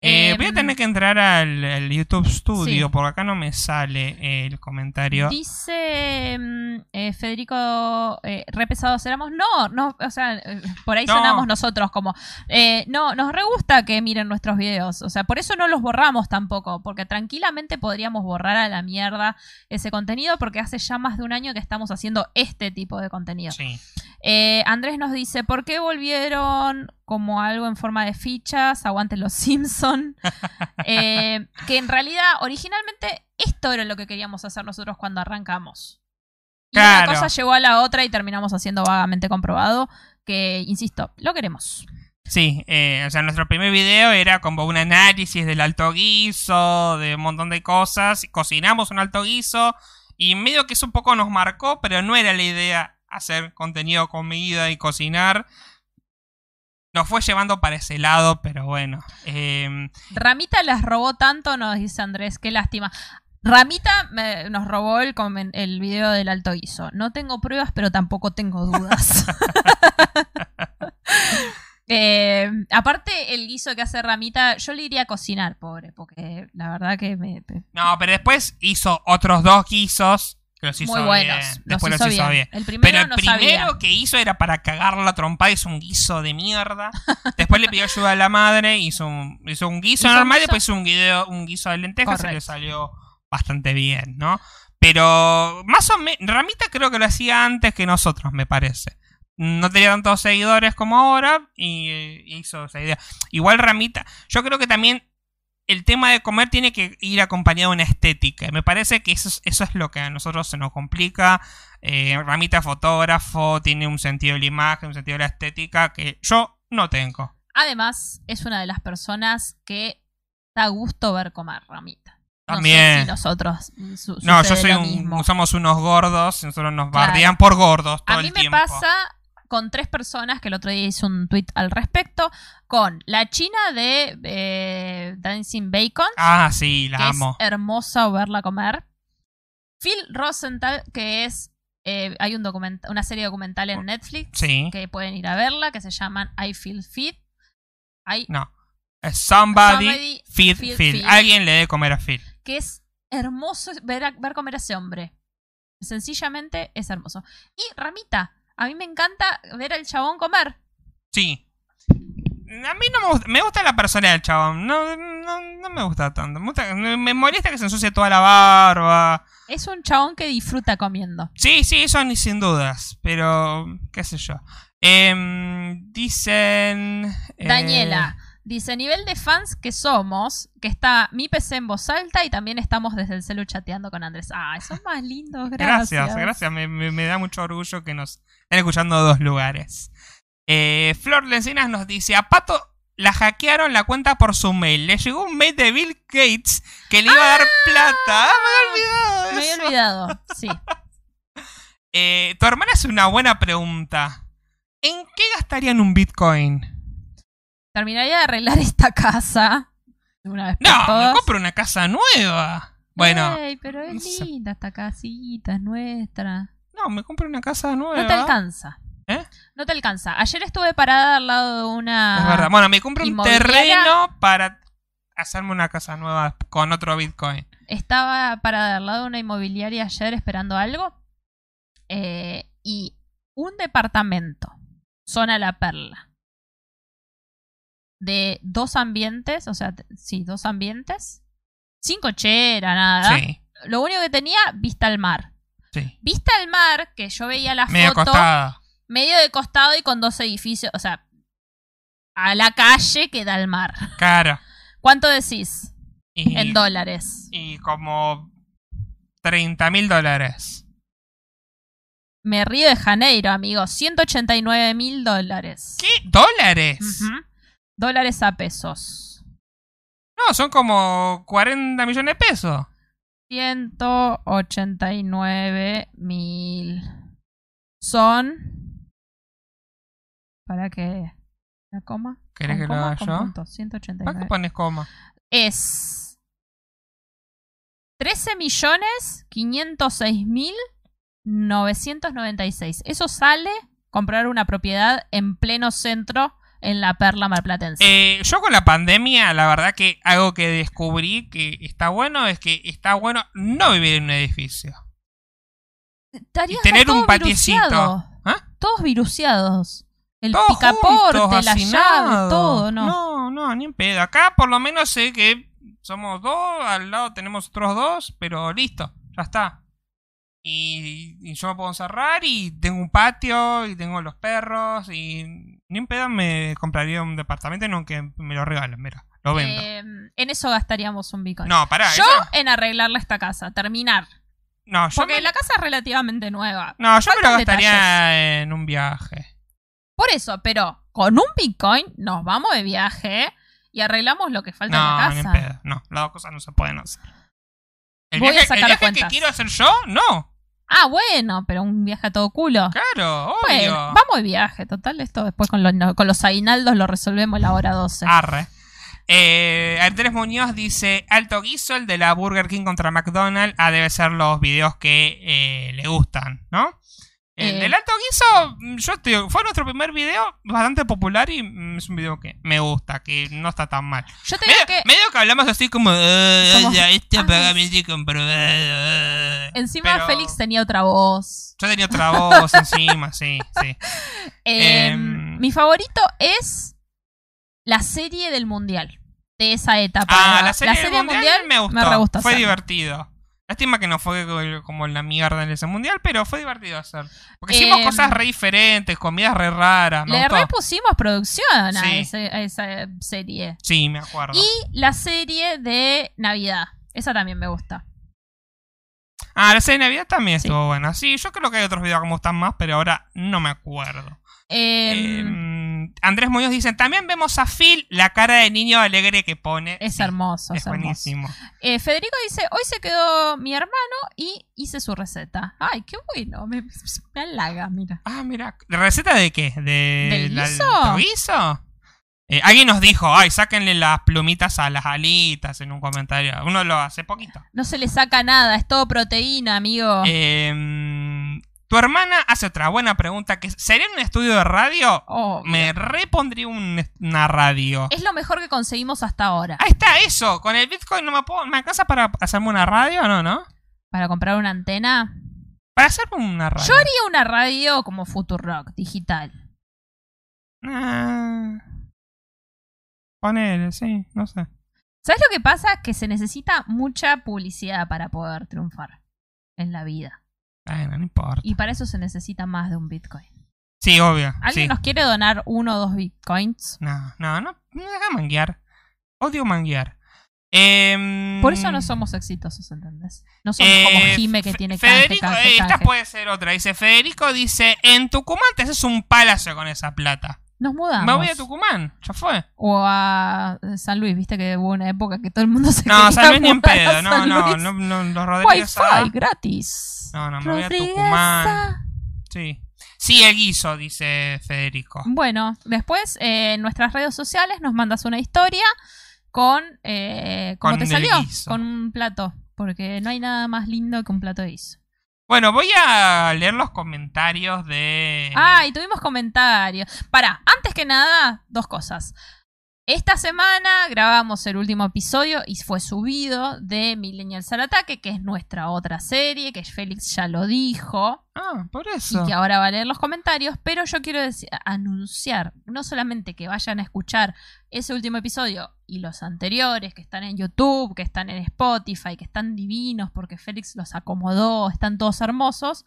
Eh, Em, voy a tener que entrar al, al YouTube Studio sí. porque acá no me sale el comentario. Dice mm, eh, Federico, eh, re pesados éramos. No, no, o sea, eh, por ahí No. sonamos nosotros como. eh, no, nos re gusta que miren nuestros videos. O sea, por eso no los borramos tampoco. Porque tranquilamente podríamos borrar a la mierda ese contenido. Porque hace ya más de un año que estamos haciendo este tipo de contenido. Sí. Eh, Andrés nos dice: ¿Por qué volvieron como algo en forma de fichas? Aguanten los <laughs> Simpson. Eh, que en realidad, originalmente, esto era lo que queríamos hacer nosotros cuando arrancamos. Y Claro. una cosa llevó a la otra y terminamos haciendo vagamente comprobado. Que, insisto, lo queremos. Sí, eh, o sea, nuestro primer video era como un análisis del alto guiso, de un montón de cosas. Cocinamos un alto guiso y medio que eso un poco nos marcó, pero no era la idea hacer contenido comida y cocinar. Nos fue llevando para ese lado, pero bueno. em, Ramita las robó tanto, nos dice Andrés, qué lástima. Ramita me- nos robó el, video del alto guiso. No tengo pruebas, pero tampoco tengo dudas. <laughs> Eh, aparte, el guiso que hace Ramita, yo le iría a cocinar, pobre, porque la verdad que me, no, pero después hizo otros dos guisos los hizo muy buenos. bien. Los Después hizo los hizo bien. bien. El primero Pero el no primero sabía. que hizo era para cagar la trompada, hizo un guiso de mierda. Después le pidió ayuda a la madre, hizo un, hizo un guiso Hizo un normal, guiso- después hizo un, guiso, un guiso de lentejas y le salió bastante bien, ¿no? Pero más o menos, Ramita creo que lo hacía antes que nosotros, me parece. No tenía tantos seguidores como ahora y eh, hizo esa idea. Igual Ramita, yo creo que también el tema de comer tiene que ir acompañado de una estética. Me parece que eso es, eso es lo que a nosotros se nos complica. Eh, Ramita fotógrafo, tiene un sentido de la imagen, un sentido de la estética que yo no tengo. Además, es una de las personas que da gusto ver comer, Ramita. No También. sé si nosotros su- No, yo soy un. Somos unos gordos. y Nosotros nos Claro. bardean por gordos todo A mí el me tiempo. pasa con tres personas que el otro día hice un tweet al respecto, con la china de eh, Dancing Bacon, Ah, sí, la que amo. es hermosa verla comer. Phil Rosenthal, que es eh, hay un una serie documental en Netflix Sí. que pueden ir a verla, que se llaman I Feel Fit. I- No. Somebody, Somebody feed. Alguien le debe comer a Phil. que es hermoso ver, a- ver comer a ese hombre. Sencillamente es hermoso. Y Ramita, a mí me encanta ver al chabón comer. Sí. A mí no me gusta, me gusta la persona del chabón. No, no, no me gusta tanto. Me, gusta- me molesta que se ensucie toda la barba. Es un chabón que disfruta comiendo. Sí, sí, eso ni sin dudas. Pero, qué sé yo. Em, dicen... eh, Daniela dice: nivel de fans que somos, que está mi PC en voz alta y también estamos desde el celu chateando con Andrés. Ay, son más lindos, gracias. Gracias, gracias. Me, me- me da mucho orgullo que nos estén escuchando dos lugares. Eh, Flor Lencinas nos dice: A Pato la hackearon la cuenta por su mail. Le llegó un mail de Bill Gates que le iba a dar plata. Ah, me había olvidado Me había olvidado, sí. <laughs> Eh, tu hermana hace una buena pregunta. ¿En qué gastarían un Bitcoin? Terminaría de arreglar <laughs> esta casa. de Una vez por No, me todas. compro una casa nueva. Bueno, Ey, pero es no linda esta casita, es nuestra. no, me compro una casa nueva. No te alcanza. ¿Eh? No te alcanza. Ayer estuve parada al lado de una. Es verdad. Bueno, me compro un terreno para hacerme una casa nueva con otro Bitcoin. Estaba parada al lado de una inmobiliaria ayer esperando algo. eh, y un departamento, zona La Perla, de dos ambientes, o sea, sí, dos ambientes, sin cochera, nada. Sí, Lo único que tenía, vista al mar. sí. Vista al mar, que yo veía la Medio foto, costado. medio de costado y con dos edificios, o sea, a la calle que da al mar. <laughs> Claro. ¿Cuánto decís Y, en dólares? y como 30 mil dólares. Me río de Janeiro, amigo. 189 mil dólares. ¿Qué? ¿Dólares? Dólares a pesos. No, son como 40 millones de pesos. 189 mil. Son. ¿Para qué? ¿La coma? ¿Querés ¿Con que lo coma o haga yo? punto? ¿Para qué 189. pones coma? Es. 13 millones 506 mil 996. Eso sale comprar una propiedad en pleno centro en la Perla Marplatense. Eh, yo con la pandemia, la verdad que algo que descubrí que está bueno es que está bueno no vivir en un edificio. Tener un patiecito. ¿Ah? Todos viruseados. El Todos picaporte, juntos, la llave, todo, ¿no? No, no, ni en pedo. Acá por lo menos sé que somos dos, al lado tenemos otros dos, pero listo, ya está. Y, y yo me puedo encerrar y tengo un patio y tengo los perros y ni en pedo me compraría un departamento no que me lo regalen, mira, lo vendo. Eh, en eso gastaríamos un Bitcoin. no, pará, Yo eso- en arreglarle esta casa, terminar. no, yo Porque me, la casa es relativamente nueva. no, yo me lo gastaría en un viaje. Por eso, pero con un Bitcoin nos vamos de viaje y arreglamos lo que falta No, en ni la en casa. pedo. No, las dos cosas no se pueden hacer. El Voy a viaje, el viaje que quiero hacer yo, no. Ah, bueno, pero un viaje a todo culo. Claro, obvio. Bueno, vamos de viaje, total, esto después con los, con los aguinaldos lo resolvemos la hora 12. Arre. Eh, Andrés Muñoz dice: Alto guiso, el de la Burger King contra McDonald's. Ah, debe ser los videos que eh, le gustan, ¿no? El Eh. del alto guiso, mm, yo te- fue nuestro primer video, bastante popular y mm, es un video que me gusta, que no está tan mal. Yo te digo Medio que medio que hablamos así como, "Eh, ya, este comprobado. eh". encima Pero Félix tenía otra voz. Yo tenía otra voz <laughs> encima, sí, sí. <laughs> Eh, Em. Mi favorito es la serie del mundial. De esa etapa. Ah, la serie, del mundial, me gustó. re gustó fue divertido. Lástima que no fue co- como la mierda en ese mundial, pero fue divertido hacer. Porque hicimos Em, cosas re diferentes, comidas re raras. Le gustó. repusimos producción a, Sí. ese- a esa serie. Sí, me acuerdo. Y la serie de Navidad. Esa también me gusta. Ah, la serie de Navidad también Sí. estuvo buena. Sí, yo creo que hay otros videos que me gustan más, pero ahora no me acuerdo. Em, Eh, Andrés Muñoz dice, también vemos a Phil, la cara de niño alegre que pone. es Sí, hermoso, es, Es hermoso. buenísimo. Eh, Federico dice, hoy se quedó mi hermano y hice su receta. Ay, qué bueno, me, me halaga, mira. Ah, mira. ¿Receta de qué? ¿De ¿Del la- guiso? Eh, alguien nos dijo, ay, sáquenle las plumitas a las alitas en un comentario. Uno lo hace poquito. No se le saca nada, es todo proteína, amigo. Eh, tu hermana hace otra buena pregunta que ¿sería un estudio de radio? Oh, Me repondría un- una radio. Es lo mejor que conseguimos hasta ahora. Ahí está, eso. Con el Bitcoin no me puedo. ¿Me alcanza para hacerme una radio o no, no? Para comprar una antena. Para hacerme una radio. Yo haría una radio como Futurock, digital. Ah. Ponele, sí, no sé. ¿Sabes lo que pasa? Que se necesita mucha publicidad para poder triunfar en la vida. Bueno, no importa. Y para eso se necesita más de un Bitcoin. Sí, obvio. ¿Alguien sí. nos quiere donar uno o dos Bitcoins? No, no, no. No me deja manguear. Odio manguear. Em, Por eso no somos exitosos, ¿entendés? No somos como eh, Jime que tiene canje, Federico, canje, esta puede ser otra. Dice Federico, dice, en Tucumán te haces un palacio con esa plata. Nos mudamos. Me voy a Tucumán, ya fue. O a San Luis, viste que hubo una época que todo el mundo <laughs> se No, San Luis ni en pedo. No, no, no, no, los Rodríguez. Wi-Fi gratis. No, no, me voy a. Tucumán. Sí. Sí, el guiso, dice Federico. Bueno, después eh, en nuestras redes sociales nos mandas una historia con eh, cómo Con te salió, guiso. con un plato, porque no hay nada más lindo que un plato de guiso. Bueno, voy a leer los comentarios de. Ah, y tuvimos comentarios. Para, antes que nada, dos cosas. Esta semana grabamos el último episodio y fue subido de Millennials al Ataque, que es nuestra otra serie, que Félix ya lo dijo. Ah, por y eso. que ahora va a leer los comentarios, pero yo quiero decir- anunciar, no solamente que vayan a escuchar ese último episodio y los anteriores que están en YouTube, que están en Spotify, que están divinos porque Félix los acomodó, están todos hermosos,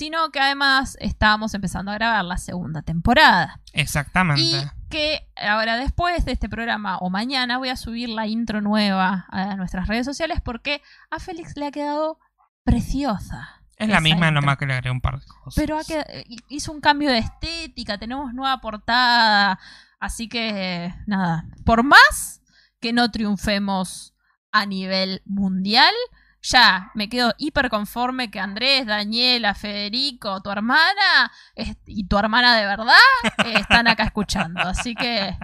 sino que además estábamos empezando a grabar la segunda temporada. Exactamente. Y que ahora después de este programa o mañana voy a subir la intro nueva a nuestras redes sociales porque a Félix le ha quedado preciosa. es la misma, intro. nomás que le agregué un par de cosas. Pero ha qued- hizo un cambio de estética, tenemos nueva portada, así que nada, por más que no triunfemos a nivel mundial, ya me quedo hiper conforme que Andrés, Daniela, Federico, tu hermana y tu hermana de verdad eh, están acá escuchando. Así que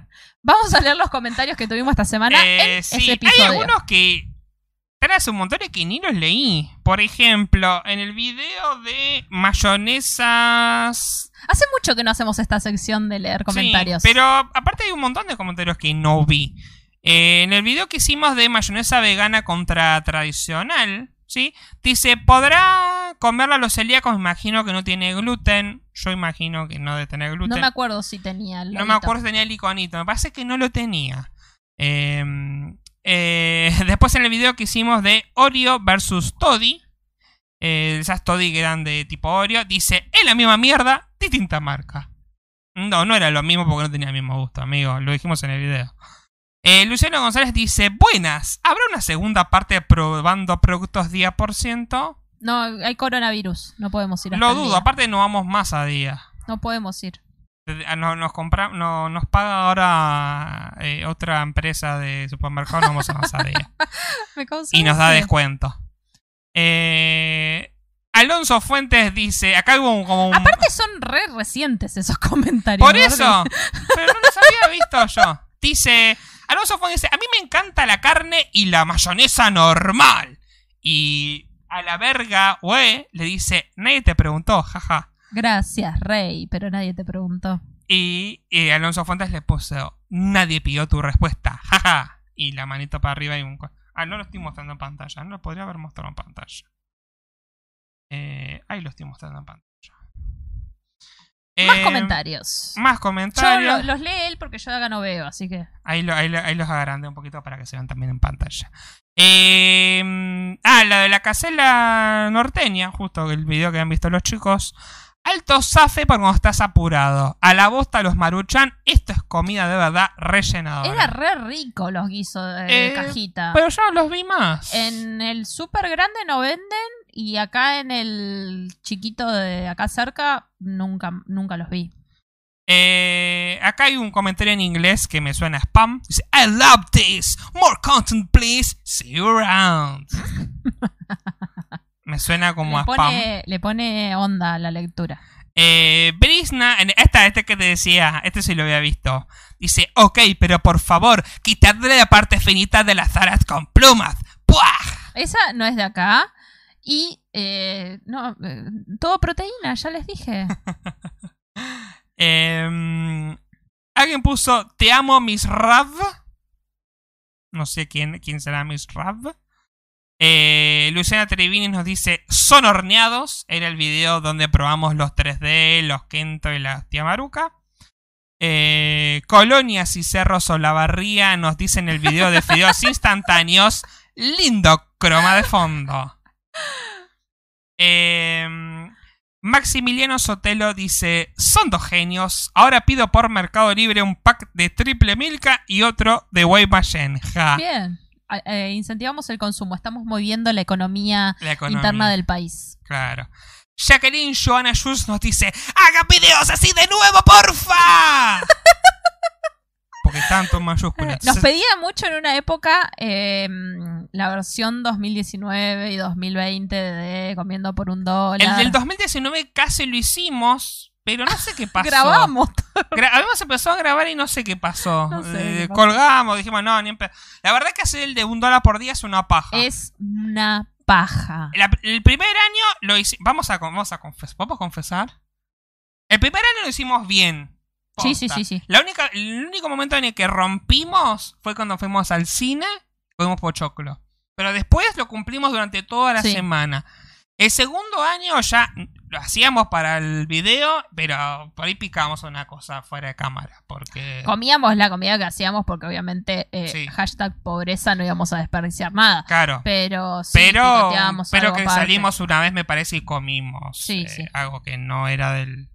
vamos a leer los comentarios que tuvimos esta semana Eh, en sí, ese hay algunos que traes un montón y que ni los leí. Por ejemplo, en el video de mayonesas. Hace mucho que no hacemos esta sección de leer comentarios. Sí, pero aparte hay un montón de comentarios que no vi. Eh, en el video que hicimos de mayonesa vegana contra tradicional, ¿sí? Dice, ¿podrá comerla los celíacos? Imagino que no tiene gluten. Yo imagino que no debe tener gluten. no me acuerdo si tenía el No me acuerdo si tenía el iconito. Me parece que no lo tenía. Eh, eh, <laughs> después en el video que hicimos de Oreo versus Toddy. eh, esas Toddy que eran de tipo Oreo. Dice, es la misma mierda, distinta marca. No, no era lo mismo porque no tenía el mismo gusto, amigo. Lo dijimos en el video. Eh, Luciano González dice, buenas, ¿habrá una segunda parte probando productos día por ciento? No, hay coronavirus. No podemos ir hasta Lo dudo, día. aparte no vamos más a día. No podemos ir. Ah, No, nos compra, no, nos paga ahora eh, otra empresa de supermercado, no vamos a más a día. <laughs> Me y nos da descuento. Eh, Alonso Fuentes dice, acá hubo un- como un... Aparte son re recientes esos comentarios. por ¿no? eso, pero no los había visto yo. <laughs> Dice, Alonso Fuentes dice, a mí me encanta la carne y la mayonesa normal. Y a la verga, güey, le dice, nadie te preguntó, jaja. Gracias, Rey, pero nadie te preguntó. Y, y Alonso Fuentes le puso, nadie pidió tu respuesta, jaja. Y la manito para arriba y un... Ah, no lo estoy mostrando en pantalla, no lo podría haber mostrado en pantalla. Eh, ahí lo estoy mostrando en pantalla. Más Eh, comentarios. Más Yo comentarios. lo- los lee él porque yo de acá no veo, así que. Ahí, lo- ahí lo- ahí los agrandé un poquito para que se vean también en pantalla. Eh, ah, la de la casela norteña, justo el video que han visto los chicos. Alto safe para cuando estás apurado. A la bosta los maruchan. Esto es comida de verdad rellenadora. Era re rico los guisos de Eh, cajita. Pero yo no los vi más. En el super grande no venden y acá en el chiquito de acá cerca nunca, nunca los vi. Eh, acá hay un comentario en inglés que me suena a spam. Dice, I love this. More content, please. See you around. <laughs> me suena como Le a spam. pone, le pone onda a la lectura. Eh, Brisna, en esta, este que te decía, este sí lo había visto. Dice, ok, pero por favor, quitadle la parte finita de las alas con plumas. ¡Puah! Esa no es de acá. Y eh, no, eh, todo proteína, ya les dije. <laughs> Em, Alguien puso, te amo, Miss Rav. No sé quién, quién será Miss Rav. Eh, Luciana Trevini nos dice, son horneados. Era el video donde probamos los 3D, los Kento y la tía Maruca. Colonias y Cerros Olavarría nos dicen el video de fideos <laughs> instantáneos. Lindo croma de fondo. Eh, Maximiliano Sotelo dice: Son dos genios. Ahora pido por Mercado Libre un pack de triple Milka y otro de Guaymallén. Ja. Bien. Eh, incentivamos el consumo. Estamos moviendo la economía, La economía. interna del país. Claro. Jacqueline Joana Schultz nos dice: ¡Haga videos así de nuevo, porfa! <laughs> Porque tanto en mayúsculas. Nos pedía mucho en una época eh, la versión 2019 y 2020 de Comiendo por un dólar. El del 2019 casi lo hicimos, pero no sé qué <laughs> pasó. Grabamos. Gra- habíamos empezado a grabar y no sé qué pasó. No sé Eh, colgamos, dijimos, no, ni en pe-". La verdad que hacer el de un dólar por día es una paja. Es una paja. La- el primer año lo hicimos. Vamos a, vamos a confesar. ¿Podemos confesar? El primer año lo hicimos bien. Sí, sí, sí, sí. La única, el único momento en el que rompimos fue cuando fuimos al cine, fuimos pochoclo. Pero después lo cumplimos durante toda la Sí. semana. El segundo año ya lo hacíamos para el video, pero por ahí picábamos una cosa fuera de cámara. Porque. Comíamos la comida que hacíamos porque obviamente eh, Sí. hashtag pobreza no íbamos a desperdiciar nada. Claro. Pero sí, Pero, que salimos una vez, me parece, y comimos. Sí, eh. Algo que no era del.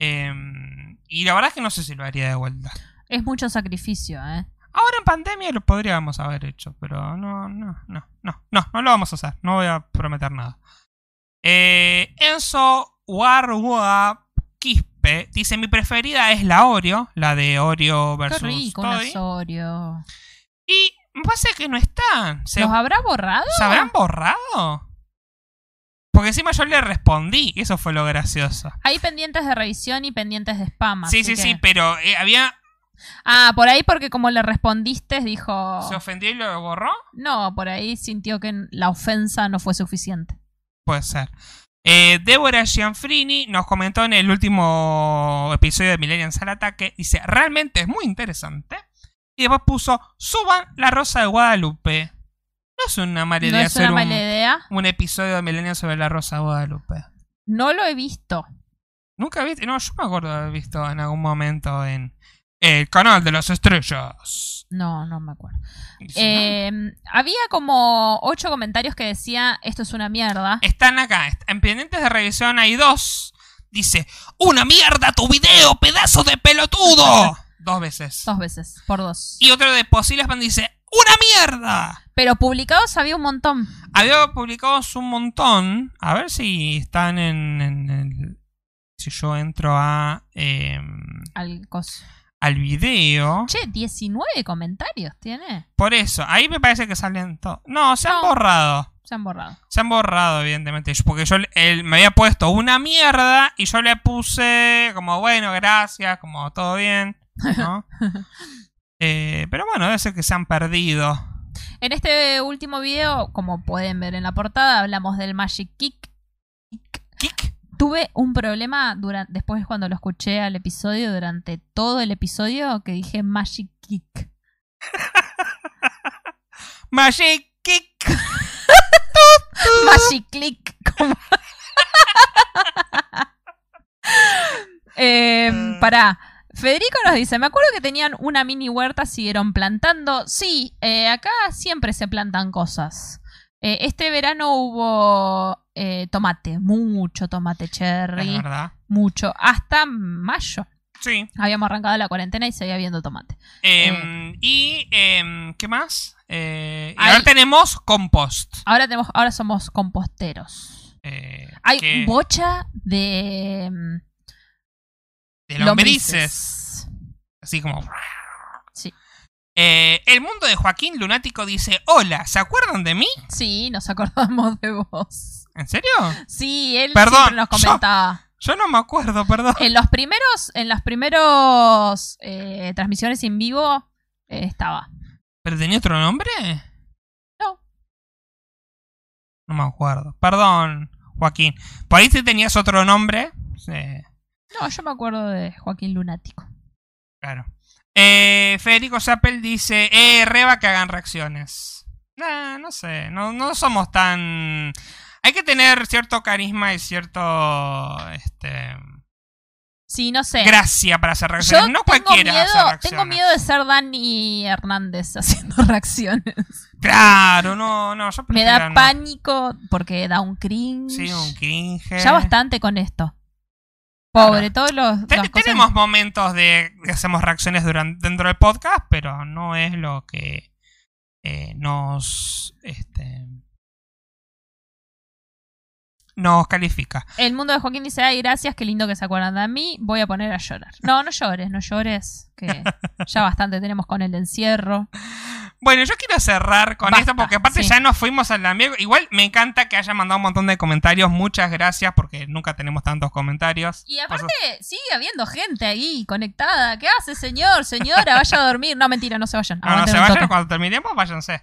Em, y la verdad es que no sé si lo haría de vuelta. Es mucho sacrificio, ¿eh? Ahora en pandemia lo podríamos haber hecho, pero no, no, no, no, no, no lo vamos a hacer. No voy a prometer nada. Eh, Enzo Warwa Quispe dice: Mi preferida es la Oreo, la de Oreo Qué versus rico, un Toy. Asorio. Y me parece que no están. ¿Se, ¿Los habrá borrado? ¿se habrán borrado? Porque encima yo le respondí, eso fue lo gracioso. Hay pendientes de revisión y pendientes de spam. Sí, sí, que- sí, pero eh, había. Ah, por ahí porque como le respondiste dijo... ¿Se ofendió y lo borró? No, por ahí sintió que la ofensa no fue suficiente. Puede ser. Eh, Débora Gianfrini nos comentó en el último episodio de Millennials al Ataque. Dice, realmente es muy interesante. Y después puso, suban La Rosa de Guadalupe. No es una mala No idea es una hacer un, mala idea. un episodio de Millennials sobre La Rosa Guadalupe. No lo he visto. Nunca viste, no, yo me acuerdo de haber visto en algún momento en el canal de las estrellas. No, no me acuerdo. Eh, había como ocho comentarios que decía esto es una mierda. Están acá, en pendientes de revisión hay dos. Dice, ¡Una mierda tu video, pedazo de pelotudo! <laughs> dos veces. Dos veces, por dos. Y otro de Posibles Fan dice, ¡Una mierda! Pero publicados había un montón. Había publicado un montón. A ver si están en, en el... Si yo entro a... em, Al coso. al video. Che, 19 comentarios tiene. Por eso, ahí me parece que salen todos. No, se han No. borrado. Se han borrado. Se han borrado, evidentemente. Porque yo él me había puesto una mierda y yo le puse como, bueno, gracias, como todo bien. ¿no? <laughs> Eh, pero bueno, debe ser que se han perdido. En este último video, como pueden ver en la portada, hablamos del Magic Kick. Kick. Tuve un problema durante, después cuando lo escuché al episodio, durante todo el episodio, que dije Magic Kick. <laughs> Magic Kick. <laughs> Magic Click. <laughs> eh, pará. Federico nos dice, me acuerdo que tenían una mini huerta, siguieron plantando. Sí, eh, acá siempre se plantan cosas. Eh, este verano hubo eh, tomate, mucho tomate Es cherry, verdad. mucho, hasta mayo. Sí. Habíamos arrancado la cuarentena y seguía viendo tomate. Em, y, em, ¿qué más? Y ahora tenemos compost. Ahora tenemos, ahora somos composteros. Hay que- bocha de mm, de lombrices. Así como. Sí. Eh, el mundo de Joaquín Lunático dice: Hola, ¿se acuerdan de mí? Sí, nos acordamos de vos. ¿En serio? Sí, él Perdón, siempre nos yo- comentaba. Yo no me acuerdo, perdón. En los primeros, en las primeros eh, transmisiones en vivo eh, estaba. ¿Pero tenía otro nombre? No. No me acuerdo. Perdón, Joaquín. Por ahí si tenías otro nombre. Sí, No, yo me acuerdo de Joaquín Lunático. claro. Eh, Federico Zappel dice: Eh, reba que hagan reacciones. Nah, no sé. No, no somos tan. Hay que tener cierto carisma y cierto. Este. Sí, no sé. Gracia para hacer Yo reacciones. no tengo cualquiera hace miedo, reacciones. tengo miedo de ser Dani Hernández <laughs> haciendo reacciones. Claro, no, no. Yo Me da no. pánico porque da un cringe. Sí, un cringe. Ya bastante con esto. Pobre, todos los. Ten- las cosas- tenemos momentos de que hacemos reacciones durante, dentro del podcast, pero no es lo que eh, nos este nos califica. El mundo de Joaquín dice, ay, gracias, qué lindo que se acuerdan de mí, voy a poner a llorar. No, no llores, no llores, que <laughs> ya bastante tenemos con el encierro. Bueno, yo quiero cerrar con Basta, esto porque aparte sí. ya nos fuimos al amigo. Igual me encanta que haya mandado un montón de comentarios. Muchas gracias porque nunca tenemos tantos comentarios. Y aparte, sigue habiendo gente ahí conectada. ¿Qué hace, señor? Señora, vaya a dormir. No, mentira, no se vayan. No, no se vayan, toque. cuando terminemos, váyanse.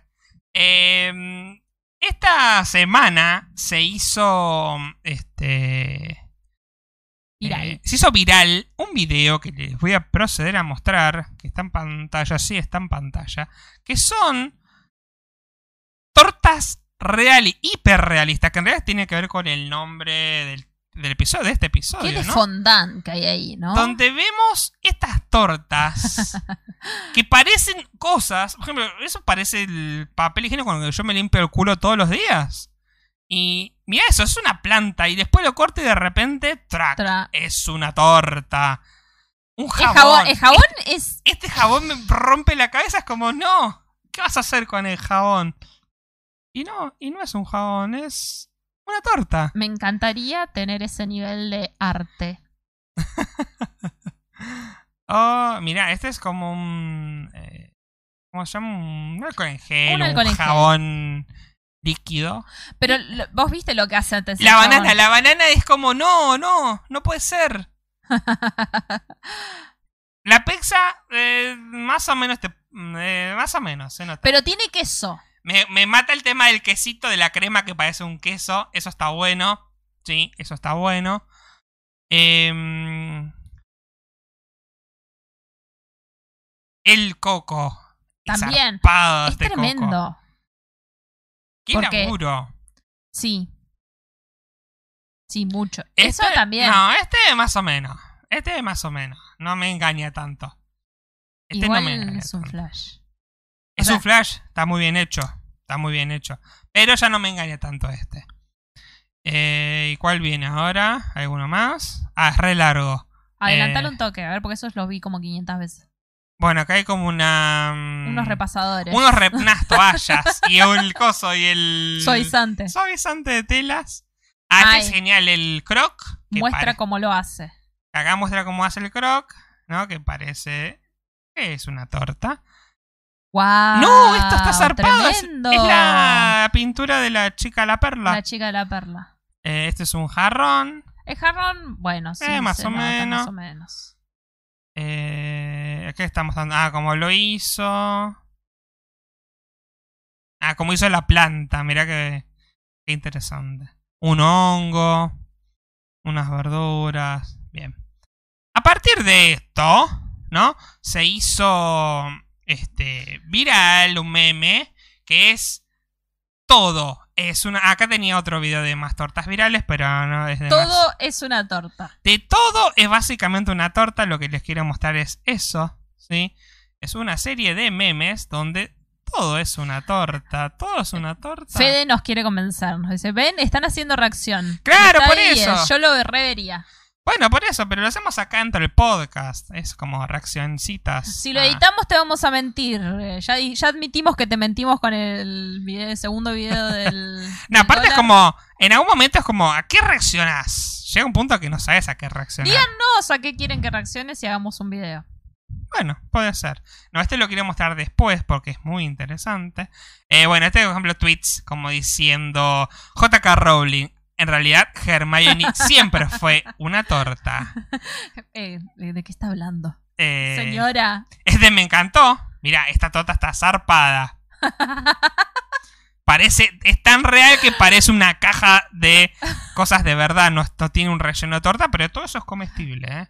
Eh, esta semana se hizo. Este. Viral. eh, se hizo viral un video que les voy a proceder a mostrar. Que está en pantalla, sí, está en pantalla. Que son. Tortas real y hiperrealistas. Que en realidad tiene que ver con el nombre del, del episodio, de este episodio. Qué ¿no? fondant que hay ahí, ¿no? Donde vemos estas tortas <laughs> que parecen cosas. Por ejemplo, eso parece el papel higiénico con el que yo me limpio el culo todos los días. Y mira eso, es una planta. Y después lo corto y de repente, track, Tra- es una torta. Un jabón. jabón, el jabón es... Este jabón me rompe la cabeza. Es como, no. ¿Qué vas a hacer con el jabón? Y no, y no es un jabón, es una torta. Me encantaría tener ese nivel de arte. <laughs> Oh, mira, este es como un. Eh, ¿Cómo se llama? Un alcohol en gel, Un un, gel. Líquido. Pero vos viste lo que hace antes. La banana, la banana es como, no, no, no puede ser. <laughs> La pizza, eh, más o menos, te, eh, más o menos, se nota. Pero tiene queso. Me, me mata el tema del quesito, de la crema que parece un queso. Eso está bueno. Sí, eso está bueno. Em, el coco. También. Es este coco. Qué Porque- laburo. Sí. Sí, mucho. Eso Este- también. No, este más o menos. Este más o menos. No me engaña tanto. Este Igual no me engaña es un tanto. flash. Es O sea- un flash, está muy bien hecho. Está muy bien hecho. Pero ya no me engaña tanto este. Eh, ¿Y cuál viene ahora? ¿Alguno más? Ah, es re largo. Adelantalo Eh. un toque, a ver, porque esos los vi como 500 veces. Bueno, acá hay como una. mm, Unos repasadores. Unos rep- <laughs> unas toallas. y el coso y el. Suavizante. Suavizante de telas. Ah, este es genial. El croc. Muestra pare- cómo lo hace. Acá muestra cómo hace el croc. ¿No? Que parece. que es una torta. ¡Guau! no, esto está zarpado. Es, ¡Tremendo! es la pintura de la chica la perla. La chica de la perla. Eh, este es un jarrón. El jarrón, bueno, sí. Eh, más se o nota, menos. Más o menos. Eh, ¿Qué estamos dando? Ah, como lo hizo. Ah, como hizo la planta. Mirá que, qué interesante. Un hongo. Unas verduras. Bien. A partir de esto, ¿no? Se hizo este viral un meme que es todo. Es una. Acá tenía otro video de más tortas virales, pero no es de más. Todo es una torta. De todo es básicamente una torta. Lo que les quiero mostrar es eso. ¿Sí? Es una serie de memes donde todo es una torta. Todo es una torta. Fede nos quiere convencer. Nos dice, ven, están haciendo reacción. Claro, Está por ahí, eso. Yo lo revería. Bueno, por eso, pero lo hacemos acá dentro del podcast. Es como reaccioncitas. Si lo a- editamos te vamos a mentir. Eh, Ya, ya admitimos que te mentimos con el, video- el segundo video <laughs> del... No, aparte es como. En algún momento es como, ¿a qué reaccionás? Llega un punto que no sabes a qué reaccionar. Díganos a qué quieren que reacciones y hagamos un video. Bueno, puede ser. No, este lo quiero mostrar después porque es muy interesante. Eh, bueno, este, por ejemplo, tweets como diciendo JK Rowling. En realidad, Hermione <laughs> siempre fue una torta. <laughs> Eh, ¿De qué está hablando? Eh, Señora. Este me encantó. Mira, esta torta está zarpada. Parece, es tan real que parece una caja de cosas de verdad. No, no tiene un relleno de torta, pero todo eso es comestible. ¿eh?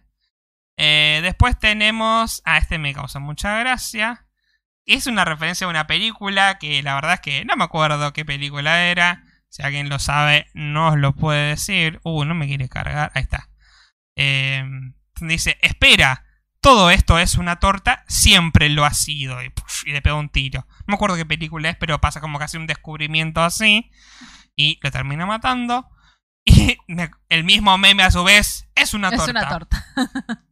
Eh, después tenemos. Ah, este me causa mucha gracia. Es una referencia a una película que la verdad es que no me acuerdo qué película era. Si alguien lo sabe, nos lo puede decir. Uh, no me quiere cargar. Ahí está. Eh, dice: Espera, todo esto es una torta, siempre lo ha sido. Y, le pega un tiro. No me acuerdo qué película es, pero pasa como hace un descubrimiento así. Y lo termina matando. <laughs> Y me- el mismo meme a su vez es una torta. Es una torta. <laughs>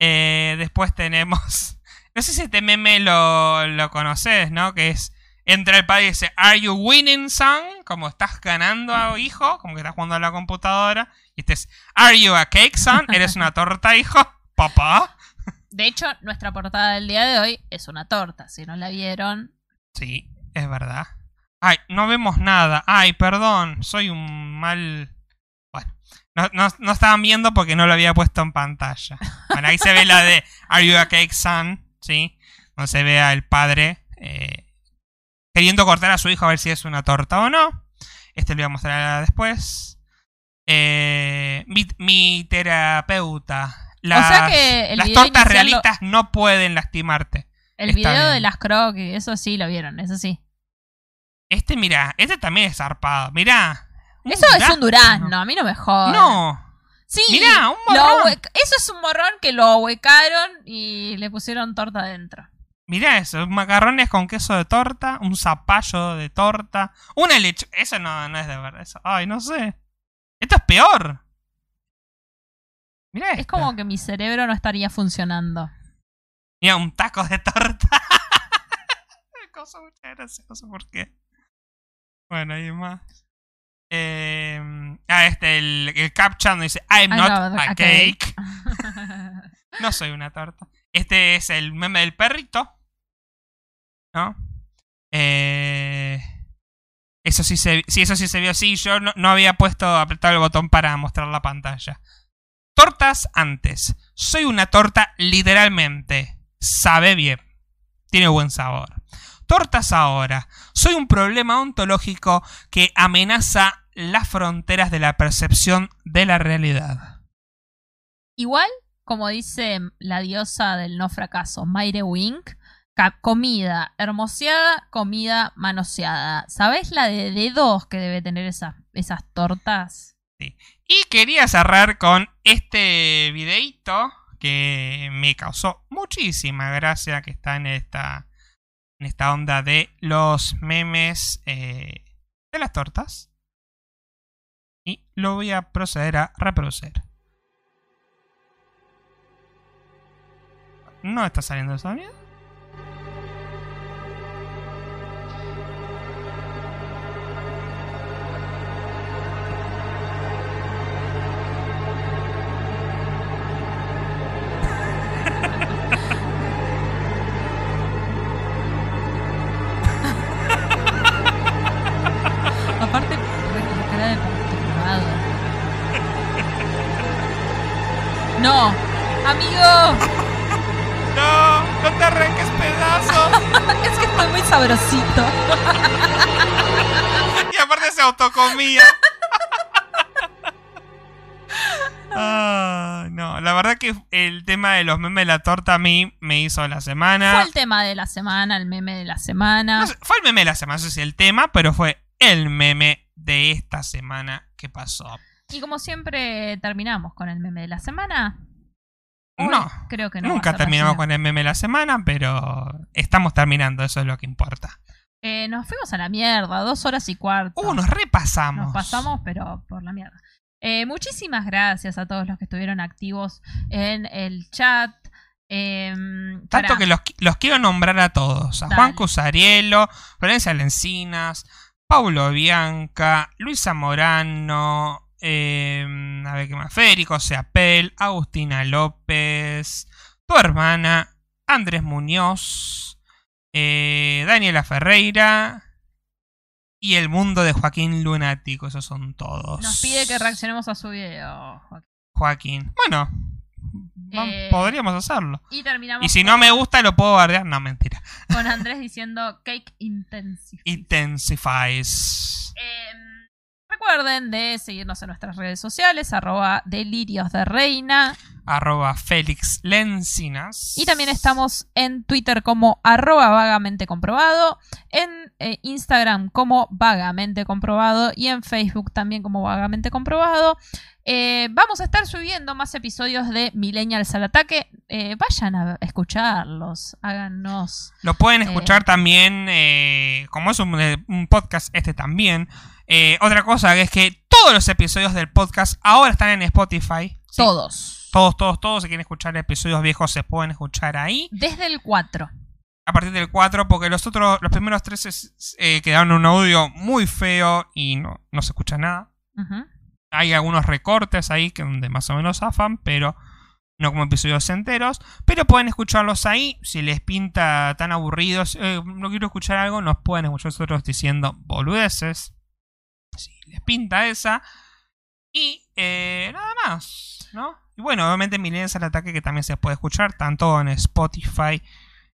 Eh, después tenemos. <laughs> No sé si este meme lo, lo conoces, ¿no? Que es. Entra el padre y dice, ¿Are you winning, son? Como estás ganando, hijo. Como que estás jugando a la computadora. Y este es, ¿Are you a cake, son? <laughs> ¿Eres una torta, hijo? ¿Papá? De hecho, nuestra portada del día de hoy es una torta. Si no la vieron, Sí, es verdad. Ay, no vemos nada. Ay, perdón. Soy un mal. No, no, no estaban viendo porque no lo había puesto en pantalla. Bueno, ahí se ve la de Are You a Cake Son? ¿Sí? Donde se ve al padre eh, queriendo cortar a su hijo a ver si es una torta o no. Este lo voy a mostrar después. Eh, mi, mi terapeuta. Las, sea que el las video tortas realistas no pueden lastimarte. el Está video de las croquis, eso sí lo vieron, eso sí. Este, mira, este también es zarpado. Mirá. Eso es un durazno, a mí no me jodas. No. Sí, Mirá, un morrón. eso es un morrón que lo ahuecaron y le pusieron torta adentro. Mirá eso. Macarrones con queso de torta. Un zapallo de torta. Una leche. Eso no, no es de verdad. Eso. Ay, no sé. Esto es peor. Mirá Es como que mi cerebro no estaría funcionando. Mira, un taco de torta. <laughs> Me causó mucha gracia, no sé por qué. Bueno, hay más. Eh, ah, este, el, el caption dice, I'm I'm not not a a cake. <laughs> No soy una torta. Este es el meme del perrito. ¿No? Eh, eso sí se, sí, eso sí se vio así. Yo no, no había puesto apretado el botón para mostrar la pantalla. Tortas antes. Soy una torta literalmente. Sabe bien. Tiene buen sabor. Tortas ahora. Soy un problema ontológico que amenaza las fronteras de la percepción de la realidad. Igual, como dice la diosa del no fracaso, Mayre Wink, comida hermoseada, comida manoseada. ¿Sabés la de dedos que debe tener esa- esas tortas? Y quería cerrar con este videito que me causó muchísima gracia que está en esta, en esta onda de los memes eh, de las tortas. Y lo voy a proceder a reproducir. No está saliendo el sonido. Ah, <laughs> no, la verdad que el tema de los memes de la torta a mí me hizo la semana. Fue el tema de la semana, el meme de la semana. No sé, fue el meme de la semana, no sé si el tema, pero fue el meme de esta semana que pasó. Y como siempre terminamos con el meme de la semana. Hoy No, creo que no. nunca terminamos con el meme de la semana, pero estamos terminando, eso es lo que importa. Eh, nos fuimos a la mierda, dos horas y cuarto. Uh, nos repasamos. Nos pasamos, pero por la mierda. Eh, muchísimas gracias a todos los que estuvieron activos en el chat. Em, Tanto que los, los quiero nombrar a todos. A Dale. Juan Cusarielo, Florencia Lencinas, Paulo Bianca, Luisa Morano, eh, a ver qué más, Federico Seapel, Agustina López, tu hermana, Andrés Muñoz, eh, Daniela Ferreira y el mundo de Joaquín Lunático. Esos son todos. Nos pide que reaccionemos a su video. Joaquín. Joaquín. Bueno, Eh, podríamos hacerlo. Y terminamos Y si no me gusta, lo puedo bardear. No, mentira. con Andrés diciendo Cake Intensive. Intensifies. Em, recuerden de seguirnos en nuestras redes sociales, arroba delirios de reina. Arroba Félix Lencinas. Y también estamos en Twitter como arroba vagamente comprobado, en eh, Instagram como vagamente comprobado y en Facebook también como vagamente comprobado. Eh, vamos a estar subiendo más episodios de Millennials al Ataque. Eh, vayan a escucharlos, háganos. Lo pueden escuchar también, como es un, un podcast, este también. Otra cosa es que todos los episodios del podcast ahora están en Spotify. ¿sí? Todos. Todos, todos, todos. Si quieren escuchar episodios viejos, se pueden escuchar ahí. Desde el 4. A partir del 4, porque los otros, los primeros tres es- eh, quedaron un audio muy feo y no, no se escucha nada. Hay algunos recortes ahí que donde más o menos zafan, pero no como episodios enteros. Pero pueden escucharlos ahí. Si les pinta tan aburridos, eh, no quiero escuchar algo, nos pueden escuchar nosotros diciendo boludeces. Si les pinta esa. Y eh, nada más, ¿no? Y bueno, obviamente Milenios al ataque que también se puede escuchar, tanto en Spotify.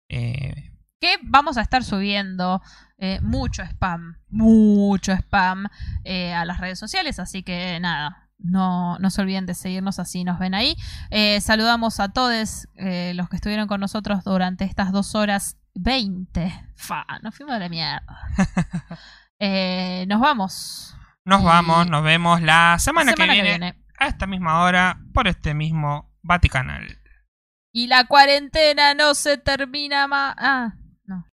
eh, que vamos a estar subiendo eh, mucho spam, mucho spam eh, a las redes sociales, así que nada, no, no se olviden de seguirnos así nos ven ahí. Saludamos a todos los que estuvieron con nosotros durante estas dos horas 20. Fa, nos fuimos de la mierda. <laughs> Nos vamos. nos vamos, nos vemos la semana, Semana que, viene, a esta misma hora por este mismo Vaticanal. Y la cuarentena no se termina más. Ah, no.